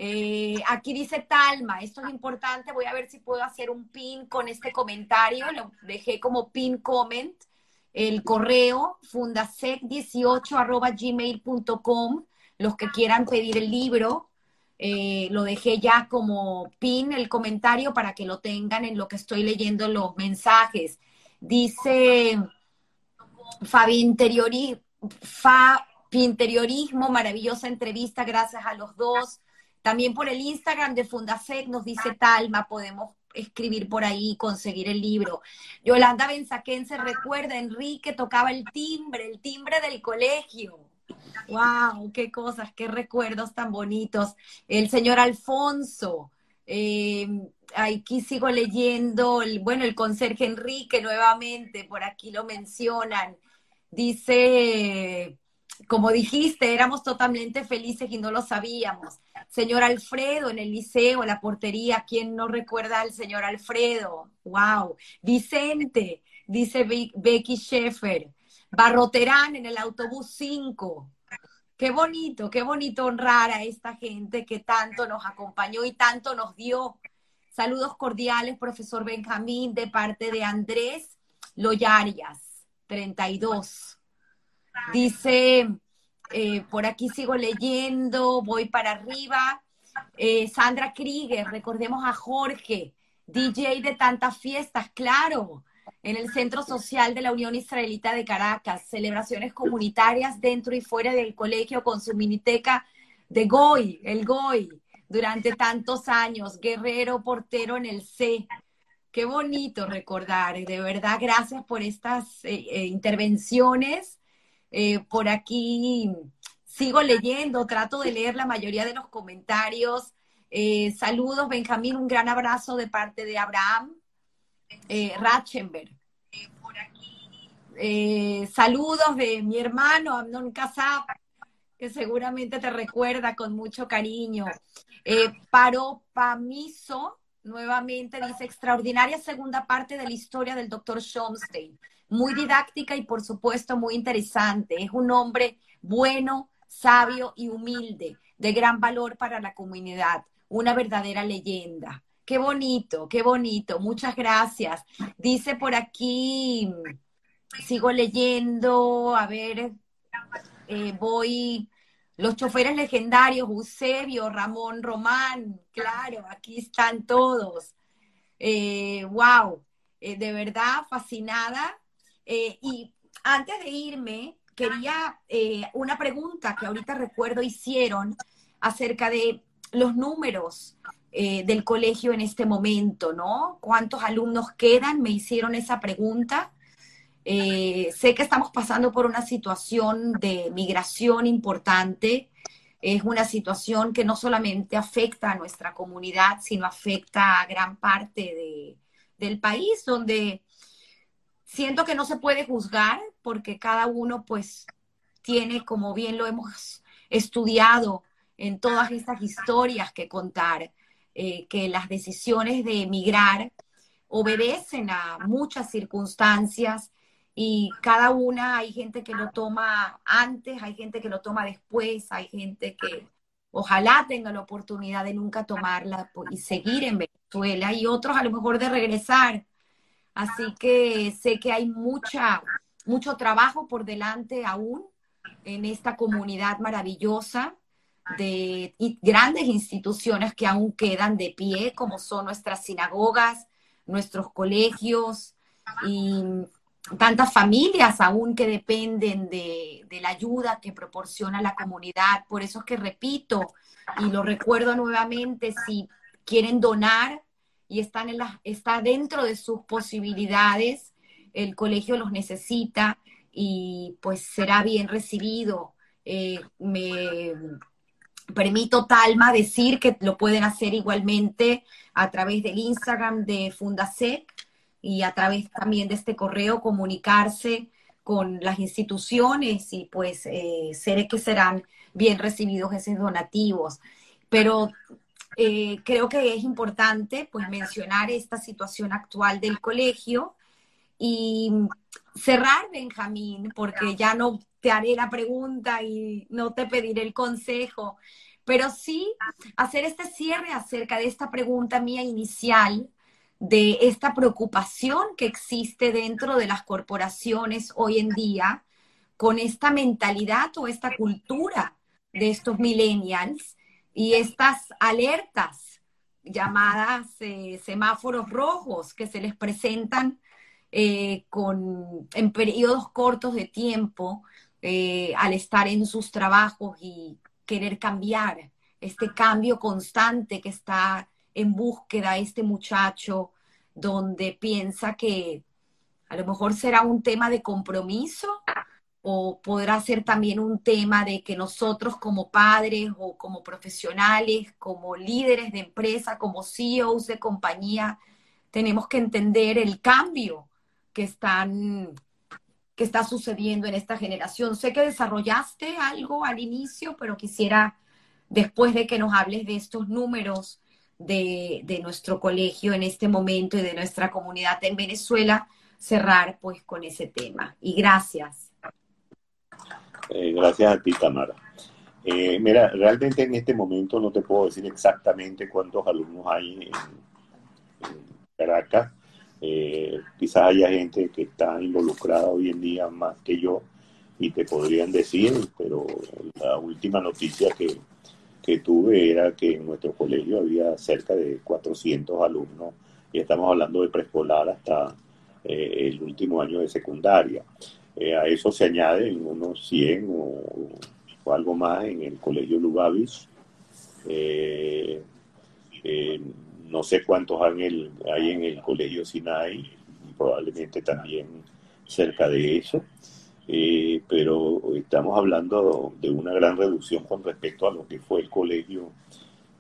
S1: Eh, aquí dice Talma, esto es importante, voy a ver si puedo hacer un pin con este comentario, lo dejé como pin comment, el correo fundasec18 gmail.com, los que quieran pedir el libro, eh, lo dejé ya como pin el comentario para que lo tengan en lo que estoy leyendo los mensajes. Dice Fabi Interiori, Fa Interiorismo, maravillosa entrevista, gracias a los dos. También por el Instagram de Fundasec nos dice Talma, podemos escribir por ahí, conseguir el libro. Yolanda Benzaquense recuerda, Enrique tocaba el timbre, el timbre del colegio. ¡Wow! ¡Qué cosas, qué recuerdos tan bonitos! El señor Alfonso, eh, aquí sigo leyendo, bueno, el conserje Enrique nuevamente, por aquí lo mencionan. Dice, como dijiste, éramos totalmente felices y no lo sabíamos. Señor Alfredo en el liceo, la portería, ¿quién no recuerda al señor Alfredo? ¡Wow! Vicente, dice Becky Sheffer. Barroterán en el autobús 5. Qué bonito, qué bonito honrar a esta gente que tanto nos acompañó y tanto nos dio. Saludos cordiales, profesor Benjamín, de parte de Andrés Loyarias, 32. Dice, eh, por aquí sigo leyendo, voy para arriba. Eh, Sandra Krieger, recordemos a Jorge, DJ de tantas fiestas, claro, en el Centro Social de la Unión Israelita de Caracas, celebraciones comunitarias dentro y fuera del colegio con su miniteca de Goy, el Goy, durante tantos años, guerrero portero en el C. Qué bonito recordar, de verdad, gracias por estas eh, intervenciones eh, por aquí sigo leyendo, trato de leer la mayoría de los comentarios. Eh, saludos, Benjamín, un gran abrazo de parte de Abraham eh, Ratchenberg. saludos de mi hermano Amnon Casab, que seguramente te recuerda con mucho cariño. Paro Pamiso, nuevamente dice, extraordinaria segunda parte de la historia del doctor Schomstein muy didáctica y por supuesto muy interesante. Es un hombre bueno, sabio y humilde, de gran valor para la comunidad, una verdadera leyenda. Qué bonito, qué bonito. Muchas gracias. Dice por aquí, sigo leyendo, a ver, eh, voy, los choferes legendarios, Eusebio, Ramón Román, claro, aquí están todos. Eh, wow, eh, de verdad fascinada eh, y antes de irme, quería eh, una pregunta que ahorita recuerdo hicieron acerca de los números eh, del colegio en este momento, ¿no? ¿Cuántos alumnos quedan? Me hicieron esa pregunta. sé que estamos pasando por una situación de migración importante. Es una situación que no solamente afecta a nuestra comunidad, sino afecta a gran parte del país, donde siento que no se puede juzgar porque cada uno pues tiene, como bien lo hemos estudiado en todas estas historias que contar, eh, que las decisiones de emigrar obedecen a muchas circunstancias y cada una hay gente que lo toma antes, hay gente que lo toma después, hay gente que ojalá tenga la oportunidad de nunca tomarla y seguir en Venezuela y otros a lo mejor de regresar Así que sé que hay mucha, mucho trabajo por delante aún en esta comunidad maravillosa de grandes instituciones que aún quedan de pie, como son nuestras sinagogas, nuestros colegios y tantas familias aún que dependen de, de, la ayuda que proporciona la comunidad. Por eso es que repito y lo recuerdo nuevamente, si quieren donar, y están en la, está dentro de sus posibilidades, el colegio los necesita y pues será bien recibido. Eh, me permito, Talma, decir que lo pueden hacer igualmente a través del Instagram de Fundasec y a través también de este correo comunicarse con las instituciones y pues eh, seré que serán bien recibidos esos donativos. Pero eh, creo que es importante pues mencionar esta situación actual del colegio y cerrar, Benjamín, porque ya no te haré la pregunta y no te pediré el consejo, pero sí hacer este cierre acerca de esta pregunta mía inicial, de esta preocupación que existe dentro de las corporaciones hoy en día con esta mentalidad o esta cultura de estos millennials y estas alertas llamadas eh, semáforos rojos que se les presentan eh, con, en periodos cortos de tiempo eh, al estar en sus trabajos y querer cambiar, este cambio constante que está en búsqueda este muchacho, donde piensa que a lo mejor será un tema de compromiso o podrá ser también un tema de que nosotros como padres o como profesionales, como líderes de empresa, como CEOs de compañía, tenemos que entender el cambio que están que está sucediendo en esta generación. Sé que desarrollaste algo al inicio, pero quisiera, después de que nos hables de estos números de, de nuestro colegio en este momento y de nuestra comunidad en Venezuela, cerrar pues con ese tema. Y gracias.
S2: Eh, gracias a ti, Tamara. Eh, mira, realmente en este momento no te puedo decir exactamente cuántos alumnos hay en, Caracas, eh, quizás haya gente que está involucrada hoy en día más que yo y te podrían decir, pero la última noticia que, que tuve era que en nuestro colegio había cerca de 400 alumnos y estamos hablando de preescolar hasta eh, el último año de secundaria. Eh, a eso se añaden unos 100 o, algo más en el colegio Lubavitch. Eh, no sé cuántos hay en el, colegio Sinai, probablemente también cerca de eso, eh, pero estamos hablando de una gran reducción con respecto a lo que fue el colegio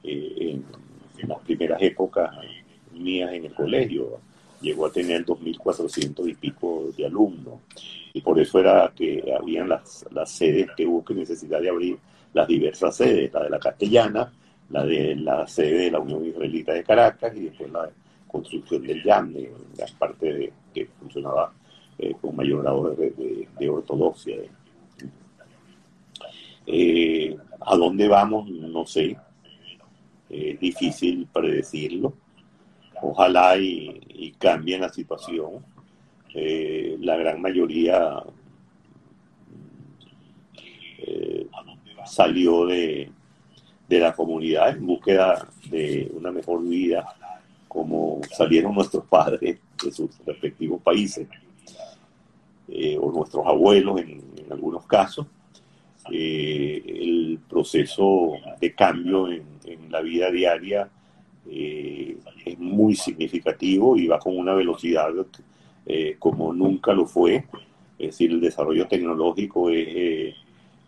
S2: eh, en, las primeras épocas mías en el colegio. Llegó a tener 2.400 y pico de alumnos, y por eso era que habían las, las sedes que hubo que necesidad de abrir las diversas sedes, la de la castellana, la de la sede de la Unión Israelita de Caracas y después la construcción del YAM, de la parte de, que funcionaba eh, con mayor grado de, ortodoxia. Eh, ¿A dónde vamos? No sé. Es difícil predecirlo. Ojalá y, y cambie la situación. Eh, la gran mayoría eh, salió de, de la comunidad en búsqueda de una mejor vida, como salieron nuestros padres de sus respectivos países, eh, o nuestros abuelos en, algunos casos. El proceso de cambio en la vida diaria eh, es muy significativo y va con una velocidad eh, como nunca lo fue. Es decir, el desarrollo tecnológico es eh,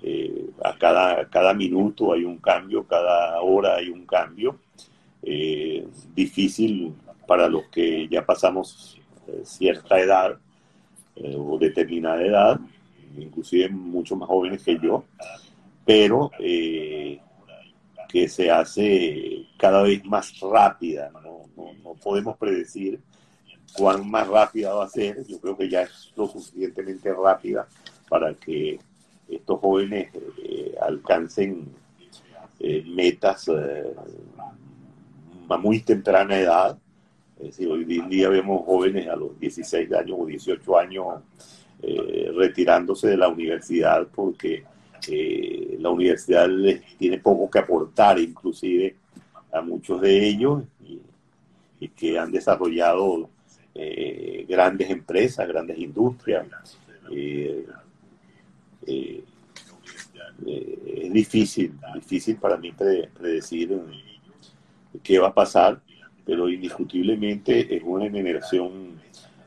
S2: eh, a cada, cada minuto hay un cambio, cada hora hay un cambio. Difícil para los que ya pasamos cierta edad o determinada edad, inclusive mucho más jóvenes que yo, pero que se hace cada vez más rápida. ¿no? No, no podemos predecir cuán más rápida va a ser. Yo creo que ya es lo suficientemente rápida para que estos jóvenes eh, alcancen eh, metas eh, a muy temprana edad. Es decir, hoy en día vemos jóvenes a los 16 años o 18 años eh, retirándose de la universidad porque eh, la universidad les tiene poco que aportar, inclusive a muchos de ellos, y, que han desarrollado eh, grandes empresas, grandes industrias. Eh, eh, eh, es difícil, difícil para mí predecir qué va a pasar, pero indiscutiblemente es una generación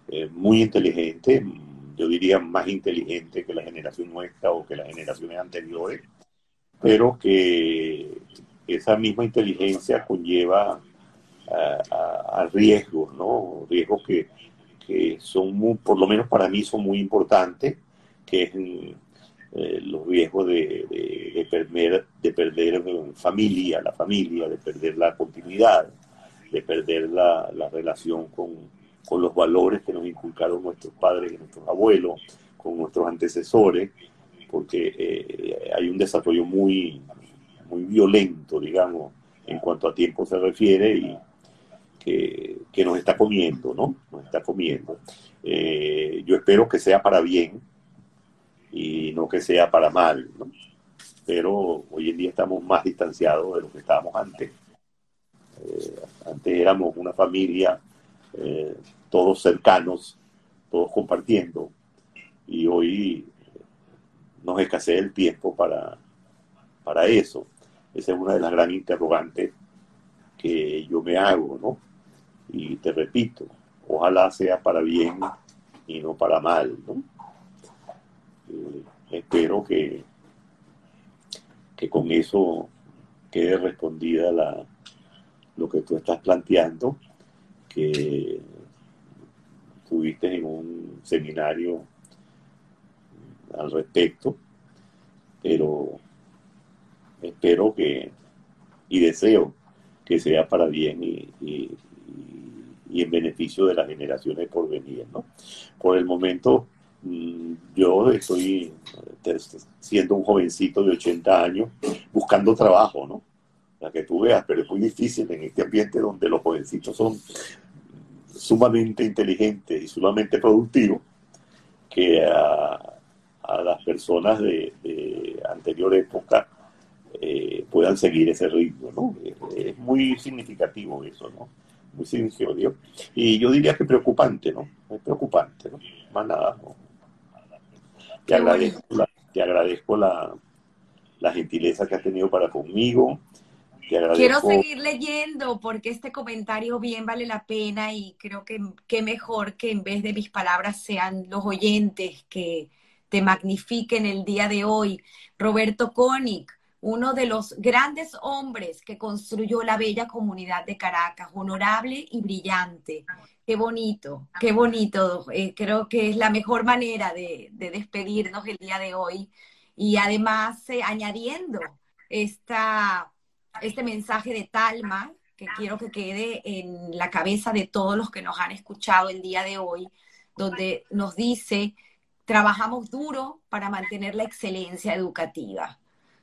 S2: eh, muy inteligente, yo diría más inteligente que la generación nuestra o que las generaciones anteriores, pero que esa misma inteligencia conlleva a, riesgos, ¿no? Riesgos que, que son, muy, por lo menos para mí, son muy importantes, que es eh, los riesgos de, de, de, perder, de perder familia, la familia, de perder la continuidad, de perder la, la relación con, con, los valores que nos inculcaron nuestros padres y nuestros abuelos, con nuestros antecesores, porque eh, hay un desarrollo muy, muy violento, digamos, en cuanto a tiempo se refiere y que, que nos está comiendo, ¿no? Nos está comiendo. Eh, yo espero que sea para bien y no que sea para mal, ¿no? Pero hoy en día estamos más distanciados de lo que estábamos antes. Eh, antes éramos una familia, eh, todos cercanos, todos compartiendo, y hoy nos escasea el tiempo para, para eso. Esa es una de las grandes interrogantes que yo me hago, ¿no? Y te repito, ojalá sea para bien y no para mal, ¿no? Eh, espero que, que con eso quede respondida la, lo que tú estás planteando, que tuviste en un seminario al respecto, pero espero que y deseo que sea para bien y, en beneficio de las generaciones por venir. ¿no? Por el momento, mm, yo estoy siendo un jovencito de 80 años buscando trabajo, ¿no? La que tú veas, pero es muy difícil en este ambiente donde los jovencitos son sumamente inteligentes y sumamente productivos, que a, las personas de, anterior época eh, puedan seguir ese ritmo, ¿no? Es, muy significativo eso, ¿no? Muy significativo. Y yo diría que preocupante, ¿no? Es preocupante, ¿no? Más nada, ¿no? Te agradezco, la, te agradezco la, la gentileza que has tenido para conmigo.
S1: Quiero seguir leyendo porque este comentario bien vale la pena y creo que qué mejor que en vez de mis palabras sean los oyentes que te magnifiquen el día de hoy. Roberto Koenig, uno de los grandes hombres que construyó la bella comunidad de Caracas, honorable y brillante. Qué bonito, qué bonito. Eh, creo que es la mejor manera de, despedirnos el día de hoy. Y además, eh, añadiendo esta este mensaje de Talma, que quiero que quede en la cabeza de todos los que nos han escuchado el día de hoy, donde nos dice, trabajamos duro para mantener la excelencia educativa.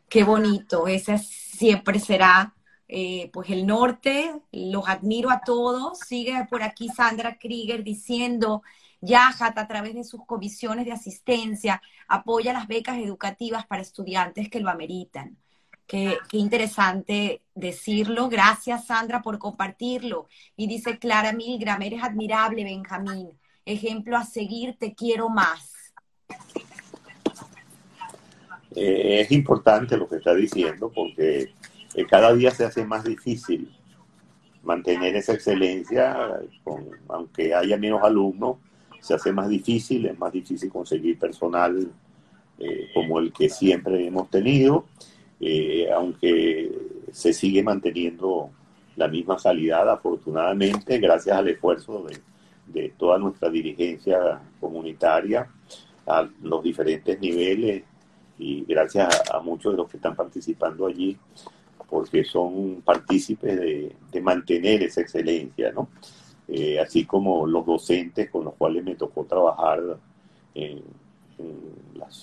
S1: Qué bonito, ese siempre será eh, pues el norte, los admiro a todos. Sigue por aquí Sandra Krieger diciendo, Yahat a través de sus comisiones de asistencia apoya las becas educativas para estudiantes que lo ameritan. Qué, interesante decirlo. Gracias, Sandra, por compartirlo. Y dice Clara Milgram, eres admirable, Benjamín. Ejemplo a seguir, te quiero más.
S2: Eh, es importante lo que está diciendo porque eh, cada día se hace más difícil mantener esa excelencia, aunque haya menos alumnos, se hace más difícil, es más difícil conseguir personal eh, como el que siempre hemos tenido eh, aunque se sigue manteniendo la misma calidad, afortunadamente, gracias al esfuerzo de, toda nuestra dirigencia comunitaria a los diferentes niveles y gracias a, muchos de los que están participando allí, porque son partícipes de, mantener esa excelencia, ¿no? Eh, así como los docentes con los cuales me tocó trabajar en,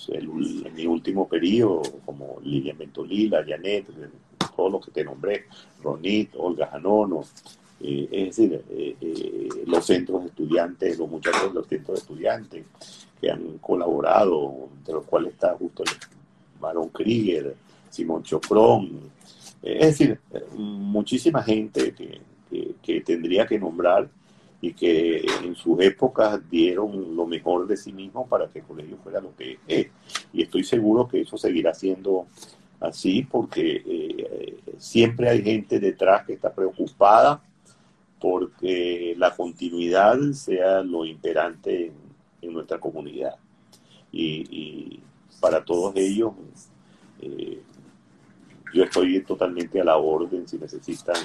S2: en, mi último periodo, como Lilian Mentolila, Janet, todos los que te nombré, Ronit, Olga Janono, eh, es decir, eh, eh, los centros de estudiantes, los muchachos de los centros de estudiantes que han colaborado, entre los cuales está justo el Marón Krieger, Simón Chocrón, es decir, muchísima gente que tendría que nombrar y que en sus épocas dieron lo mejor de sí mismos para que el colegio fuera lo que es. Y estoy seguro que eso seguirá siendo así porque eh, siempre hay gente detrás que está preocupada porque la continuidad sea lo imperante en, nuestra comunidad. Y, para todos ellos, eh, yo estoy totalmente a la orden si necesitan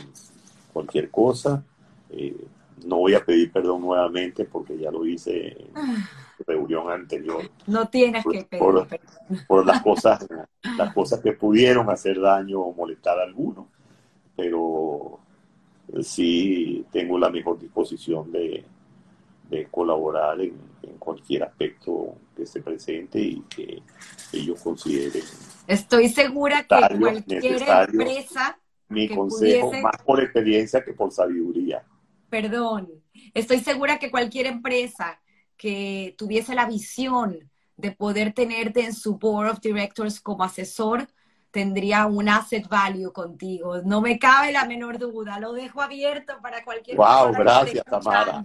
S2: cualquier cosa. Eh, no voy a pedir perdón nuevamente porque ya lo hice en ah. reunión anterior.
S1: No tienes que pedir
S2: por, perdón. Por las cosas, las cosas que pudieron hacer daño o molestar a alguno. Pero sí tengo la mejor disposición de, de colaborar en, cualquier aspecto que se presente y que ellos consideren.
S1: Estoy segura que cualquier empresa.
S2: Mi consejo, más por experiencia que por sabiduría.
S1: Perdón, estoy segura que cualquier empresa que tuviese la visión de poder tenerte en su board of directors como asesor, tendría un asset value contigo. No me cabe la menor duda. Lo dejo abierto para cualquier
S2: Wow, gracias, Tamara.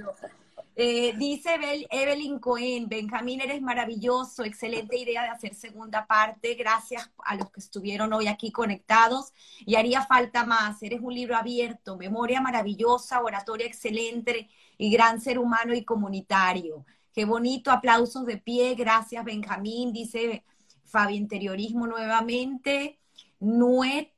S1: Eh, dice Evelyn Cohen, Benjamín, eres maravilloso, excelente idea de hacer segunda parte. Gracias a los que estuvieron hoy aquí conectados. Y haría falta más. Eres un libro abierto, memoria maravillosa, oratoria excelente y gran ser humano y comunitario. Qué bonito, aplausos de pie. Gracias, Benjamín. Dice Fabi Interiorismo nuevamente. Nuet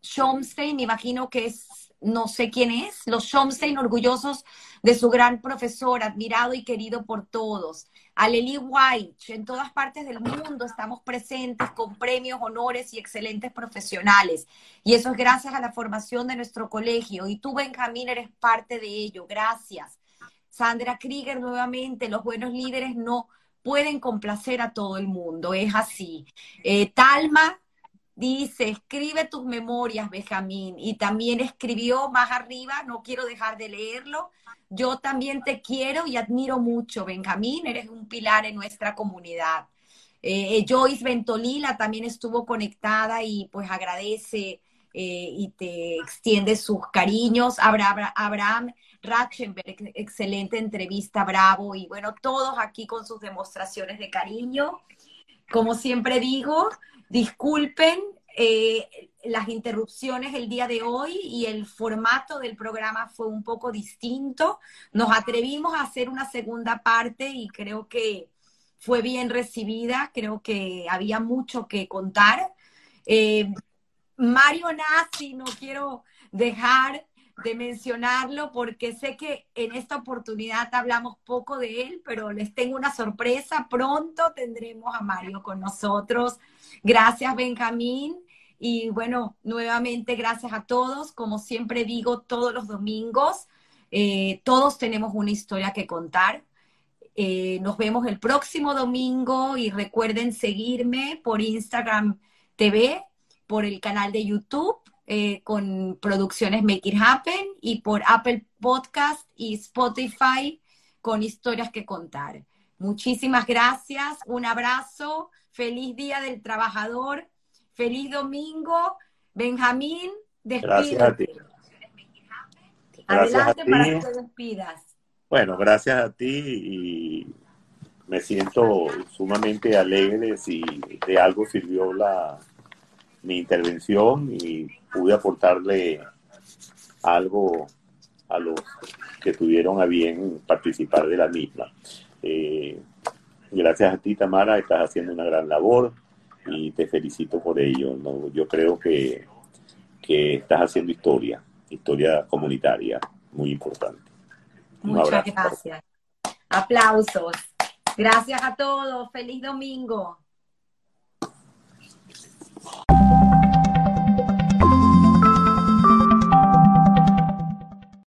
S1: Schomstein, me imagino que es, no sé quién es, los Schomstein orgullosos de su gran profesor, admirado y querido por todos. Aleli White, en todas partes del mundo estamos presentes con premios, honores y excelentes profesionales. Y eso es gracias a la formación de nuestro colegio. Y tú, Benjamín, eres parte de ello. Gracias. Sandra Krieger, nuevamente, los buenos líderes no pueden complacer a todo el mundo. Es así. Eh, Talma, Dice, escribe tus memorias, Benjamín. Y también escribió más arriba, no quiero dejar de leerlo. Yo también te quiero y admiro mucho, Benjamín. Eres un pilar en nuestra comunidad. Eh, eh, Joyce Ventolila también estuvo conectada y pues agradece eh, y te extiende sus cariños. Abraham, Abraham Ratchenberg, excelente entrevista, bravo. Y bueno, todos aquí con sus demostraciones de cariño. Como siempre digo, Disculpen eh, las interrupciones el día de hoy y el formato del programa fue un poco distinto. Nos atrevimos a hacer una segunda parte y creo que fue bien recibida, creo que había mucho que contar. Eh, Mario Nassi, no quiero dejar de mencionarlo porque sé que en esta oportunidad hablamos poco de él, pero les tengo una sorpresa. Pronto tendremos a Mario con nosotros. Gracias, Benjamín. Y bueno, nuevamente gracias a todos. Como siempre digo, todos los domingos, eh, todos tenemos una historia que contar. Eh, nos vemos el próximo domingo y recuerden seguirme por Instagram TV, por el canal de YouTube eh, con producciones Make It Happen y por Apple Podcast y Spotify con historias que contar. Muchísimas gracias, un abrazo, feliz Día del Trabajador, feliz domingo. Benjamín, despídete. Adelante para que te despidas.
S2: Bueno, gracias a ti y me siento sumamente alegre si de algo sirvió la, mi intervención y pude aportarle algo a los que tuvieron a bien participar de la misma. Eh, gracias a ti, Tamara, estás haciendo una gran labor y te felicito por ello. Yo creo que, que estás haciendo historia, historia comunitaria, muy importante.
S1: Muchas gracias. Aplausos. Gracias a todos. Feliz domingo.